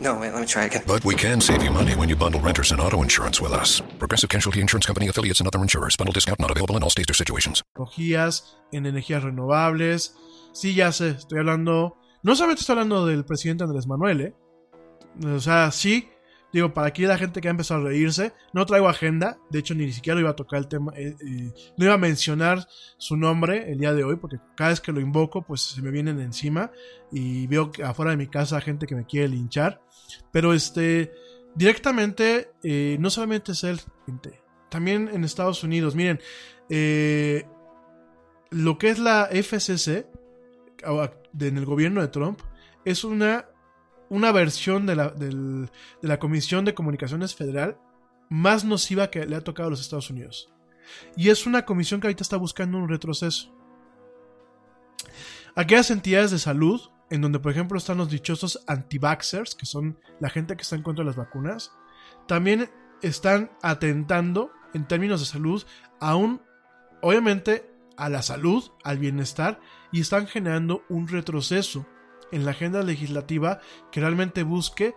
No, wait, let me try again. But we can save you money when you bundle renters and auto insurance with us. Progressive Casualty Insurance Company affiliates and other insurers. Bundle discount not available in all states or situations. Tecnologías en energías renovables. Sí, ya sé, estoy hablando. No solamente estoy hablando del presidente Andrés Manuel, ¿eh? O sea, sí, Digo, para aquí la gente que ha empezado a reírse, no traigo agenda, de hecho ni siquiera iba a tocar el tema, eh, eh, no iba a mencionar su nombre el día de hoy, porque cada vez que lo invoco, pues se me vienen encima y veo que afuera de mi casa gente que me quiere linchar. Pero este, directamente, eh, no solamente es él, gente, también en Estados Unidos, miren, lo que es la FCC, en el gobierno de Trump, es una una versión de la, de la Comisión de Comunicaciones Federal más nociva que le ha tocado a los Estados Unidos. Y es una comisión que ahorita está buscando un retroceso. Aquellas entidades de salud, en donde por ejemplo están los dichosos anti-vaxxers, que son la gente que está en contra de las vacunas, también están atentando en términos de salud a un, obviamente, a la salud, al bienestar, y están generando un retroceso en la agenda legislativa que realmente busque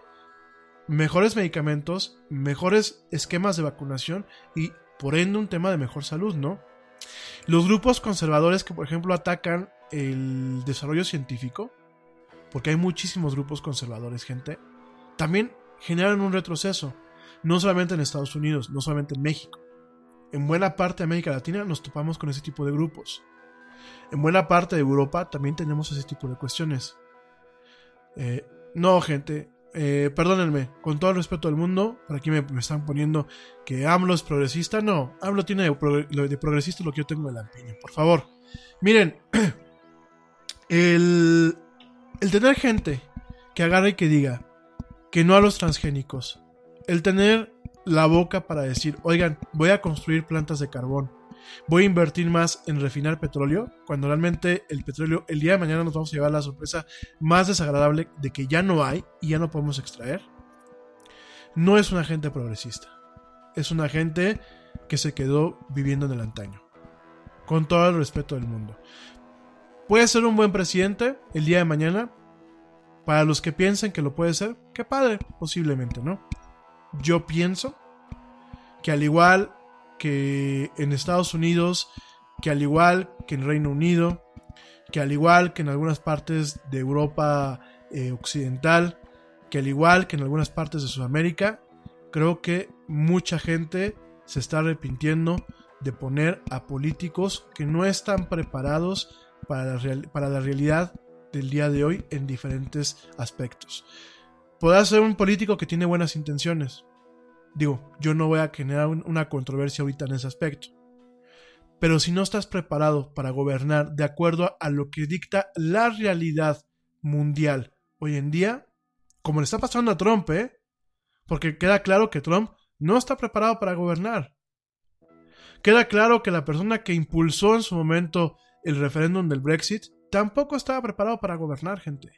mejores medicamentos, mejores esquemas de vacunación y por ende un tema de mejor salud, ¿no? Los grupos conservadores que por ejemplo atacan el desarrollo científico, porque hay muchísimos grupos conservadores, gente, también generan un retroceso, no solamente en Estados Unidos, no solamente en México. En buena parte de América Latina nos topamos con ese tipo de grupos. En buena parte de Europa también tenemos ese tipo de cuestiones. Eh, no, gente, eh, perdónenme, con todo el respeto del mundo, por aquí me, están poniendo que AMLO es progresista. No, AMLO tiene de, de progresista lo que yo tengo de Lampiño, por favor. Miren, el, el tener gente que agarre y que diga que no a los transgénicos, el tener la boca para decir, oigan, voy a construir plantas de carbón, voy a invertir más en refinar petróleo, cuando realmente el petróleo el día de mañana nos vamos a llevar la sorpresa más desagradable de que ya no hay y ya no podemos extraer, no es una gente progresista. Es una gente que se quedó viviendo en el antaño. Con todo el respeto del mundo. Puede ser un buen presidente el día de mañana. Para los que piensen que lo puede ser, qué padre, posiblemente, ¿no? Yo pienso que al igual que en Estados Unidos, que al igual que en Reino Unido, que al igual que en algunas partes de Europa eh, Occidental, que al igual que en algunas partes de Sudamérica, creo que mucha gente se está arrepintiendo de poner a políticos que no están preparados para la, para la realidad del día de hoy en diferentes aspectos. Podrá ser un político que tiene buenas intenciones. Digo, yo no voy a generar un- una controversia ahorita en ese aspecto. Pero si no estás preparado para gobernar de acuerdo a lo que dicta la realidad mundial hoy en día, como le está pasando a Trump, ¿eh? Porque queda claro que Trump no está preparado para gobernar. Queda claro que la persona que impulsó en su momento el referéndum del Brexit tampoco estaba preparado para gobernar, gente.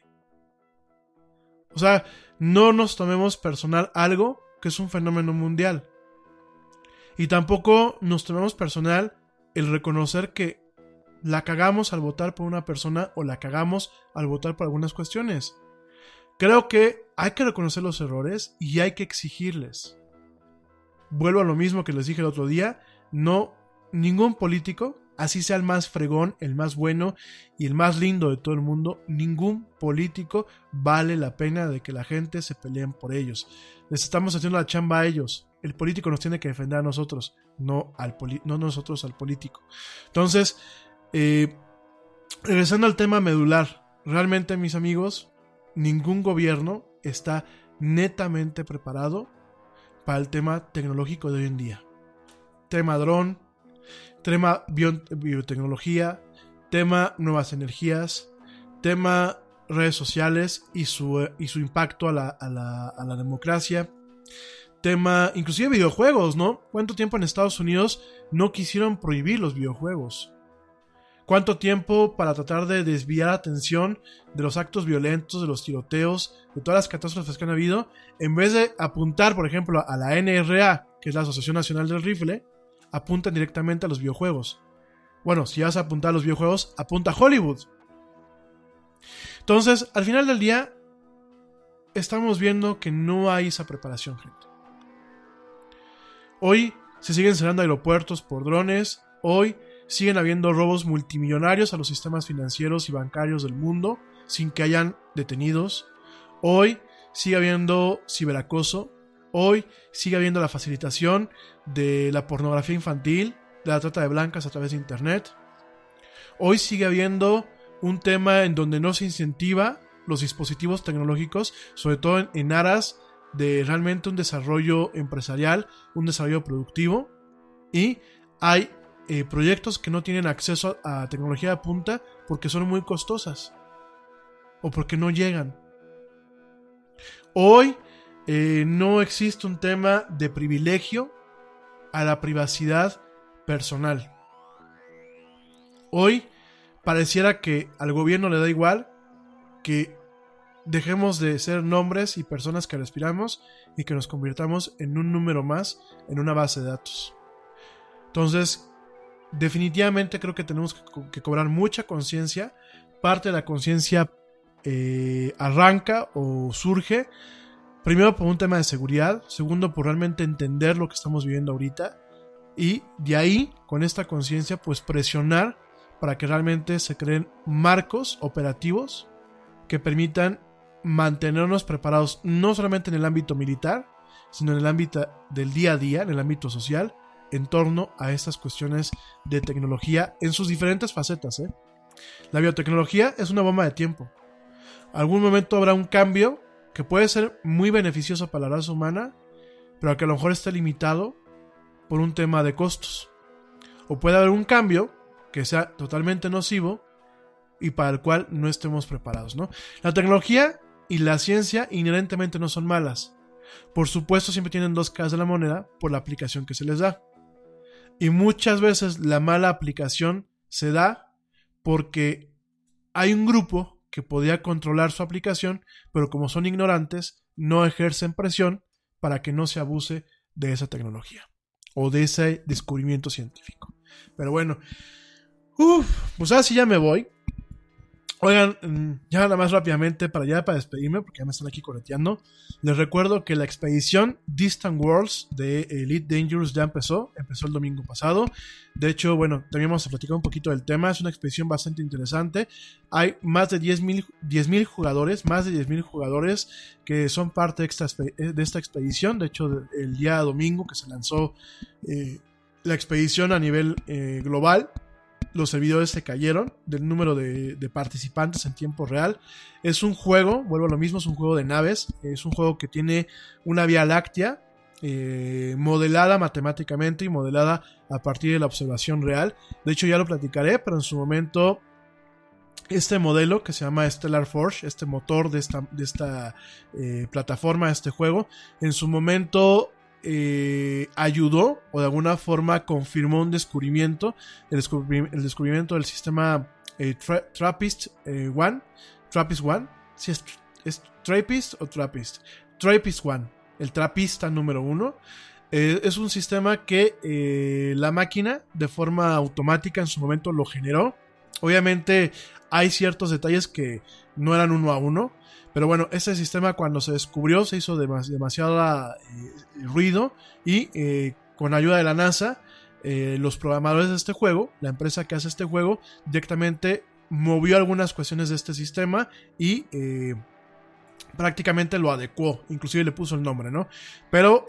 O sea, no nos tomemos personal algo que es un fenómeno mundial. Y tampoco nos tomemos personal el reconocer que la cagamos al votar por una persona o la cagamos al votar por algunas cuestiones. Creo que hay que reconocer los errores y hay que exigirles. Vuelvo a lo mismo que les dije el otro día, no ningún político, así sea el más fregón, el más bueno y el más lindo de todo el mundo, ningún político vale la pena de que la gente se peleen por ellos. Les estamos haciendo la chamba a ellos. El político nos tiene que defender a nosotros, no, al no nosotros al político. Entonces, eh, regresando al tema medular, realmente mis amigos, ningún gobierno está netamente preparado para el tema tecnológico de hoy en día. Tema dron, tema bio- biotecnología, tema nuevas energías, tema redes sociales y su, y su impacto a la, a la- a la democracia, tema inclusive videojuegos, ¿no? ¿Cuánto tiempo en Estados Unidos no quisieron prohibir los videojuegos? ¿Cuánto tiempo para tratar de desviar atención de los actos violentos, de los tiroteos, de todas las catástrofes que han habido, en vez de apuntar, por ejemplo, a la NRA, que es la Asociación Nacional del Rifle, apuntan directamente a los videojuegos? Bueno, si vas a apuntar a los videojuegos, apunta a Hollywood. Entonces, al final del día, estamos viendo que no hay esa preparación, gente. Hoy se siguen cerrando aeropuertos por drones, hoy siguen habiendo robos multimillonarios a los sistemas financieros y bancarios del mundo sin que hayan detenidos. Hoy sigue habiendo ciberacoso. Hoy sigue habiendo la facilitación de la pornografía infantil, de la trata de blancas a través de Internet. Hoy sigue habiendo un tema en donde no se incentiva los dispositivos tecnológicos, sobre todo en, aras de realmente un desarrollo empresarial, un desarrollo productivo. Y hay eh, proyectos que no tienen acceso a, a tecnología de punta porque son muy costosas o porque no llegan. Hoy eh, no existe un tema de privilegio a la privacidad personal. Hoy pareciera que al gobierno le da igual que dejemos de ser nombres y personas que respiramos y que nos convirtamos en un número más en una base de datos. Entonces, definitivamente creo que tenemos que, co- que cobrar mucha conciencia. Parte de la conciencia eh, arranca o surge, primero por un tema de seguridad, segundo por realmente entender lo que estamos viviendo ahorita y de ahí, con esta conciencia, pues presionar para que realmente se creen marcos operativos que permitan mantenernos preparados no solamente en el ámbito militar, sino en el ámbito del día a día, en el ámbito social, en torno a estas cuestiones de tecnología en sus diferentes facetas. ¿eh? La biotecnología es una bomba de tiempo. Algún momento habrá un cambio que puede ser muy beneficioso para la raza humana, pero que a lo mejor está limitado por un tema de costos. O puede haber un cambio que sea totalmente nocivo y para el cual no estemos preparados, ¿no? La tecnología y la ciencia inherentemente no son malas. Por supuesto, siempre tienen dos caras de la moneda por la aplicación que se les da. Y muchas veces la mala aplicación se da porque hay un grupo que podría controlar su aplicación, pero como son ignorantes, no ejercen presión para que no se abuse de esa tecnología o de ese descubrimiento científico. Pero bueno, uf, pues así ya me voy. Oigan, mm, ya nada más rápidamente para ya para despedirme, porque ya me están aquí correteando. Les recuerdo que la expedición Distant Worlds de Elite Dangerous ya empezó, empezó el domingo pasado. De hecho, bueno, también vamos a platicar un poquito del tema. Es una expedición bastante interesante. Hay más de 10.000 jugadores, más de 10.000 jugadores que son parte de esta, de esta expedición. De hecho, el día domingo que se lanzó eh, la expedición a nivel eh, global. Los servidores se cayeron del número de, participantes en tiempo real. Es un juego, vuelvo a lo mismo, es un juego de naves. Es un juego que tiene una vía láctea eh, modelada matemáticamente y modelada a partir de la observación real. De hecho, ya lo platicaré, pero en su momento este modelo que se llama Stellar Forge, este motor de esta, de esta eh, plataforma, este juego, en su momento eh, ayudó o de alguna forma confirmó un descubrimiento, el, descubrimiento del sistema eh, tra Trappist One, Trappist One, si es, es Trappist o Trappist, Trappist One, el trapista número uno. Eh, es un sistema que eh, la máquina de forma automática en su momento lo generó. Obviamente hay ciertos detalles que no eran uno a uno. Pero bueno, ese sistema cuando se descubrió se hizo demas demasiado eh, ruido y eh, con ayuda de la NASA, eh, los programadores de este juego, la empresa que hace este juego, directamente movió algunas cuestiones de este sistema y prácticamente lo adecuó, inclusive le puso el nombre, ¿no? Pero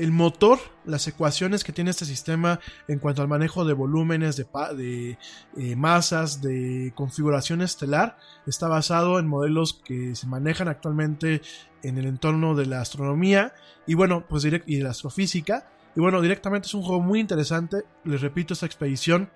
el motor, las ecuaciones que tiene este sistema en cuanto al manejo de volúmenes, de, eh, masas, de configuración estelar, está basado en modelos que se manejan actualmente en el entorno de la astronomía y bueno, pues y de la astrofísica. Y bueno, directamente es un juego muy interesante. Les repito, esta expedición,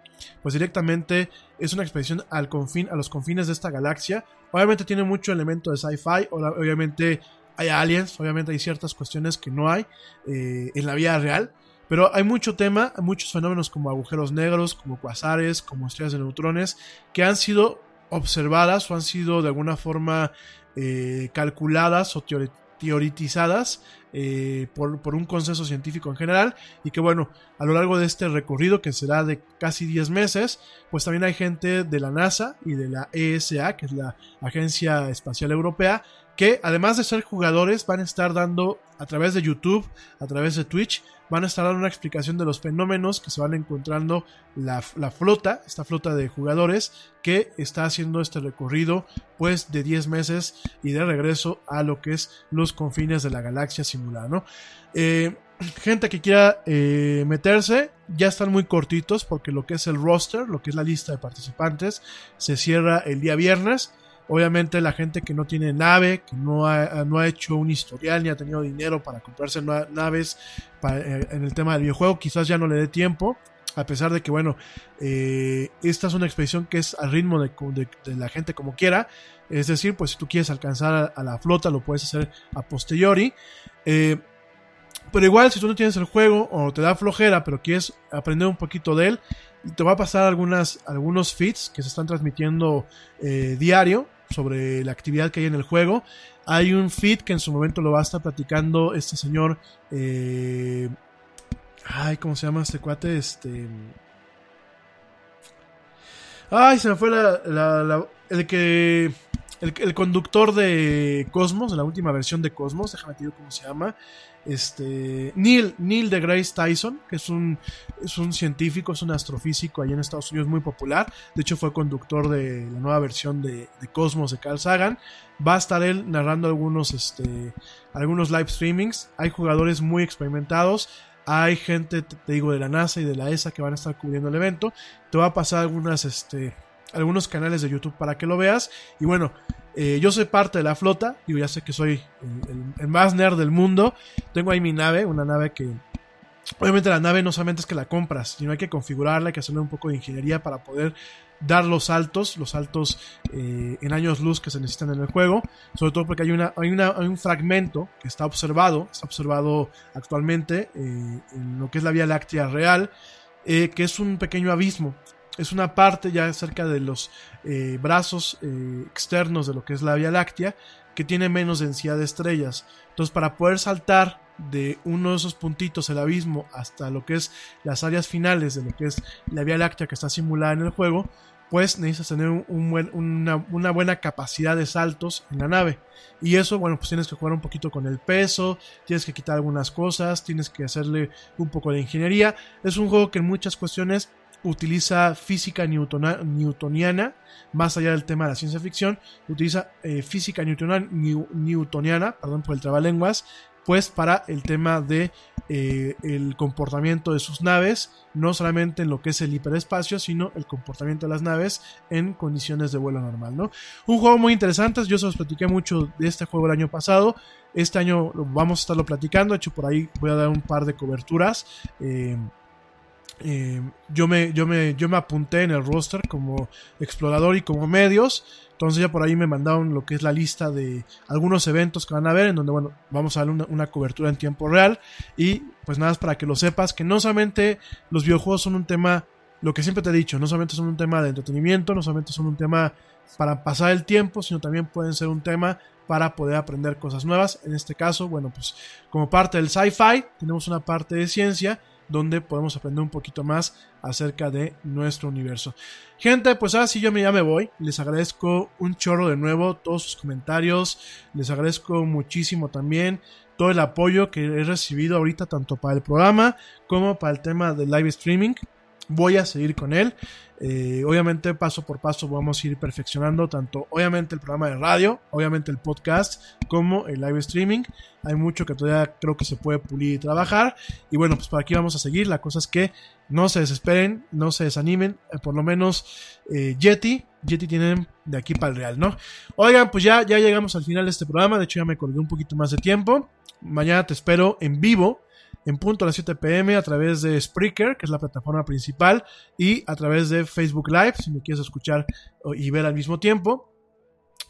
pues directamente es una expedición al confín, a los confines de esta galaxia. Obviamente tiene mucho elemento de sci-fi, obviamente hay aliens, obviamente hay ciertas cuestiones que no hay eh, en la vida real. Pero hay mucho tema, muchos fenómenos como agujeros negros, como cuasares, como estrellas de neutrones, que han sido observadas o han sido de alguna forma eh, calculadas o teoretizadas eh, por, por, un consenso científico en general y que bueno, a lo largo de este recorrido que será de casi 10 meses, pues también hay gente de la NASA y de la ESA, que es la Agencia Espacial Europea, que además de ser jugadores van a estar dando a través de YouTube, a través de Twitch, van a estar dando una explicación de los fenómenos que se van encontrando la, la, flota, esta flota de jugadores que está haciendo este recorrido pues de 10 meses y de regreso a lo que es los confines de la galaxia simulada, ¿no? Eh, gente que quiera eh, meterse, ya están muy cortitos porque lo que es el roster, lo que es la lista de participantes, se cierra el día viernes. Obviamente la gente que no tiene nave, que no ha, no ha hecho un historial ni ha tenido dinero para comprarse naves eh, en el tema del videojuego, quizás ya no le dé tiempo. A pesar de que, bueno, eh, esta es una expedición que es al ritmo de, la gente como quiera. Es decir, pues si tú quieres alcanzar a, a la flota, lo puedes hacer a posteriori. Eh, pero igual, si tú no tienes el juego o te da flojera, pero quieres aprender un poquito de él, te va a pasar algunas, algunos feeds que se están transmitiendo eh, diario sobre la actividad que hay en el juego. Hay un feed que en su momento lo va a estar platicando este señor. Eh, ay, ¿cómo se llama este cuate? Este. Ay, se me fue la, el que. El, el, conductor de Cosmos, de la última versión de Cosmos, déjame te digo cómo se llama. Este. Neil, Neil de Grace Tyson, que es un, es un científico, es un astrofísico ahí en Estados Unidos muy popular. De hecho, fue conductor de la nueva versión de, de Cosmos de Carl Sagan. Va a estar él narrando algunos, este, algunos live streamings. Hay jugadores muy experimentados. Hay gente, te digo, de la NASA y de la ESA que van a estar cubriendo el evento. Te va a pasar algunas, este, algunos canales de YouTube para que lo veas. Y bueno, eh, yo soy parte de la flota. Digo, ya sé que soy el, más nerd del mundo. Tengo ahí mi nave, una nave que. Obviamente la nave no solamente es que la compras, sino hay que configurarla, hay que hacerle un poco de ingeniería para poder dar los saltos, los saltos eh, en años luz que se necesitan en el juego, sobre todo porque hay, una, hay, una, hay un fragmento que está observado, está observado actualmente eh, en lo que es la Vía Láctea real, que es un pequeño abismo, es una parte ya cerca de los eh, brazos eh, externos de lo que es la Vía Láctea que tiene menos densidad de estrellas. Entonces, para poder saltar de uno de esos puntitos, el abismo, hasta lo que es las áreas finales de lo que es la Vía Láctea que está simulada en el juego, pues necesitas tener una, una, buena capacidad de saltos en la nave. Y eso, bueno, pues tienes que jugar un poquito con el peso, tienes que quitar algunas cosas, tienes que hacerle un poco de ingeniería. Es un juego que en muchas cuestiones utiliza física newtona, newtoniana, más allá del tema de la ciencia ficción, utiliza eh, física newtoniana, new, newtoniana, perdón por el trabalenguas, pues para el tema de eh, el comportamiento de sus naves, no solamente en lo que es el hiperespacio, sino el comportamiento de las naves en condiciones de vuelo normal, ¿no? Un juego muy interesante, yo se los platiqué mucho de este juego el año pasado, este año vamos a estarlo platicando, de hecho por ahí voy a dar un par de coberturas. Eh, eh, yo, me, yo, me, yo me apunté en el roster como explorador y como medios. Entonces ya por ahí me mandaron lo que es la lista de algunos eventos que van a haber, en donde, bueno, vamos a dar una, una cobertura en tiempo real. Y pues nada, para que lo sepas, que no solamente los videojuegos son un tema, lo que siempre te he dicho, no solamente son un tema de entretenimiento, no solamente son un tema para pasar el tiempo, sino también pueden ser un tema para poder aprender cosas nuevas. En este caso, bueno, pues como parte del sci-fi, tenemos una parte de ciencia donde podemos aprender un poquito más acerca de nuestro universo. Gente, pues ahora sí yo ya me voy. Les agradezco un chorro de nuevo todos sus comentarios. Les agradezco muchísimo también todo el apoyo que he recibido ahorita tanto para el programa como para el tema del live streaming. Voy a seguir con él. Eh, obviamente paso por paso vamos a ir perfeccionando tanto obviamente el programa de radio, obviamente el podcast como el live streaming. Hay mucho que todavía creo que se puede pulir y trabajar. Y bueno, pues por aquí vamos a seguir. La cosa es que no se desesperen, no se desanimen. Eh, por lo menos eh, Yeti, Yeti tienen de aquí para el real, ¿no? Oigan, pues ya, ya llegamos al final de este programa. De hecho ya me colgué un poquito más de tiempo. Mañana te espero en vivo en punto a las 7 pm a través de Spreaker, que es la plataforma principal, y a través de Facebook Live, si me quieres escuchar y ver al mismo tiempo.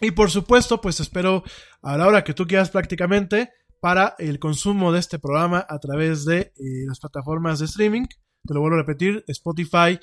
Y por supuesto, pues espero a la hora que tú quieras prácticamente para el consumo de este programa a través de eh, las plataformas de streaming. Te lo vuelvo a repetir, Spotify,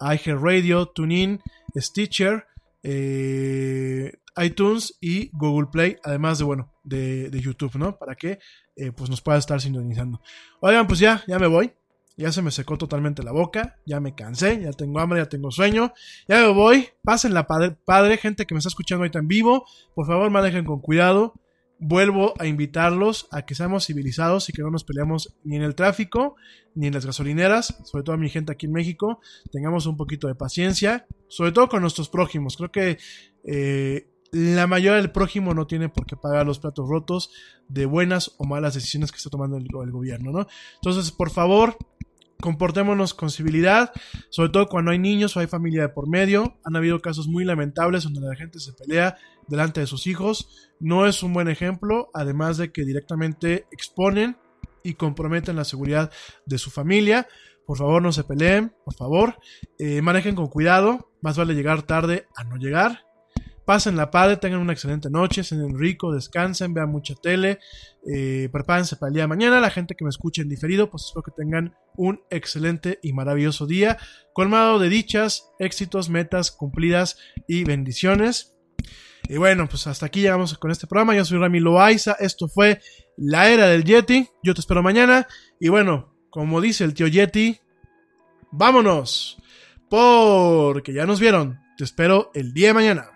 iHeartRadio, TuneIn, Stitcher, eh, iTunes y Google Play, además de, bueno, de, de YouTube, ¿no? Para que eh, pues nos pueda estar sintonizando. Oigan, pues ya, ya me voy. Ya se me secó totalmente la boca, ya me cansé, ya tengo hambre, ya tengo sueño, ya me voy. Pásenla, padre, padre, gente que me está escuchando ahorita en vivo, por favor manejen con cuidado. Vuelvo a invitarlos a que seamos civilizados y que no nos peleemos ni en el tráfico, ni en las gasolineras, sobre todo a mi gente aquí en México. Tengamos un poquito de paciencia, sobre todo con nuestros prójimos. Creo que eh, la mayoría del prójimo no tiene por qué pagar los platos rotos de buenas o malas decisiones que está tomando el, gobierno, ¿no? Entonces, por favor, comportémonos con civilidad, sobre todo cuando hay niños o hay familia de por medio. Han habido casos muy lamentables donde la gente se pelea delante de sus hijos. No es un buen ejemplo, además de que directamente exponen y comprometen la seguridad de su familia. Por favor, no se peleen, por favor. Eh, manejen con cuidado. Más vale llegar tarde a no llegar. Pasen la padre, tengan una excelente noche, sean rico, descansen, vean mucha tele, eh, prepárense para el día de mañana. La gente que me escuche en diferido, pues espero que tengan un excelente y maravilloso día, colmado de dichas, éxitos, metas cumplidas y bendiciones. Y bueno, pues hasta aquí llegamos con este programa. Yo soy Rami Loaiza. Esto fue La Era del Yeti. Yo te espero mañana. Y bueno, como dice el tío Yeti, vámonos. Porque ya nos vieron. Te espero el día de mañana.